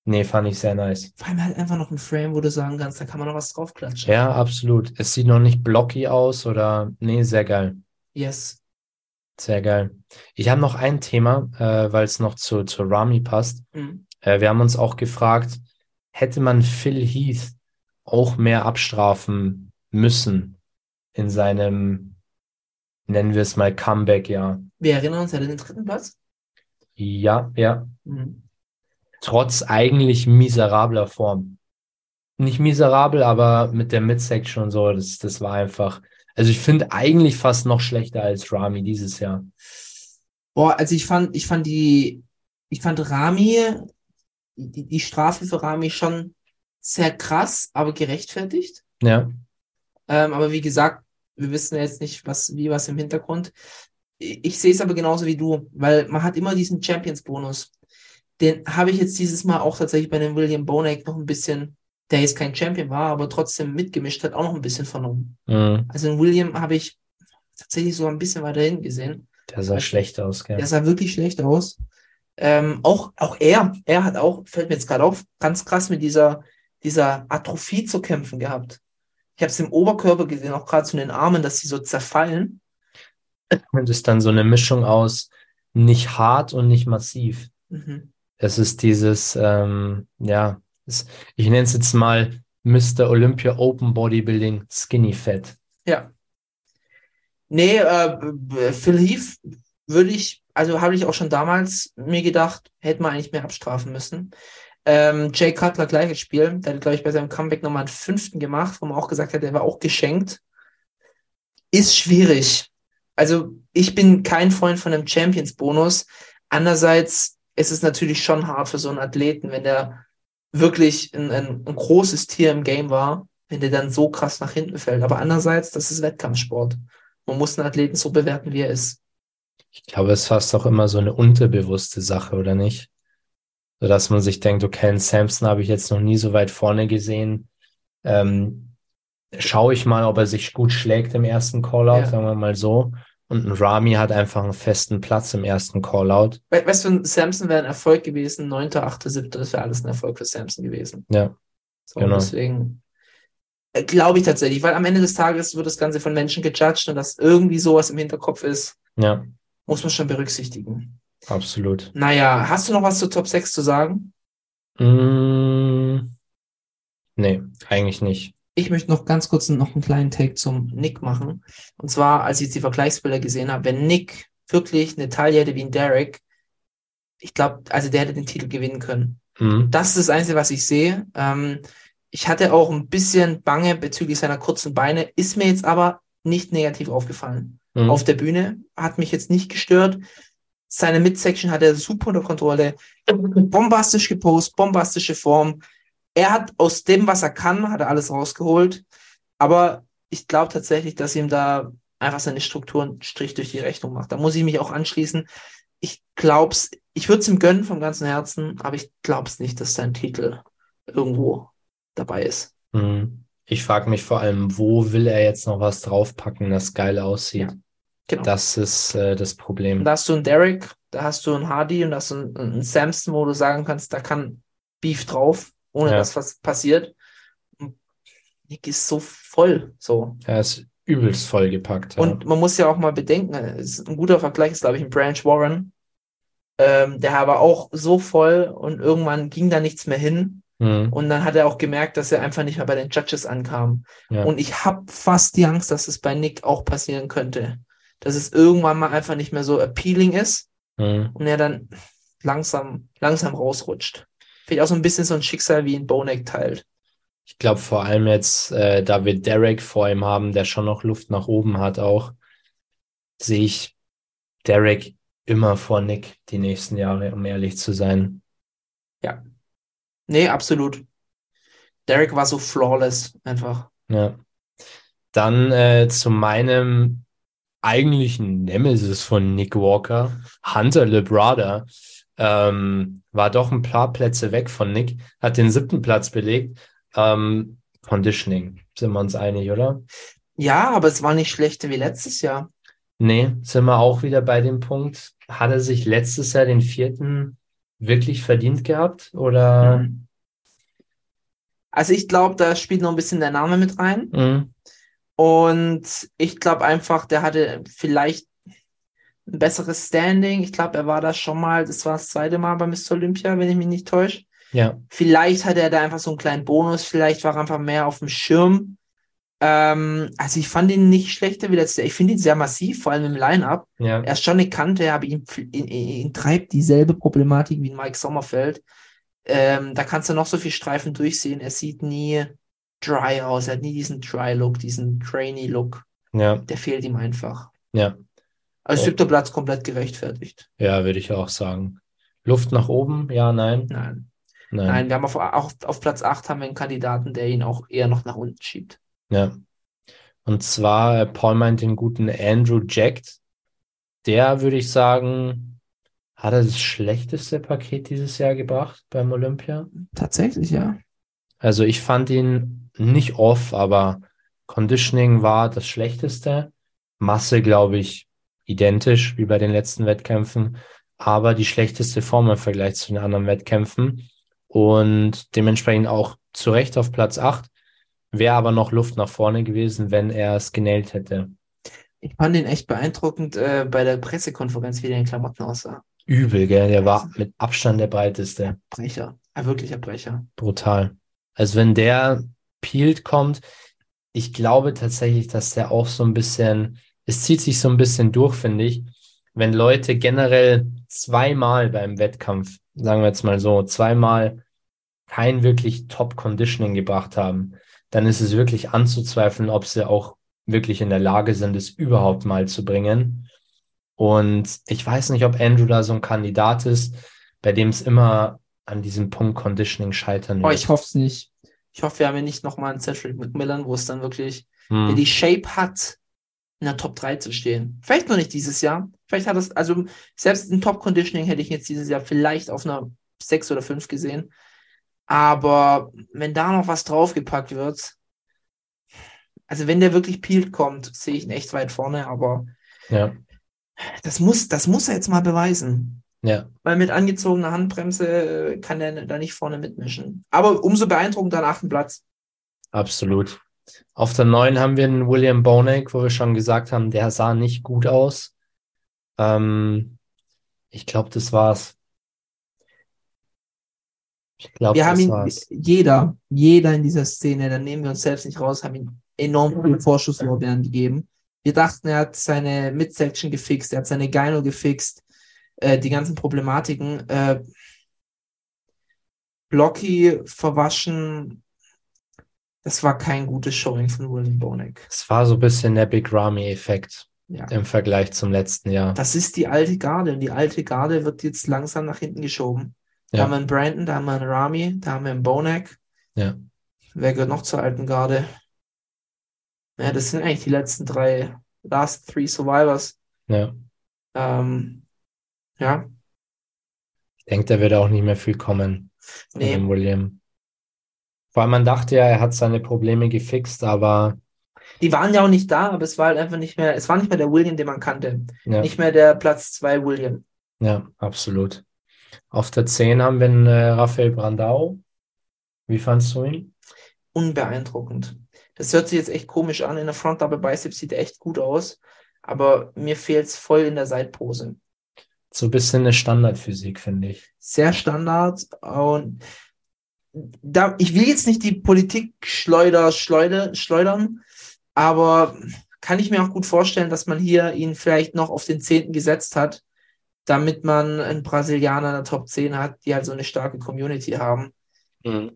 Nee, fand ich sehr nice. Vor allem halt einfach noch ein Frame, wo du sagen kannst, da kann man noch was draufklatschen. Ja, absolut. Es sieht noch nicht blocky aus oder, nee, sehr geil. Yes. Sehr geil. Ich habe noch ein Thema, äh, weil es noch zu, zu Rami passt. Mhm. Äh, wir haben uns auch gefragt, hätte man Phil Heath auch mehr abstrafen müssen in seinem, nennen wir es mal, Comeback-Jahr? Wir erinnern uns, er hat den dritten Platz. Ja, ja. Mhm. Trotz eigentlich miserabler Form. Nicht miserabel, aber mit der Midsection und so, das, das war einfach. Also ich finde eigentlich fast noch schlechter als Rami dieses Jahr. Boah, also ich fand, ich fand die, ich fand Rami, die, die Strafe für Rami schon sehr krass, aber gerechtfertigt. Ja, Ähm, aber wie gesagt, wir wissen ja jetzt nicht, was, wie was im Hintergrund. Ich, ich sehe es aber genauso wie du, weil man hat immer diesen Champions-Bonus. Den habe ich jetzt dieses Mal auch tatsächlich bei dem William Bonek noch ein bisschen, der jetzt kein Champion war, aber trotzdem mitgemischt hat, auch noch ein bisschen vernommen. mhm. Also in William habe ich tatsächlich so ein bisschen weiter hinten gesehen. der sah schlecht aus, gell? Der sah wirklich schlecht aus. Ähm, auch, auch er, er hat auch, fällt mir jetzt gerade auf, ganz krass mit dieser, dieser Atrophie zu kämpfen gehabt. Ich habe es im Oberkörper gesehen, auch gerade zu den Armen, dass sie so zerfallen. Und ist dann so eine Mischung aus nicht hart und nicht massiv. Mhm. Es ist dieses, ähm, ja, es, ich nenne es jetzt mal Mr. Olympia Open Bodybuilding Skinny Fat. Ja. Nee, äh, Phil Heath würde ich, also habe ich auch schon damals mir gedacht, hätte man eigentlich mehr abstrafen müssen. Ähm, Jay Cutler, gleiches Spiel. Der hat, glaube ich, bei seinem Comeback nochmal einen fünften gemacht, wo man auch gesagt hat, der war auch geschenkt. Ist schwierig. Also, ich bin kein Freund von einem Champions-Bonus. Andererseits ist es natürlich schon hart für so einen Athleten, wenn der wirklich ein, ein, ein großes Tier im Game war, wenn der dann so krass nach hinten fällt. Aber andererseits, das ist Wettkampfsport. Man muss einen Athleten so bewerten, wie er ist. Ich glaube, es ist fast auch immer so eine unterbewusste Sache, oder nicht? So dass man sich denkt, okay, einen Samson habe ich jetzt noch nie so weit vorne gesehen. Ähm, schaue ich mal, ob er sich gut schlägt im ersten Callout, Ja. sagen wir mal so. Und ein Rami hat einfach einen festen Platz im ersten Callout. We weißt du, Samson wäre ein Erfolg gewesen, 9., 8., 7., das wäre alles ein Erfolg für Samson gewesen. Ja. So, Genau. deswegen äh, glaube ich tatsächlich, weil am Ende des Tages wird das Ganze von Menschen gejudged und dass irgendwie sowas im Hinterkopf ist, Ja, muss man schon berücksichtigen. absolut. Naja, hast du noch was zu Top 6 zu sagen? Mm, nee, eigentlich nicht. Ich möchte noch ganz kurz noch einen kleinen Take zum Nick machen. Und zwar, als ich jetzt die Vergleichsbilder gesehen habe, wenn Nick wirklich eine Taille hätte wie ein Derek, ich glaube, also der hätte den Titel gewinnen können. Mhm. Das ist das Einzige, was ich sehe. Ähm, ich hatte auch ein bisschen Bange bezüglich seiner kurzen Beine, ist mir jetzt aber nicht negativ aufgefallen. Mhm. Auf der Bühne hat mich jetzt nicht gestört. Seine Midsection hat er super unter Kontrolle. Bombastisch gepostet, bombastische Form. Er hat aus dem, was er kann, hat er alles rausgeholt. Aber ich glaube tatsächlich, dass ihm da einfach seine Struktur einen Strich durch die Rechnung macht. Da muss ich mich auch anschließen. Ich glaub's, ich würde es ihm gönnen vom ganzen Herzen, aber ich glaub's nicht, dass sein Titel irgendwo dabei ist. Mhm. Ich frage mich vor allem, wo will er jetzt noch was draufpacken, das geil aussieht? Genau. Das ist äh, das Problem. da hast du einen Derek, da hast du einen Hardy und da hast du einen, einen Samson, wo du sagen kannst, da kann Beef drauf, ohne Ja. dass was passiert. Und Nick ist so voll, so. Er ist übelst vollgepackt. Ja. Und man muss ja auch mal bedenken, ein guter Vergleich ist, glaube ich, ein Branch Warren. Ähm, der war auch so voll und irgendwann ging da nichts mehr hin. Mhm. Und dann hat er auch gemerkt, dass er einfach nicht mehr bei den Judges ankam. Ja. Und ich habe fast die Angst, dass es bei Nick auch passieren könnte. Dass es irgendwann mal einfach nicht mehr so appealing ist Mhm. und er dann langsam, langsam rausrutscht. Vielleicht auch so ein bisschen so ein Schicksal wie ein Bonek teilt. Ich glaube vor allem jetzt, äh, da wir Derek vor ihm haben, der schon noch Luft nach oben hat auch, sehe ich Derek immer vor Nick die nächsten Jahre, um ehrlich zu sein. Nee, absolut. Derek war so flawless einfach. Ja. Dann äh, zu meinem eigentlichen Nemesis von Nick Walker, Hunter Lebrada, ähm, war doch ein paar Plätze weg von Nick, hat den siebten Platz belegt. Ähm, Conditioning, sind wir uns einig, oder? Ja, aber es war nicht schlechter wie letztes Jahr. Nee, sind wir auch wieder bei dem Punkt. Hat er sich letztes Jahr den vierten wirklich verdient gehabt? Oder? Mhm. Also ich glaube, da spielt noch ein bisschen der Name mit rein. Mhm. Und ich glaube einfach, der hatte vielleicht ein besseres Standing. Ich glaube, er war da schon mal, das war das zweite Mal bei Mr. Olympia, wenn ich mich nicht täusche. Ja, Vielleicht hatte er da einfach so einen kleinen Bonus, vielleicht war er einfach mehr auf dem Schirm. Ähm, also ich fand ihn nicht schlechter wie letztes Jahr. Ich finde ihn sehr massiv, vor allem im Line-Up. ja, Er ist schon eine Kante, aber ihn, ihn, ihn treibt dieselbe Problematik wie Mike Sommerfeld. Ähm, da kannst du noch so viel Streifen durchsehen. Er sieht nie dry aus. Er hat nie diesen Dry-Look, diesen Trainee-Look. ja, Der fehlt ihm einfach. ja. Also Ja. siebter Platz komplett gerechtfertigt. Ja, würde ich auch sagen. Luft nach oben? Ja, nein. Nein. Nein. Nein, wir haben auf, auch auf Platz 8 haben wir einen Kandidaten, der ihn auch eher noch nach unten schiebt. Ja. Und zwar, äh, Paul meint den guten Andrew Jacked. Der, würde ich sagen, hat er das schlechteste Paket dieses Jahr gebracht beim Olympia. Tatsächlich, ja. Also ich fand ihn nicht off, aber Conditioning war das Schlechteste. Masse, glaube ich, identisch wie bei den letzten Wettkämpfen, aber die schlechteste Form im Vergleich zu den anderen Wettkämpfen. Und dementsprechend auch zu Recht auf Platz 8. Wäre aber noch Luft nach vorne gewesen, wenn er es genäht hätte. Ich fand ihn echt beeindruckend äh, bei der Pressekonferenz, wie der in Klamotten aussah. Übel, gell? Der war mit Abstand der breiteste. Brecher. Ein wirklicher Brecher. Brutal. Also wenn der peeled kommt, ich glaube tatsächlich, dass der auch so ein bisschen, es zieht sich so ein bisschen durch, finde ich. Wenn Leute generell zweimal beim Wettkampf, sagen wir jetzt mal so, zweimal kein wirklich Top-Conditioning gebracht haben, dann ist es wirklich anzuzweifeln, ob sie auch wirklich in der Lage sind, es überhaupt mal zu bringen. Und ich weiß nicht, ob Andrew da so ein Kandidat ist, bei dem es immer an diesem Punkt Conditioning scheitern Oh, wird. ich hoffe es nicht. Ich hoffe, wir haben ja nicht nochmal einen Cedric McMillan, wo es dann wirklich, Hm. die Shape hat, in der Top 3 zu stehen. Vielleicht noch nicht dieses Jahr. Vielleicht hat es, also selbst in Top Conditioning hätte ich jetzt dieses Jahr vielleicht auf einer 6 oder 5 gesehen. Aber wenn da noch was draufgepackt wird, also wenn der wirklich peeled kommt, sehe ich ihn echt weit vorne, aber Ja, Das muss, das muss er jetzt mal beweisen. ja. Weil mit angezogener Handbremse äh, kann er da nicht vorne mitmischen. Aber umso beeindruckender nach dem Platz. Absolut. Auf der 9 haben wir einen William Bonek, wo wir schon gesagt haben, der sah nicht gut aus. Ähm, ich glaube, das war's. Ich glaube, Wir haben das ihn, war's. jeder, jeder in dieser Szene, da nehmen wir uns selbst nicht raus, haben ihm enorm viele Vorschusslorbeeren gegeben. Wir dachten, er hat seine Midsection gefixt, er hat seine Gyno gefixt, äh, die ganzen Problematiken. Äh, Blocky verwaschen, das war kein gutes Showing von William Bonek. Es war so ein bisschen der Big Ramy-Effekt Ja. im Vergleich zum letzten Jahr. Das ist die alte Garde und die alte Garde wird jetzt langsam nach hinten geschoben. Da Ja. haben wir einen Brandon, da haben wir einen Rami, da haben wir einen Bonek. Ja. Wer gehört noch zur alten Garde? Ja, das sind eigentlich die letzten drei, last three Survivors. Ja. Ähm, ja, Ich denke, da wird auch nicht mehr viel kommen nee, William. Allem, man dachte ja, er hat seine Probleme gefixt, aber die waren ja auch nicht da, aber es war halt einfach nicht mehr, es war nicht mehr der William, den man kannte. ja, Nicht mehr der Platz zwei William. ja, absolut. Auf der 10 haben wir einen äh, Raphael Brandau. Wie fandst du ihn? Unbeeindruckend. Das hört sich jetzt echt komisch an. In der Front Double Biceps sieht er echt gut aus, aber mir fehlt es voll in der Seitpose. So ein bisschen eine Standardphysik, finde ich. sehr Standard und da, ich will jetzt nicht die Politik schleuder, schleuder, schleudern, aber kann ich mir auch gut vorstellen, dass man hier ihn vielleicht noch auf den 10. gesetzt hat, damit man einen Brasilianer in der Top 10 hat, die halt so eine starke Community haben.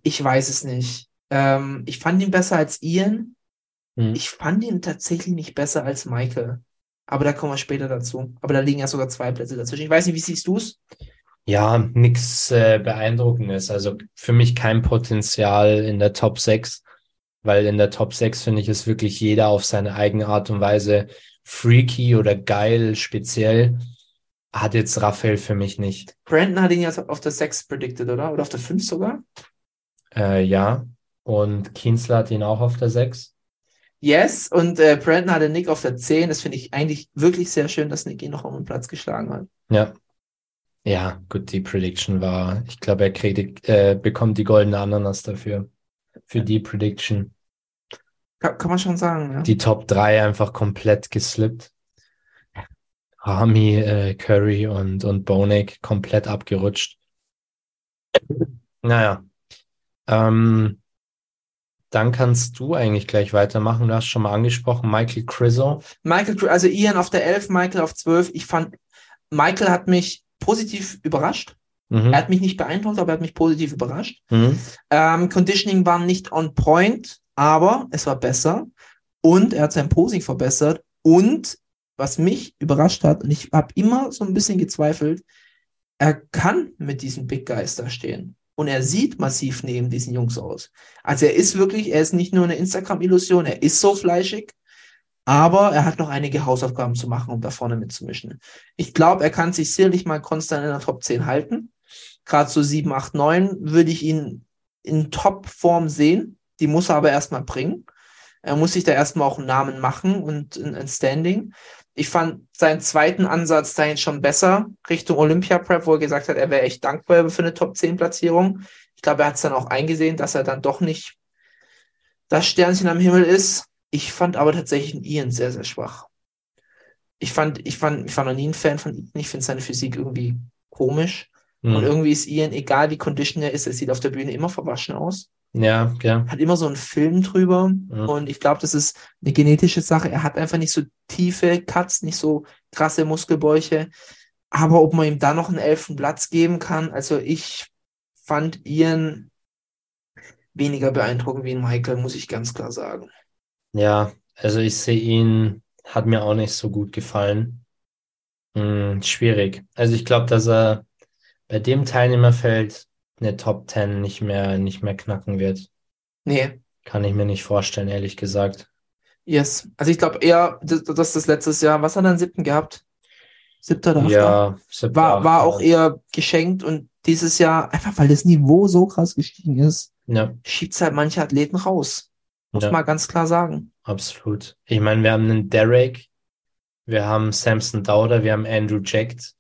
Ich weiß es nicht. Ähm, ich fand ihn besser als Ian. Mhm. Ich fand ihn tatsächlich nicht besser als Michael. Aber da kommen wir später dazu. Aber da liegen ja sogar zwei Plätze dazwischen. Ich weiß nicht, wie siehst du es? Ja, nichts äh, Beeindruckendes. Also für mich kein Potenzial in der Top 6, weil in der Top 6 finde ich, ist wirklich jeder auf seine eigene Art und Weise freaky oder geil, speziell. Hat jetzt Raphael für mich nicht. Brandon hat ihn ja auf der 6 predicted, oder? Oder auf der 5 sogar? Äh, ja. Und Kienzler hat ihn auch auf der 6. Yes, und äh, Brandon hatte Nick auf der 10. Das finde ich eigentlich wirklich sehr schön, dass Nick ihn noch um den Platz geschlagen hat. Ja. Ja, gut, die Prediction war, ich glaube, er kriegt, äh, bekommt die goldene Ananas dafür. Für die Prediction. Kann, kann man schon sagen, ja. Die Top 3 einfach komplett geslippt. Rami, äh, Curry und, und Bonek komplett abgerutscht. Naja. Ähm, dann kannst du eigentlich gleich weitermachen. Du hast schon mal angesprochen, Michael Criso. Michael, also Ian auf der 11, Michael auf 12. Ich fand, Michael hat mich positiv überrascht. Mhm. Er hat mich nicht beeindruckt, aber er hat mich positiv überrascht. Mhm. Ähm, Conditioning war nicht on point, aber es war besser. Und er hat sein Posing verbessert. Und was mich überrascht hat, und ich habe immer so ein bisschen gezweifelt, er kann mit diesen Big Guys da stehen. Und er sieht massiv neben diesen Jungs aus. Also er ist wirklich, er ist nicht nur eine Instagram-Illusion, er ist so fleischig, aber er hat noch einige Hausaufgaben zu machen, um da vorne mitzumischen. Ich glaube, er kann sich sicherlich mal konstant in der Top 10 halten. Gerade so 7, 8, 9 würde ich ihn in Top-Form sehen. Die muss er aber erstmal bringen. Er muss sich da erstmal auch einen Namen machen und ein, Standing. Ich fand seinen zweiten Ansatz dahin schon besser, Richtung Olympia-Prep, wo er gesagt hat, er wäre echt dankbar für eine Top-10-Platzierung. Ich glaube, er hat es dann auch eingesehen, dass er dann doch nicht das Sternchen am Himmel ist. Ich fand aber tatsächlich einen Ian sehr, sehr schwach. Ich fand, ich fand, ich war noch nie ein Fan von Ian. Ich finde seine Physik irgendwie komisch. Und Mhm. irgendwie ist Ian, egal wie Condition er ist, er sieht auf der Bühne immer verwaschen aus. Ja, ja. Hat immer so einen Film drüber. Mhm. Und ich glaube, das ist eine genetische Sache. Er hat einfach nicht so tiefe Cuts, nicht so krasse Muskelbäuche. Aber ob man ihm da noch einen elften Platz geben kann, also ich fand Ian weniger beeindruckend wie ein Michael, muss ich ganz klar sagen. Ja, also ich sehe ihn, hat mir auch nicht so gut gefallen. Hm, schwierig. Also ich glaube, dass er bei dem Teilnehmerfeld eine Top 10 nicht mehr, nicht mehr knacken wird. Nee, Kann ich mir nicht vorstellen, ehrlich gesagt. yes. Also ich glaube eher, dass das letztes Jahr, was hat er einen siebten gehabt? Siebter oder achter? Ja, siebter, war, war auch eher geschenkt und dieses Jahr, einfach weil das Niveau so krass gestiegen ist, Ja, schiebt halt manche Athleten raus. Muss Ja. mal ganz klar sagen. absolut. Ich meine, wir haben einen Derek, wir haben Samson Dauder, wir haben Andrew Jacked.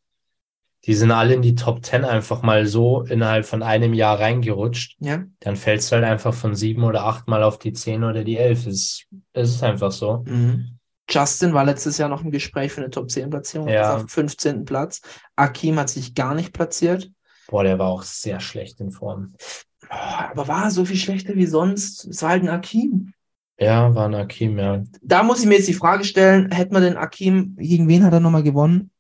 Die sind alle in die Top 10 einfach mal so innerhalb von einem Jahr reingerutscht. Ja. Dann fällst du halt einfach von sieben oder acht Mal auf die zehn oder die elf. Es, es ist einfach so. Mhm. Justin war letztes Jahr noch im Gespräch für eine Top 10 Platzierung, Ja. auf dem 15. Platz. Akim hat sich gar nicht platziert. Boah, der war auch sehr schlecht in Form. Oh, aber war er so viel schlechter wie sonst? Es war halt ein Akim. Ja, war ein Akim, ja. Da muss ich mir jetzt die Frage stellen, hätte man den Akim, gegen wen hat er nochmal gewonnen?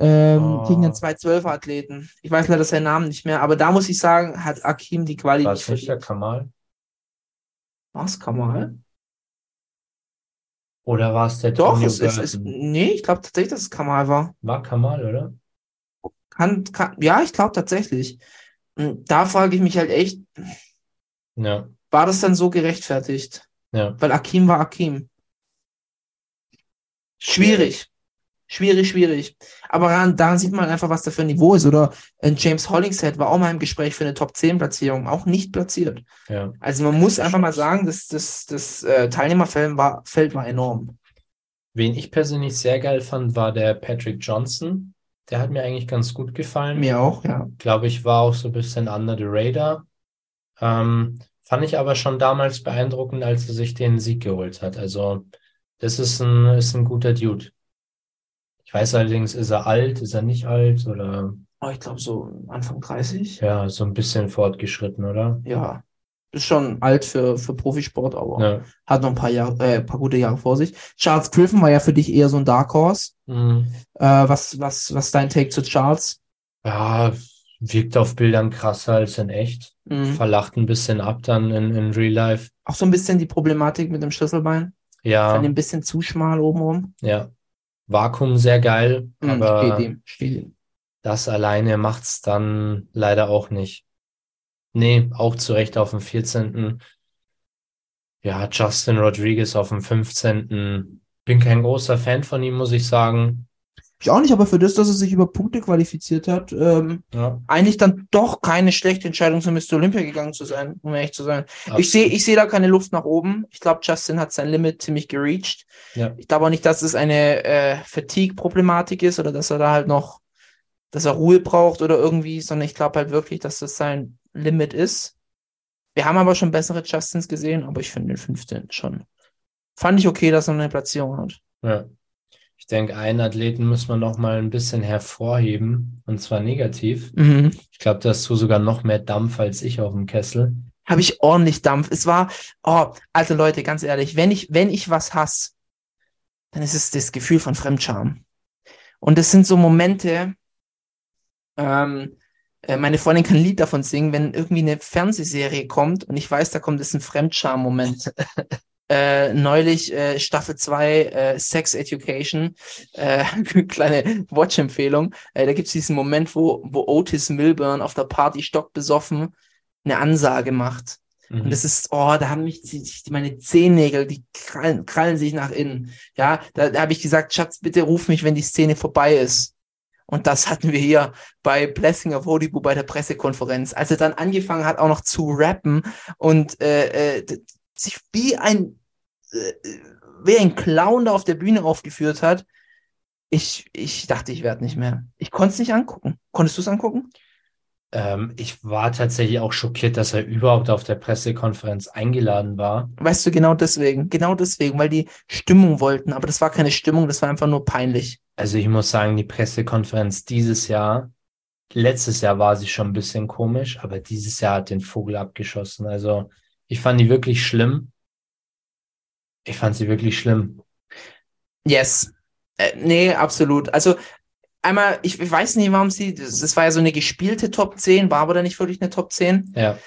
Ähm, Oh. Gegen den 212er Athleten. Ich weiß leider seinen Namen nicht mehr, aber da muss ich sagen, hat Akim die Quali War nicht es nicht der. Kamal? Was, Kamal? Oder war es der Doch, es, es, es, Burton? nee, ich glaube tatsächlich, dass es Kamal war. War Kamal, oder? Kann, kann, ja, ich glaube tatsächlich. Und da frage ich mich halt echt, Ja, war das dann so gerechtfertigt? ja. Weil Akim war Akim. Schwierig. Schwierig, schwierig. Aber daran, daran sieht man einfach, was da für ein Niveau ist. Oder James Hollingshead war auch mal im Gespräch für eine Top 10 Platzierung, auch nicht platziert. ja. Also man muss einfach mal sagen, dass das, das äh, Teilnehmerfeld war, Feld war enorm. Wen ich persönlich sehr geil fand, war der Patrick Johnson. Der hat mir eigentlich ganz gut gefallen. Mir auch, ja. Glaube ich, war auch so ein bisschen under the radar. Ähm, fand ich aber schon damals beeindruckend, als er sich den Sieg geholt hat. Also, das ist ein, ist ein guter Dude. Ich weiß allerdings, ist er alt, ist er nicht alt oder Oh, ich glaube so Anfang 30. ja, so ein bisschen fortgeschritten, oder? Ja. Ist schon alt für, für Profisport, aber Ja. hat noch ein paar Jahre, äh, paar gute Jahre vor sich. Charles Griffin war ja für dich eher so ein Dark Horse. Mhm. Äh, was, was, was ist dein Take zu Charles? Ja, wirkt auf Bildern krasser als in echt. Mhm. Verlacht ein bisschen ab dann in, in Real Life. Auch so ein bisschen die Problematik mit dem Schlüsselbein. Ja, Fand ein bisschen zu schmal obenrum. ja. Vakuum sehr geil, Mhm, aber steht ihm, steht ihm. das alleine macht's dann leider auch nicht. Nee, auch zu Recht auf dem 14. Ja, Justin Rodriguez auf dem 15. Bin kein großer Fan von ihm, muss ich sagen. Ich auch nicht, aber für das, dass er sich über Punkte qualifiziert hat, ähm, Ja, eigentlich dann doch keine schlechte Entscheidung, zu Mr. Olympia gegangen zu sein, um ehrlich zu sein. Ich absolut. sehe ich sehe da keine Luft nach oben. Ich glaube, Justin hat sein Limit ziemlich gereached. Ja. Ich glaube auch nicht, dass es eine äh, Fatigue-Problematik ist oder dass er da halt noch, dass er Ruhe braucht oder irgendwie, sondern ich glaube halt wirklich, dass das sein Limit ist. Wir haben aber schon bessere Justins gesehen, aber ich finde den 15 schon. Fand ich okay, dass er eine Platzierung hat. Ja. Ich denke, einen Athleten muss man noch mal ein bisschen hervorheben, und zwar negativ. Mhm. Ich glaube, da hast du sogar noch mehr Dampf als ich auf dem Kessel. habe ich ordentlich Dampf. Es war, oh, also Leute, ganz ehrlich, wenn ich, wenn ich was hasse, dann ist es das Gefühl von Fremdscham. Und das sind so Momente, ähm, äh, meine Freundin kann ein Lied davon singen, wenn irgendwie eine Fernsehserie kommt und ich weiß, da kommt es ein Fremdscham-Moment. Äh, neulich äh, Staffel 2 äh, Sex Education, äh, kleine Watch-Empfehlung. Äh, da gibt es diesen Moment, wo, wo Otis Milburn auf der Party stockbesoffen eine Ansage macht. Mhm. Und das ist, oh, da haben mich die, die, meine Zehennägel, die krallen, krallen sich nach innen. Ja, da, da habe ich gesagt, Schatz, bitte ruf mich, wenn die Szene vorbei ist. Und das hatten wir hier bei Blessing of Hodibu bei der Pressekonferenz, als er dann angefangen hat, auch noch zu rappen und äh, äh, sich wie ein äh, wie ein Clown da auf der Bühne aufgeführt hat. Ich, ich dachte, ich werde nicht mehr. Ich konnte es nicht angucken. Konntest du es angucken? Ähm, ich war tatsächlich auch schockiert, dass er überhaupt auf der Pressekonferenz eingeladen war. Weißt du, genau deswegen. Genau deswegen, weil die Stimmung wollten. Aber das war keine Stimmung, das war einfach nur peinlich. Also ich muss sagen, die Pressekonferenz dieses Jahr, letztes Jahr war sie schon ein bisschen komisch, aber dieses Jahr hat den Vogel abgeschossen. Also ich fand die wirklich schlimm. Ich fand sie wirklich schlimm. Yes. Äh, nee, absolut. Also einmal, ich, ich weiß nicht, warum sie, das, war ja so eine gespielte Top 10, war aber da nicht wirklich eine Top 10. Ja,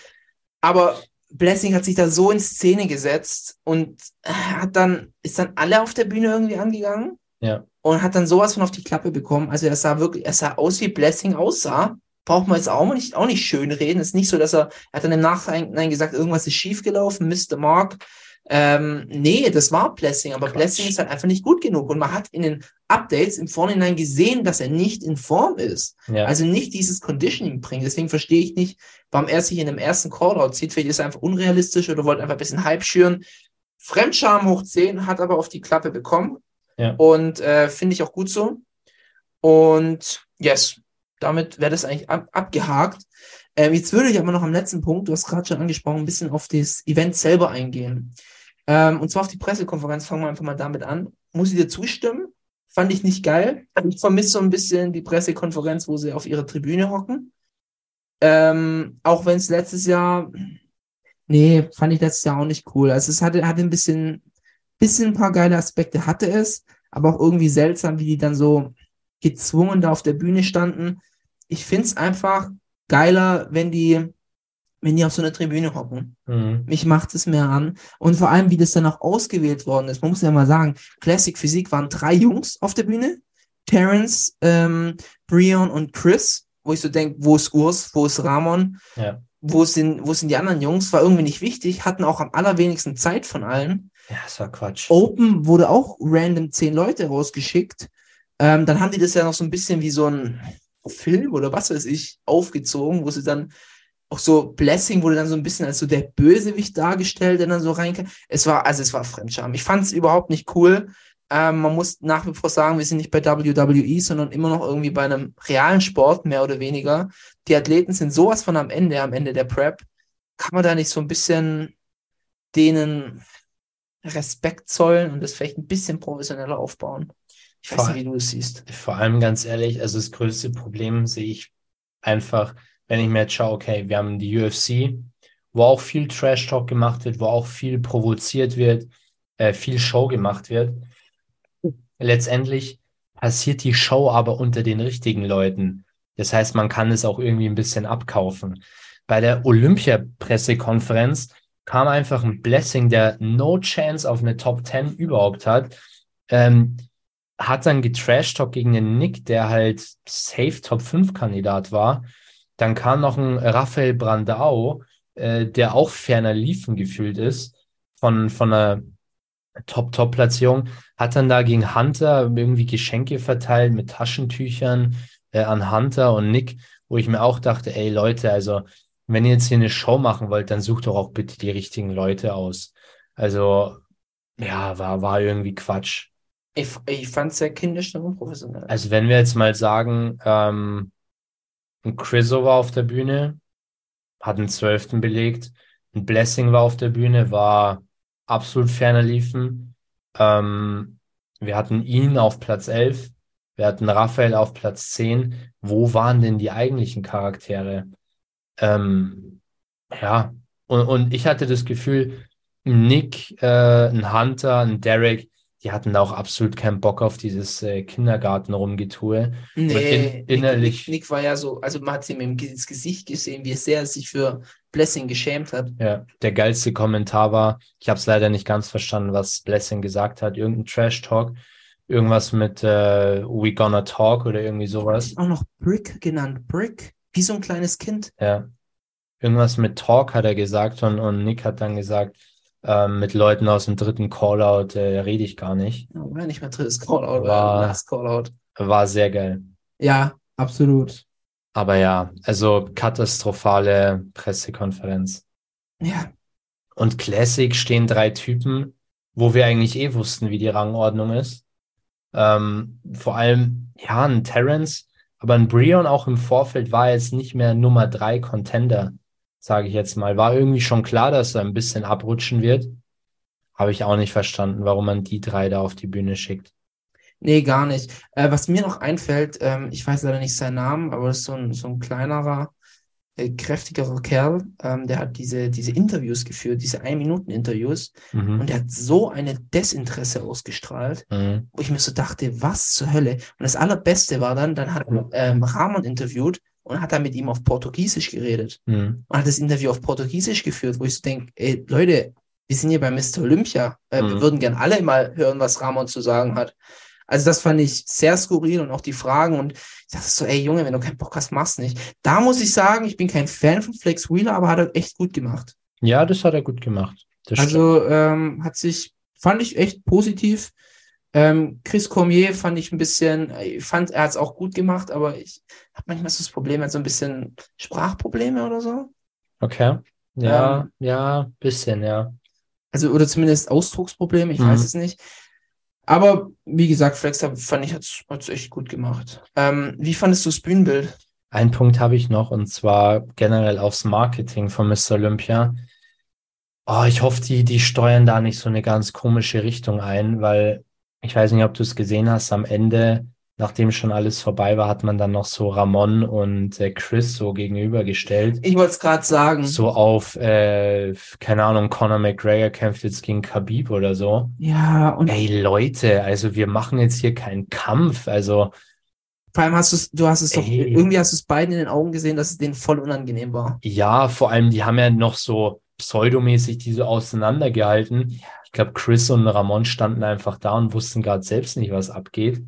Aber Blessing hat sich da so in Szene gesetzt und äh, hat dann, ist dann alle auf der Bühne irgendwie angegangen ja, und hat dann sowas von auf die Klappe bekommen. Also er sah wirklich, er sah aus, wie Blessing aussah. Braucht man jetzt auch nicht, auch nicht schön reden. Es ist nicht so, dass er, er hat dann im Nachhinein gesagt, irgendwas ist schiefgelaufen, Mr. Mark. Ähm, nee, das war Blessing, aber Quatsch. Blessing ist halt einfach nicht gut genug. Und man hat in den Updates im Vorhinein gesehen, dass er nicht in Form ist. ja. Also nicht dieses Conditioning bringt. Deswegen verstehe ich nicht, warum er sich in dem ersten Callout zieht. Vielleicht ist er einfach unrealistisch oder wollte einfach ein bisschen Hype schüren. Fremdscham hoch 10, hat aber auf die Klappe bekommen. Ja. Und äh, finde ich auch gut so. Und yes, damit wäre das eigentlich ab abgehakt. Ähm, jetzt würde ich aber noch am letzten Punkt, du hast gerade schon angesprochen, ein bisschen auf das Event selber eingehen. Ähm, und zwar auf die Pressekonferenz, fangen wir einfach mal damit an. Muss ich dir zustimmen? Fand ich nicht geil. Ich vermisse so ein bisschen die Pressekonferenz, wo sie auf ihrer Tribüne hocken. Ähm, auch wenn es letztes Jahr, nee, fand ich letztes Jahr auch nicht cool. Also es hatte, hatte ein bisschen, bisschen ein paar geile Aspekte hatte es, aber auch irgendwie seltsam, wie die dann so gezwungen da auf der Bühne standen. Ich finde es einfach geiler, wenn die, wenn die auf so einer Tribüne hocken. Mhm. Mich macht es mehr an. Und vor allem, wie das dann auch ausgewählt worden ist. Man muss ja mal sagen, Classic Physik waren drei Jungs auf der Bühne. Terence, ähm, Brion und Chris, wo ich so denke, wo ist Urs, wo ist Ramon, Ja. wo sind, wo sind die anderen Jungs, war irgendwie nicht wichtig, hatten auch am allerwenigsten Zeit von allen. Ja, das war Quatsch. Open wurde auch random zehn Leute rausgeschickt. Ähm, dann haben die das ja noch so ein bisschen wie so ein Film oder was weiß ich aufgezogen, wo sie dann auch so Blessing wurde dann so ein bisschen als so der Bösewicht dargestellt, der dann so reinkam. Es war, also es war Fremdscham. Ich fand es überhaupt nicht cool. Ähm, man muss nach wie vor sagen, wir sind nicht bei WWE, sondern immer noch irgendwie bei einem realen Sport, mehr oder weniger. Die Athleten sind sowas von am Ende, am Ende der Prep. Kann man da nicht so ein bisschen denen Respekt zollen und das vielleicht ein bisschen professioneller aufbauen? Ich weiß nicht, wie du es siehst. Vor allem ganz ehrlich, also das größte Problem sehe ich einfach, wenn ich mir jetzt schaue, okay, wir haben die UFC, wo auch viel Trash-Talk gemacht wird, wo auch viel provoziert wird, äh, viel Show gemacht wird. Letztendlich passiert die Show aber unter den richtigen Leuten. Das heißt, man kann es auch irgendwie ein bisschen abkaufen. Bei der Olympia-Pressekonferenz kam einfach ein Blessing, der no chance auf eine Top 10 überhaupt hat. Ähm, hat dann getrashtalkt gegen den Nick, der halt safe Top 5 Kandidat war. Dann kam noch ein Raphael Brandau, äh, der auch ferner liefen gefühlt ist von, von einer Top-Top-Platzierung, hat dann da gegen Hunter irgendwie Geschenke verteilt mit Taschentüchern äh, an Hunter und Nick, wo ich mir auch dachte, ey Leute, also wenn ihr jetzt hier eine Show machen wollt, dann sucht doch auch bitte die richtigen Leute aus. Also ja, war, war irgendwie Quatsch. Ich, ich fand es sehr kindisch und unprofessionell. Also wenn wir jetzt mal sagen, ähm, ein Chriso war auf der Bühne, hat einen Zwölften belegt, ein Blessing war auf der Bühne, war absolut ferner liefen. Ähm, wir hatten ihn auf Platz 11, wir hatten Raphael auf Platz 10. Wo waren denn die eigentlichen Charaktere? Ähm, ja, und, und ich hatte das Gefühl, Nick, äh, ein Hunter, ein Derek, die hatten da auch absolut keinen Bock auf dieses äh, Kindergarten-Rumgetue. Nee, in- innerlich- Nick, Nick, war ja so, also man hat ihm im ins Gesicht gesehen, wie sehr er sich für Blessing geschämt hat. Ja, der geilste Kommentar war, ich habe es leider nicht ganz verstanden, was Blessing gesagt hat, irgendein Trash-Talk, irgendwas mit äh, We Gonna Talk oder irgendwie sowas. Auch noch Brick genannt. Brick, wie so ein kleines Kind. Ja, irgendwas mit Talk hat er gesagt und, und Nick hat dann gesagt, ähm, mit Leuten aus dem dritten Callout äh, rede ich gar nicht. Ja, war ja nicht mehr drittes Callout, War- war Last Callout. War sehr geil. Ja, absolut. Aber ja, also katastrophale Pressekonferenz. Ja, Und Classic stehen drei Typen, wo wir eigentlich eh wussten, wie die Rangordnung ist. Ähm, vor allem, ja, ein Terrence, aber ein Brion auch im Vorfeld war jetzt nicht mehr Nummer drei Contender, sage ich jetzt mal. War irgendwie schon klar, dass er ein bisschen abrutschen wird. Habe ich auch nicht verstanden, warum man die drei da auf die Bühne schickt. nee, gar nicht. Äh, was mir noch einfällt, ähm, ich weiß leider nicht seinen Namen, aber das ist so ein, so ein kleinerer, äh, kräftigerer Kerl, ähm, der hat diese, diese Interviews geführt, diese Ein-Minuten-Interviews, Mhm. und der hat so eine Desinteresse ausgestrahlt. Mhm. wo ich mir so dachte, was zur Hölle? Und das Allerbeste war dann, dann hat ähm, Ramon interviewt und hat dann mit ihm auf Portugiesisch geredet Mhm. und hat das Interview auf Portugiesisch geführt, wo ich so denke, ey, Leute, wir sind hier bei Mr. Olympia. Äh, Wir Mhm. würden gern alle mal hören, was Ramon zu sagen hat. Also das fand ich sehr skurril und auch die Fragen und ich dachte so, ey Junge, wenn du keinen Bock hast, mach's nicht. Da muss ich sagen, ich bin kein Fan von Flex Wheeler, aber hat er echt gut gemacht. Ja, das hat er gut gemacht. Das. Also ähm, hat sich, fand ich echt positiv. Ähm, Chris Cormier fand ich ein bisschen, ich fand, er hat es auch gut gemacht, aber ich habe manchmal so das Problem, er hat so ein bisschen Sprachprobleme oder so. Okay. Ja, Ähm, ja, bisschen, ja. Also, oder zumindest Ausdrucksprobleme, ich Mhm. weiß es nicht. Aber wie gesagt, Flex fand ich, hat's, hat's echt gut gemacht. Ähm, wie fandest du das Bühnenbild? Ein Punkt habe ich noch und zwar generell aufs Marketing von Mr. Olympia. Oh, ich hoffe, die, die steuern da nicht so eine ganz komische Richtung ein, weil ich weiß nicht, ob du es gesehen hast, am Ende, nachdem schon alles vorbei war, hat man dann noch so Ramon und äh, Chris so gegenübergestellt. Ich wollte es gerade sagen. So auf, äh, keine Ahnung, Conor McGregor kämpft jetzt gegen Khabib oder so. Ja, und Ey, Leute, also wir machen jetzt hier keinen Kampf. Also, vor allem hast du es, du hast es doch, Ey. irgendwie hast du es beiden in den Augen gesehen, dass es denen voll unangenehm war. ja, vor allem, die haben ja noch so pseudomäßig die so auseinandergehalten. Ich glaube, Chris und Ramon standen einfach da und wussten gerade selbst nicht, was abgeht.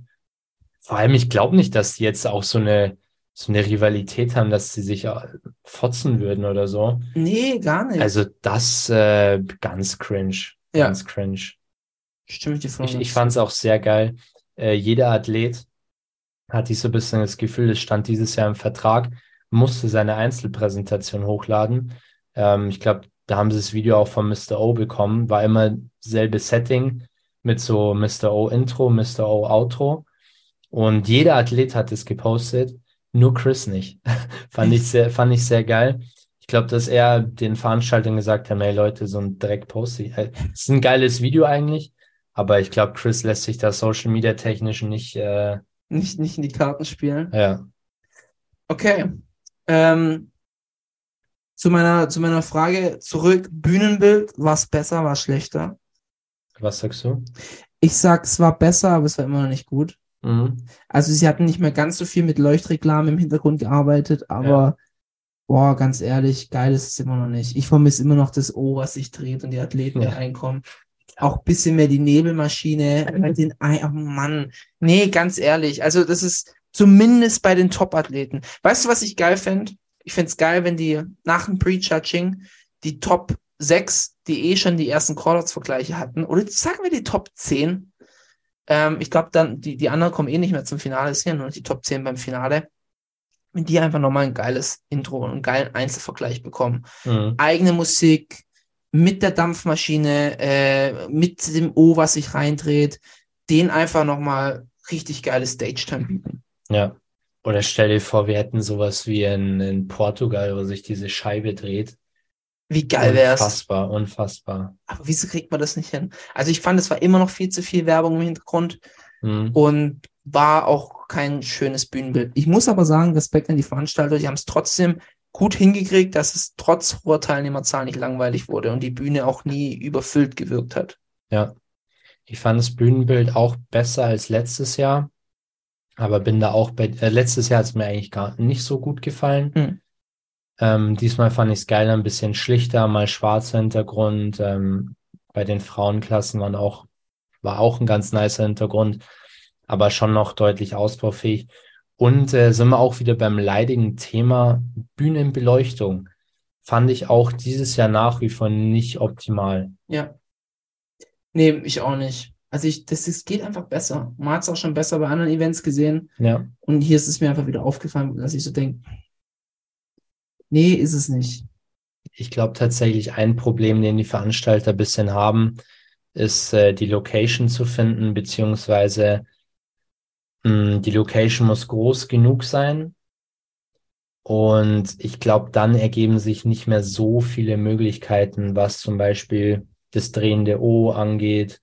Vor allem, ich glaube nicht, dass die jetzt auch so eine, so eine Rivalität haben, dass sie sich äh, fotzen würden oder so. Nee, gar nicht. Also das äh, ganz cringe. Ja. Ganz cringe. Stimme ich dir voll Ich, ich fand es auch sehr geil. Äh, jeder Athlet hatte ich so ein bisschen das Gefühl, es stand dieses Jahr im Vertrag, musste seine Einzelpräsentation hochladen. Ähm, ich glaube, da haben sie das Video auch von Mr. O bekommen. War immer selbe Setting mit so Mr. O Intro, Mr. O Outro. Und jeder Athlet hat es gepostet, nur Chris nicht. fand, ich sehr, fand ich sehr geil. Ich glaube, dass er den Veranstaltern gesagt hat, hey Leute, so ein Dreck poste ich. Es ist ein geiles Video eigentlich, aber ich glaube, Chris lässt sich da Social Media technisch nicht, äh, Nicht, nicht in die Karten spielen. ja. Okay. Ähm, zu meiner, zu meiner Frage zurück. Bühnenbild, war es besser, war es schlechter? Was sagst du? Ich sag, es war besser, aber es war immer noch nicht gut. Mhm. Also sie hatten nicht mehr ganz so viel mit Leuchtreklame im Hintergrund gearbeitet, aber boah, ganz ehrlich, geil ist es immer noch nicht. Ich vermisse immer noch das O, was sich dreht und die Athleten Ja. die reinkommen. Auch ein bisschen mehr die Nebelmaschine, den Ei, oh Mann. Nee, ganz ehrlich, also das ist zumindest bei den Top-Athleten. Weißt du, was ich geil fände? Ich fände es geil, wenn die nach dem Pre-Judging die Top 6, die eh schon die ersten Callouts-Vergleiche hatten, oder sagen wir die Top 10, ähm, ich glaube, dann, die, die anderen kommen eh nicht mehr zum Finale, es sind ja nur die Top 10 beim Finale. Wenn die einfach nochmal ein geiles Intro und einen geilen Einzelvergleich bekommen. Mhm. Eigene Musik, mit der Dampfmaschine, äh, mit dem O, was sich reindreht, den einfach nochmal richtig geiles Stage-Time bieten. Ja. Oder stell dir vor, wir hätten sowas wie in, in Portugal, wo sich diese Scheibe dreht. Wie geil wär's. Unfassbar, unfassbar. Aber wieso kriegt man das nicht hin? Also ich fand, es war immer noch viel zu viel Werbung im Hintergrund Mhm. und war auch kein schönes Bühnenbild. Ich muss aber sagen, Respekt an die Veranstalter, die haben es trotzdem gut hingekriegt, dass es trotz hoher Teilnehmerzahl nicht langweilig wurde und die Bühne auch nie überfüllt gewirkt hat. Ja. Ich fand das Bühnenbild auch besser als letztes Jahr, aber bin da auch bei, äh, letztes Jahr hat es mir eigentlich gar nicht so gut gefallen. Hm. Ähm, diesmal fand ich es geiler, ein bisschen schlichter, mal schwarzer Hintergrund. Ähm, bei den Frauenklassen waren auch, war auch ein ganz nicer Hintergrund, aber schon noch deutlich ausbaufähig. Und äh, sind wir auch wieder beim leidigen Thema Bühnenbeleuchtung. Fand ich auch dieses Jahr nach wie vor nicht optimal. Ja. Nee, ich auch nicht. Also ich, das ist, geht einfach besser. Man hat es auch schon besser bei anderen Events gesehen. Ja. Und hier ist es mir einfach wieder aufgefallen, dass ich so denke, nee, ist es nicht. Ich glaube tatsächlich ein Problem, den die Veranstalter ein bisschen haben, ist äh, die Location zu finden, beziehungsweise mh, die Location muss groß genug sein. Und ich glaube, dann ergeben sich nicht mehr so viele Möglichkeiten, was zum Beispiel das drehende O angeht,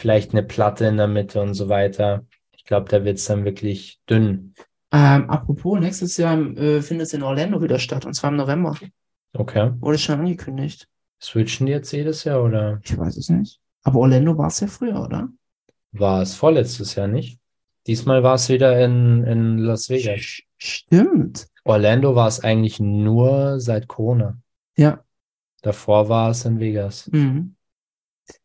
vielleicht eine Platte in der Mitte und so weiter. Ich glaube, da wird es dann wirklich dünn. Ähm, apropos, nächstes Jahr äh, findet es in Orlando wieder statt, und zwar im November. Okay. Wurde schon angekündigt. Switchen die jetzt jedes Jahr oder Ich weiß es nicht. Aber Orlando war es ja früher, oder? war es vorletztes Jahr nicht? Diesmal war es wieder in, in Las Vegas. Stimmt. Orlando war es eigentlich nur seit Corona. Ja. Davor war es in Vegas. Mhm.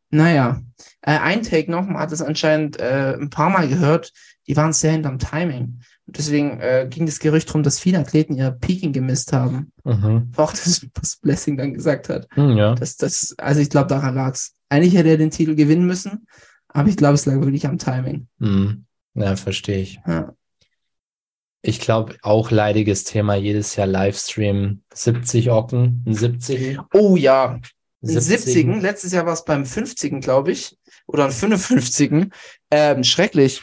Naja, äh, ein Take noch, man hat es anscheinend äh, ein paar Mal gehört, die waren sehr hinterm Timing. Und deswegen äh, ging das Gerücht darum, dass viele Athleten ihr Peaking gemisst haben. Mhm. Auch das, was Blessing dann gesagt hat. Hm, ja. Das, das, also ich glaube, daran lag's. Eigentlich hätte er den Titel gewinnen müssen, aber ich glaube, es lag wirklich am Timing. Mhm. Ja, verstehe ich. Ja. Ich glaube, auch leidiges Thema jedes Jahr Livestream. 70 Ocken, ein 70. Oh ja, 70. 70. Letztes Jahr war es beim 50. glaube ich. oder einen 55. Ähm, schrecklich.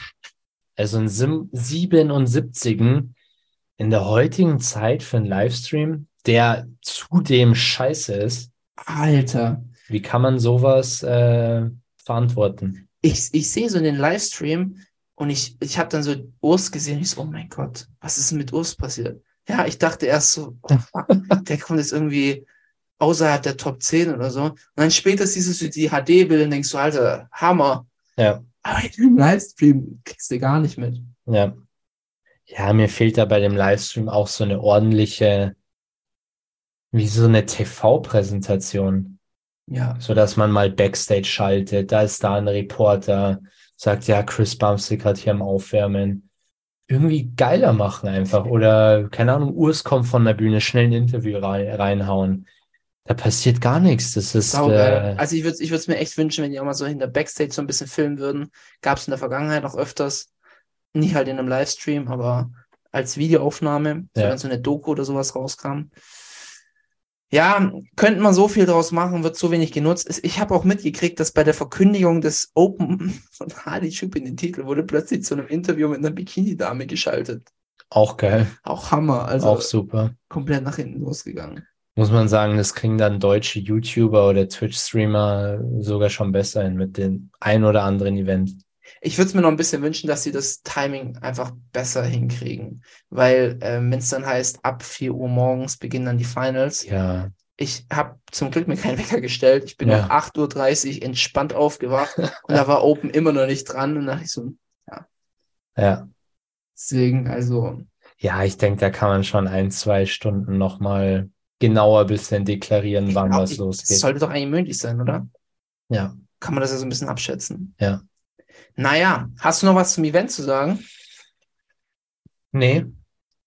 Also ein Sim 77 in der heutigen Zeit für einen Livestream, der zudem scheiße ist. Alter. Wie kann man sowas äh, verantworten? Ich, ich sehe so den Livestream und ich, ich habe dann so Urs gesehen. Ich so, oh mein Gott, was ist denn mit Urs passiert? Ja, ich dachte erst so, oh fuck, der kommt jetzt irgendwie außerhalb der Top 10 oder so. Und dann später siehst du die HD-Bilder und denkst so, Alter, Hammer. Ja. Aber im Livestream kriegst du gar nicht mit. Ja. Ja, mir fehlt da bei dem Livestream auch so eine ordentliche, wie so eine TV-Präsentation. Ja. So dass man mal Backstage schaltet, da ist da ein Reporter, sagt, ja, Chris Bumstick hat hier am Aufwärmen. Irgendwie geiler machen einfach. Oder, keine Ahnung, Urs kommt von der Bühne, schnell ein Interview rein, reinhauen. Da passiert gar nichts. Das ist. Saugeil. Äh, Also ich würde ich es mir echt wünschen, wenn die auch mal so hinter Backstage so ein bisschen filmen würden. Gab es in der Vergangenheit auch öfters. Nicht halt in einem Livestream, aber als Videoaufnahme, so Ja. wenn so eine Doku oder sowas rauskam. Ja, könnte man so viel draus machen, wird so wenig genutzt. Ich habe auch mitgekriegt, dass bei der Verkündigung des Open von Hardy Chip in den Titel wurde plötzlich zu einem Interview mit einer Bikini-Dame geschaltet. auch geil. Auch Hammer, also auch super. komplett nach hinten losgegangen. Muss man sagen, das kriegen dann deutsche YouTuber oder Twitch-Streamer sogar schon besser hin mit dem ein oder anderen Event. Ich würde es mir noch ein bisschen wünschen, dass sie das Timing einfach besser hinkriegen. Weil, ähm, wenn es dann heißt, ab 4 Uhr morgens beginnen dann die Finals. Ja, Ich habe zum Glück mir keinen Wecker gestellt. Ich bin Ja. um 8.30 Uhr entspannt aufgewacht und da war Open immer noch nicht dran. Und da dachte ich so, ja. deswegen, also, Ja, ich denke, da kann man schon ein, zwei Stunden nochmal genauer ein bisschen deklarieren, ich wann glaub, was losgeht. das sollte doch eigentlich möglich sein, oder? Ja. Kann man das ja so ein bisschen abschätzen. Ja. Naja, hast du noch was zum Event zu sagen? Nee,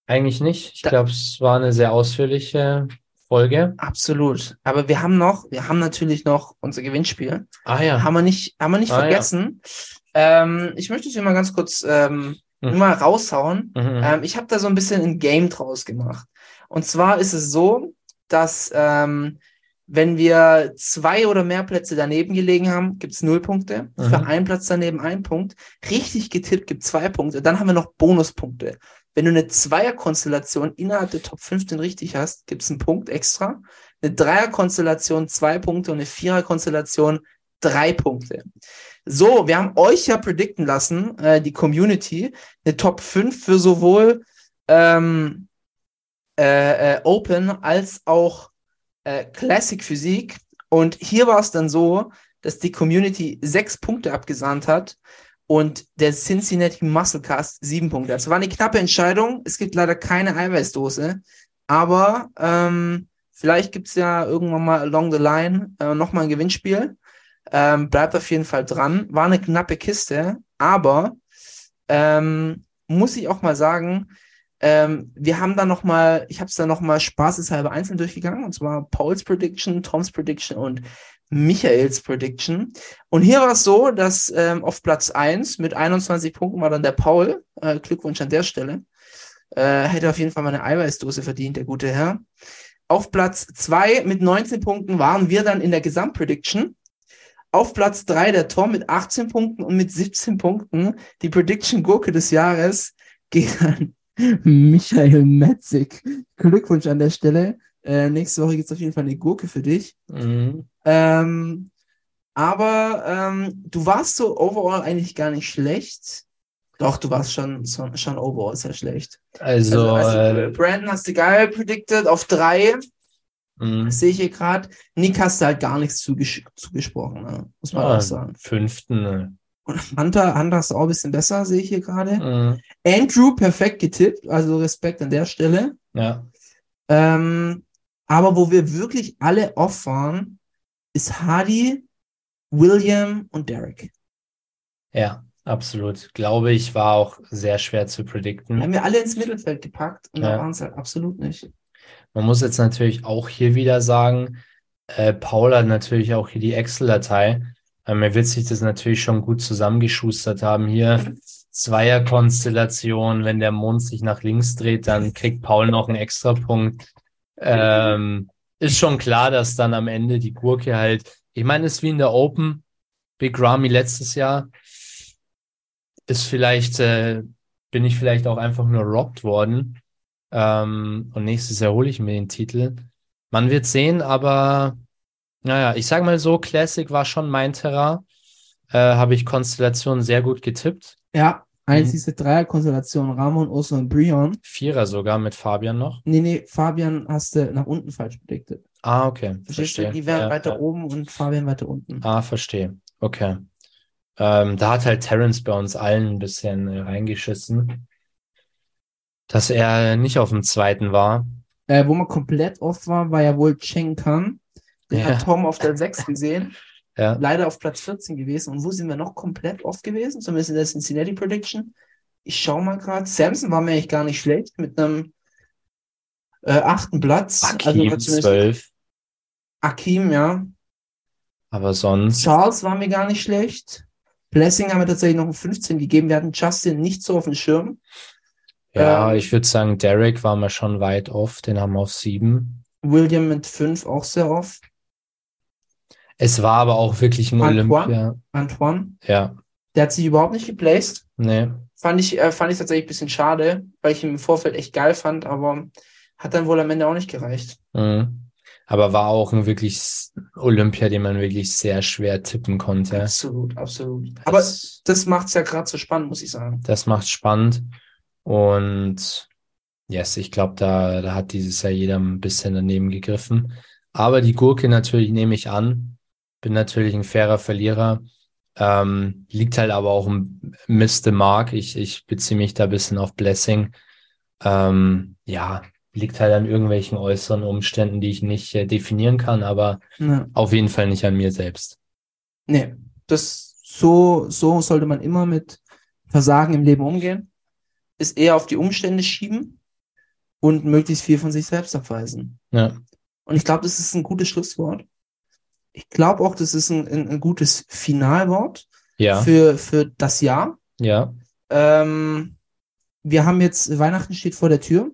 eigentlich nicht. Ich glaube, es war eine sehr ausführliche Folge. Absolut. Aber wir haben noch, wir haben natürlich noch unser Gewinnspiel. Ah ja. Haben wir nicht, haben wir nicht Ah, ja. vergessen. Ähm, ich möchte es hier mal ganz kurz ähm, Mhm. mal raushauen. Mhm. Ähm, ich habe da so ein bisschen ein Game draus gemacht. Und zwar ist es so, dass ähm, wenn wir zwei oder mehr Plätze daneben gelegen haben, gibt es null Punkte. Mhm. Für einen Platz daneben ein Punkt. Richtig getippt gibt zwei Punkte. Dann haben wir noch Bonuspunkte. Wenn du eine Zweierkonstellation innerhalb der Top 15 richtig hast, gibt es einen Punkt extra. Eine Dreierkonstellation zwei Punkte und eine Viererkonstellation drei Punkte. So, wir haben euch ja predikten lassen, äh, die Community, eine Top 5 für sowohl ähm, äh, äh, Open als auch äh, Classic Physik. Und hier war es dann so, dass die Community sechs Punkte abgesahnt hat und der Cincinnati Musclecast sieben Punkte. Also war eine knappe Entscheidung. Es gibt leider keine Eiweißdose, aber ähm, vielleicht gibt es ja irgendwann mal along the line äh, nochmal ein Gewinnspiel. Ähm, bleibt auf jeden Fall dran. War eine knappe Kiste, aber ähm, muss ich auch mal sagen, ähm, wir haben da noch mal, ich habe es da noch mal spaßeshalber einzeln durchgegangen, und zwar Pauls Prediction, Toms Prediction und Michaels Prediction. Und hier war es so, dass ähm, auf Platz 1 mit 21 Punkten war dann der Paul. Äh, Glückwunsch an der Stelle. Äh, hätte auf jeden Fall mal eine Eiweißdose verdient, der gute Herr. Auf Platz 2 mit 19 Punkten waren wir dann in der Gesamtprediction. Auf Platz 3 der Tom mit 18 Punkten und mit 17 Punkten. Die Prediction Gurke des Jahres geht an Michael Metzig. Glückwunsch an der Stelle. Äh, nächste Woche gibt es auf jeden Fall eine Gurke für dich. Mhm. Ähm, aber ähm, du warst so overall eigentlich gar nicht schlecht. Doch, du warst schon, schon, overall sehr schlecht. Also, also äh, Brandon hast du geil predicted auf drei. mh. Das sehe ich hier gerade. Nick hast du halt gar nichts zuges zugesprochen, ne? muss man Ah, auch sagen. fünften. Und Hunter, Hunter du auch ein bisschen besser, sehe ich hier gerade. Mhm. Andrew perfekt getippt, also Respekt an der Stelle. Ja. Ähm, aber wo wir wirklich alle off waren, ist Hardy, William und Derek. Ja, absolut. Glaube ich, war auch sehr schwer zu predikten. haben wir alle ins Mittelfeld gepackt und da Ja. waren es halt absolut nicht. Man muss jetzt natürlich auch hier wieder sagen, äh, Paul hat natürlich auch hier die Excel-Datei. Ähm, er wird sich das natürlich schon gut zusammengeschustert haben. Hier Zweierkonstellation, wenn der Mond sich nach links dreht, dann kriegt Paul noch einen Extrapunkt. Ähm, ist schon klar, dass dann am Ende die Gurke halt, ich meine, ist wie in der Open. Big Ramy letztes Jahr ist vielleicht, äh, bin ich vielleicht auch einfach nur robbed worden. Ähm, und nächstes Jahr hole ich mir den Titel. Man wird sehen, aber naja, ich sage mal so, Classic war schon mein Terrain. Äh, Habe ich Konstellation sehr gut getippt. Ja, eins Mhm. diese Dreierkonstellation, Ramon, Oso und Brion. Vierer sogar mit Fabian noch. Nee, nee, Fabian hast du nach unten falsch predicted. Ah, okay. Verstehe. Die wären Ja, weiter ja. oben und Fabian weiter unten. Ah, verstehe. Okay. Ähm, da hat halt Terrence bei uns allen ein bisschen äh, reingeschissen, dass er nicht auf dem zweiten war. Äh, wo man komplett off war, war ja wohl Cheng Kan. Den Ja. hat Tom auf der 6 gesehen. Ja. Leider auf Platz 14 gewesen. Und wo sind wir noch komplett off gewesen? Zumindest in der Cincinnati Prediction. Ich schau mal gerade. Samson war mir eigentlich gar nicht schlecht mit einem äh, achten Platz. Akim also zumindest 12. Akim, ja. Aber sonst, Charles war mir gar nicht schlecht. Blessing haben wir tatsächlich noch einen 15 gegeben. Wir hatten Justin nicht so auf dem Schirm. ja, ähm, ich würde sagen, Derek war mal schon weit off. Den haben wir auf sieben. William mit 5 auch sehr off. Es war aber auch wirklich ein Antoine? Olympia. Antoine, Ja, der hat sich überhaupt nicht geplaced. nee. Fand ich, äh, fand ich tatsächlich ein bisschen schade, weil ich ihn im Vorfeld echt geil fand, aber hat dann wohl am Ende auch nicht gereicht. Mhm. Aber war auch ein wirklich Olympia, den man wirklich sehr schwer tippen konnte. Absolut, absolut. Aber Das- das macht es ja gerade so spannend, muss ich sagen. Das macht spannend. Und yes, ich glaube, da, da hat dieses Jahr jeder ein bisschen daneben gegriffen. Aber die Gurke natürlich nehme ich an. Bin natürlich ein fairer Verlierer. Ähm, liegt halt aber auch im Mr. Mark. Ich, ich beziehe mich da ein bisschen auf Blessing. Ähm, ja, liegt halt an irgendwelchen äußeren Umständen, die ich nicht äh, definieren kann, aber Ne, auf jeden Fall nicht an mir selbst. nee, das so, so sollte man immer mit Versagen im Leben umgehen. Ist eher auf die Umstände schieben und möglichst viel von sich selbst abweisen. Ja, Und ich glaube, das ist ein gutes Schlusswort. Ich glaube auch, das ist ein, ein, ein gutes Finalwort ja, für, für das Jahr. ja. Ähm, wir haben jetzt, Weihnachten steht vor der Tür.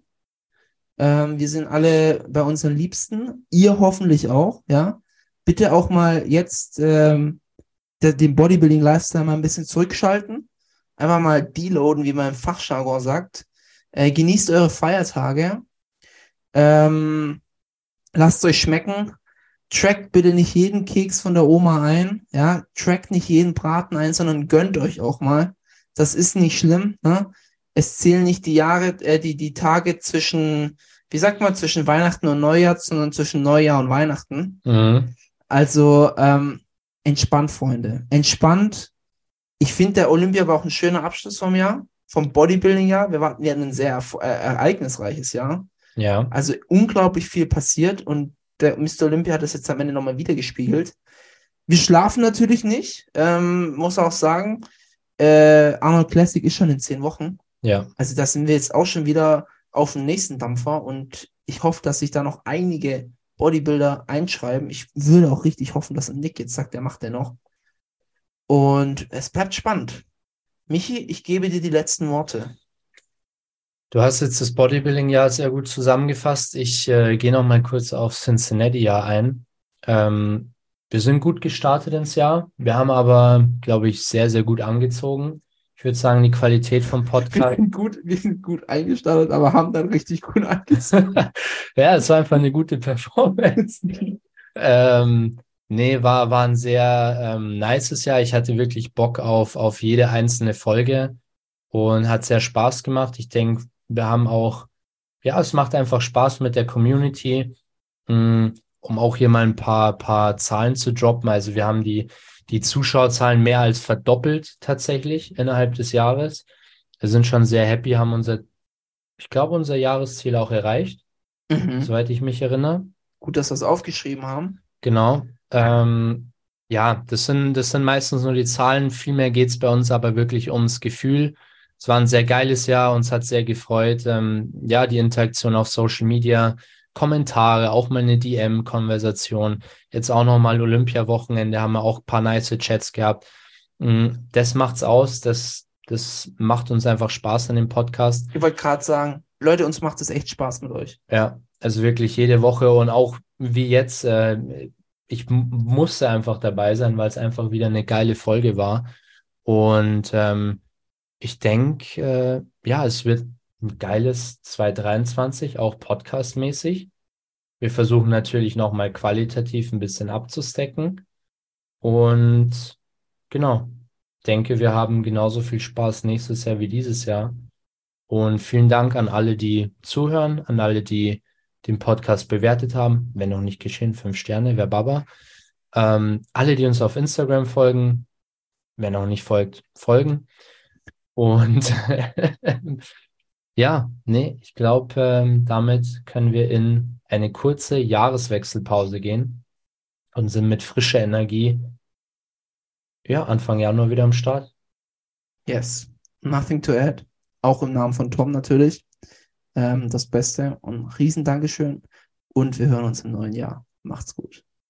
Ähm, wir sind alle bei unseren Liebsten. Ihr hoffentlich auch, ja. Bitte auch mal jetzt ähm, der, den Bodybuilding-Lifestyle mal ein bisschen zurückschalten. Einfach mal deloaden, wie man im Fachjargon sagt. Äh, genießt eure Feiertage. Ähm, lasst euch schmecken. Trackt bitte nicht jeden Keks von der Oma ein. Ja, trackt nicht jeden Braten ein, sondern gönnt euch auch mal. Das ist nicht schlimm. Ne? Es zählen nicht die Jahre, äh, die, die Tage zwischen, wie sagt man, zwischen Weihnachten und Neujahr, sondern zwischen Neujahr und Weihnachten. Mhm. Also ähm, entspannt, Freunde. Entspannt. Ich finde, der Olympia war auch ein schöner Abschluss vom Jahr, vom Bodybuilding-Jahr. Wir, hatten ein sehr äh, ereignisreiches Jahr. Ja, Also unglaublich viel passiert und der Mr. Olympia hat das jetzt am Ende nochmal wieder gespiegelt. Wir schlafen natürlich nicht, ähm, muss auch sagen. Äh, Arnold Classic ist schon in zehn Wochen. ja. Also da sind wir jetzt auch schon wieder auf dem nächsten Dampfer und ich hoffe, dass sich da noch einige Bodybuilder einschreiben. Ich würde auch richtig hoffen, dass Nick jetzt sagt, er macht den noch. Und es bleibt spannend. Michi, ich gebe dir die letzten Worte. Du hast jetzt das Bodybuilding-Jahr sehr gut zusammengefasst. Ich äh, gehe noch mal kurz auf Cincinnati-Jahr ein. Ähm, wir sind gut gestartet ins Jahr. Wir haben aber, glaube ich, sehr, sehr gut angezogen. Ich würde sagen, die Qualität vom Wir Podcast. sind gut, wir sind gut eingestartet, aber haben dann richtig gut angezogen. ja, es war einfach eine gute Performance. ähm, nee, war, war ein sehr ähm, nices Jahr. Ich hatte wirklich Bock auf, auf jede einzelne Folge und hat sehr Spaß gemacht. Ich denke, wir haben auch, ja, es macht einfach Spaß mit der Community, mm, um auch hier mal ein paar, paar Zahlen zu droppen. Also wir haben die, die Zuschauerzahlen mehr als verdoppelt tatsächlich innerhalb des Jahres. Wir sind schon sehr happy, haben unser, ich glaube, unser Jahresziel auch erreicht Mhm. soweit ich mich erinnere. Gut, dass wir es aufgeschrieben haben. Genau. Ähm, ja, das sind, das sind meistens nur die Zahlen. Vielmehr geht es bei uns aber wirklich ums Gefühl. Es war ein sehr geiles Jahr, uns hat sehr gefreut. Ähm, ja, die Interaktion auf Social Media, Kommentare, auch mal eine DM-Konversation. Jetzt auch nochmal Olympia-Wochenende, haben wir auch ein paar nice Chats gehabt. Mm, Das macht's aus. Das, das macht uns einfach Spaß an dem Podcast. Ich wollte gerade sagen, Leute, uns macht es echt Spaß mit euch. Ja, also wirklich jede Woche und auch wie jetzt, äh, ich musste einfach dabei sein, weil es einfach wieder eine geile Folge war. Und ähm, ich denke, äh, ja, es wird ein geiles 2023, auch podcastmäßig. Wir versuchen natürlich nochmal qualitativ ein bisschen abzustecken. Und genau, denke, wir haben genauso viel Spaß nächstes Jahr wie dieses Jahr. Und vielen Dank an alle, die zuhören, an alle, die den Podcast bewertet haben. Wenn noch nicht geschehen, fünf Sterne, wer Baba. Ähm, alle, die uns auf Instagram folgen, wer noch nicht folgt, folgen. Und ja, nee, ich glaube, ähm, damit können wir in eine kurze Jahreswechselpause gehen und sind mit frischer Energie, ja, Anfang Januar wieder am Start. Yes, nothing to add. Auch im Namen von Tom natürlich. Ähm, das Beste und ein riesen Dankeschön. Und wir hören uns im neuen Jahr. Macht's gut.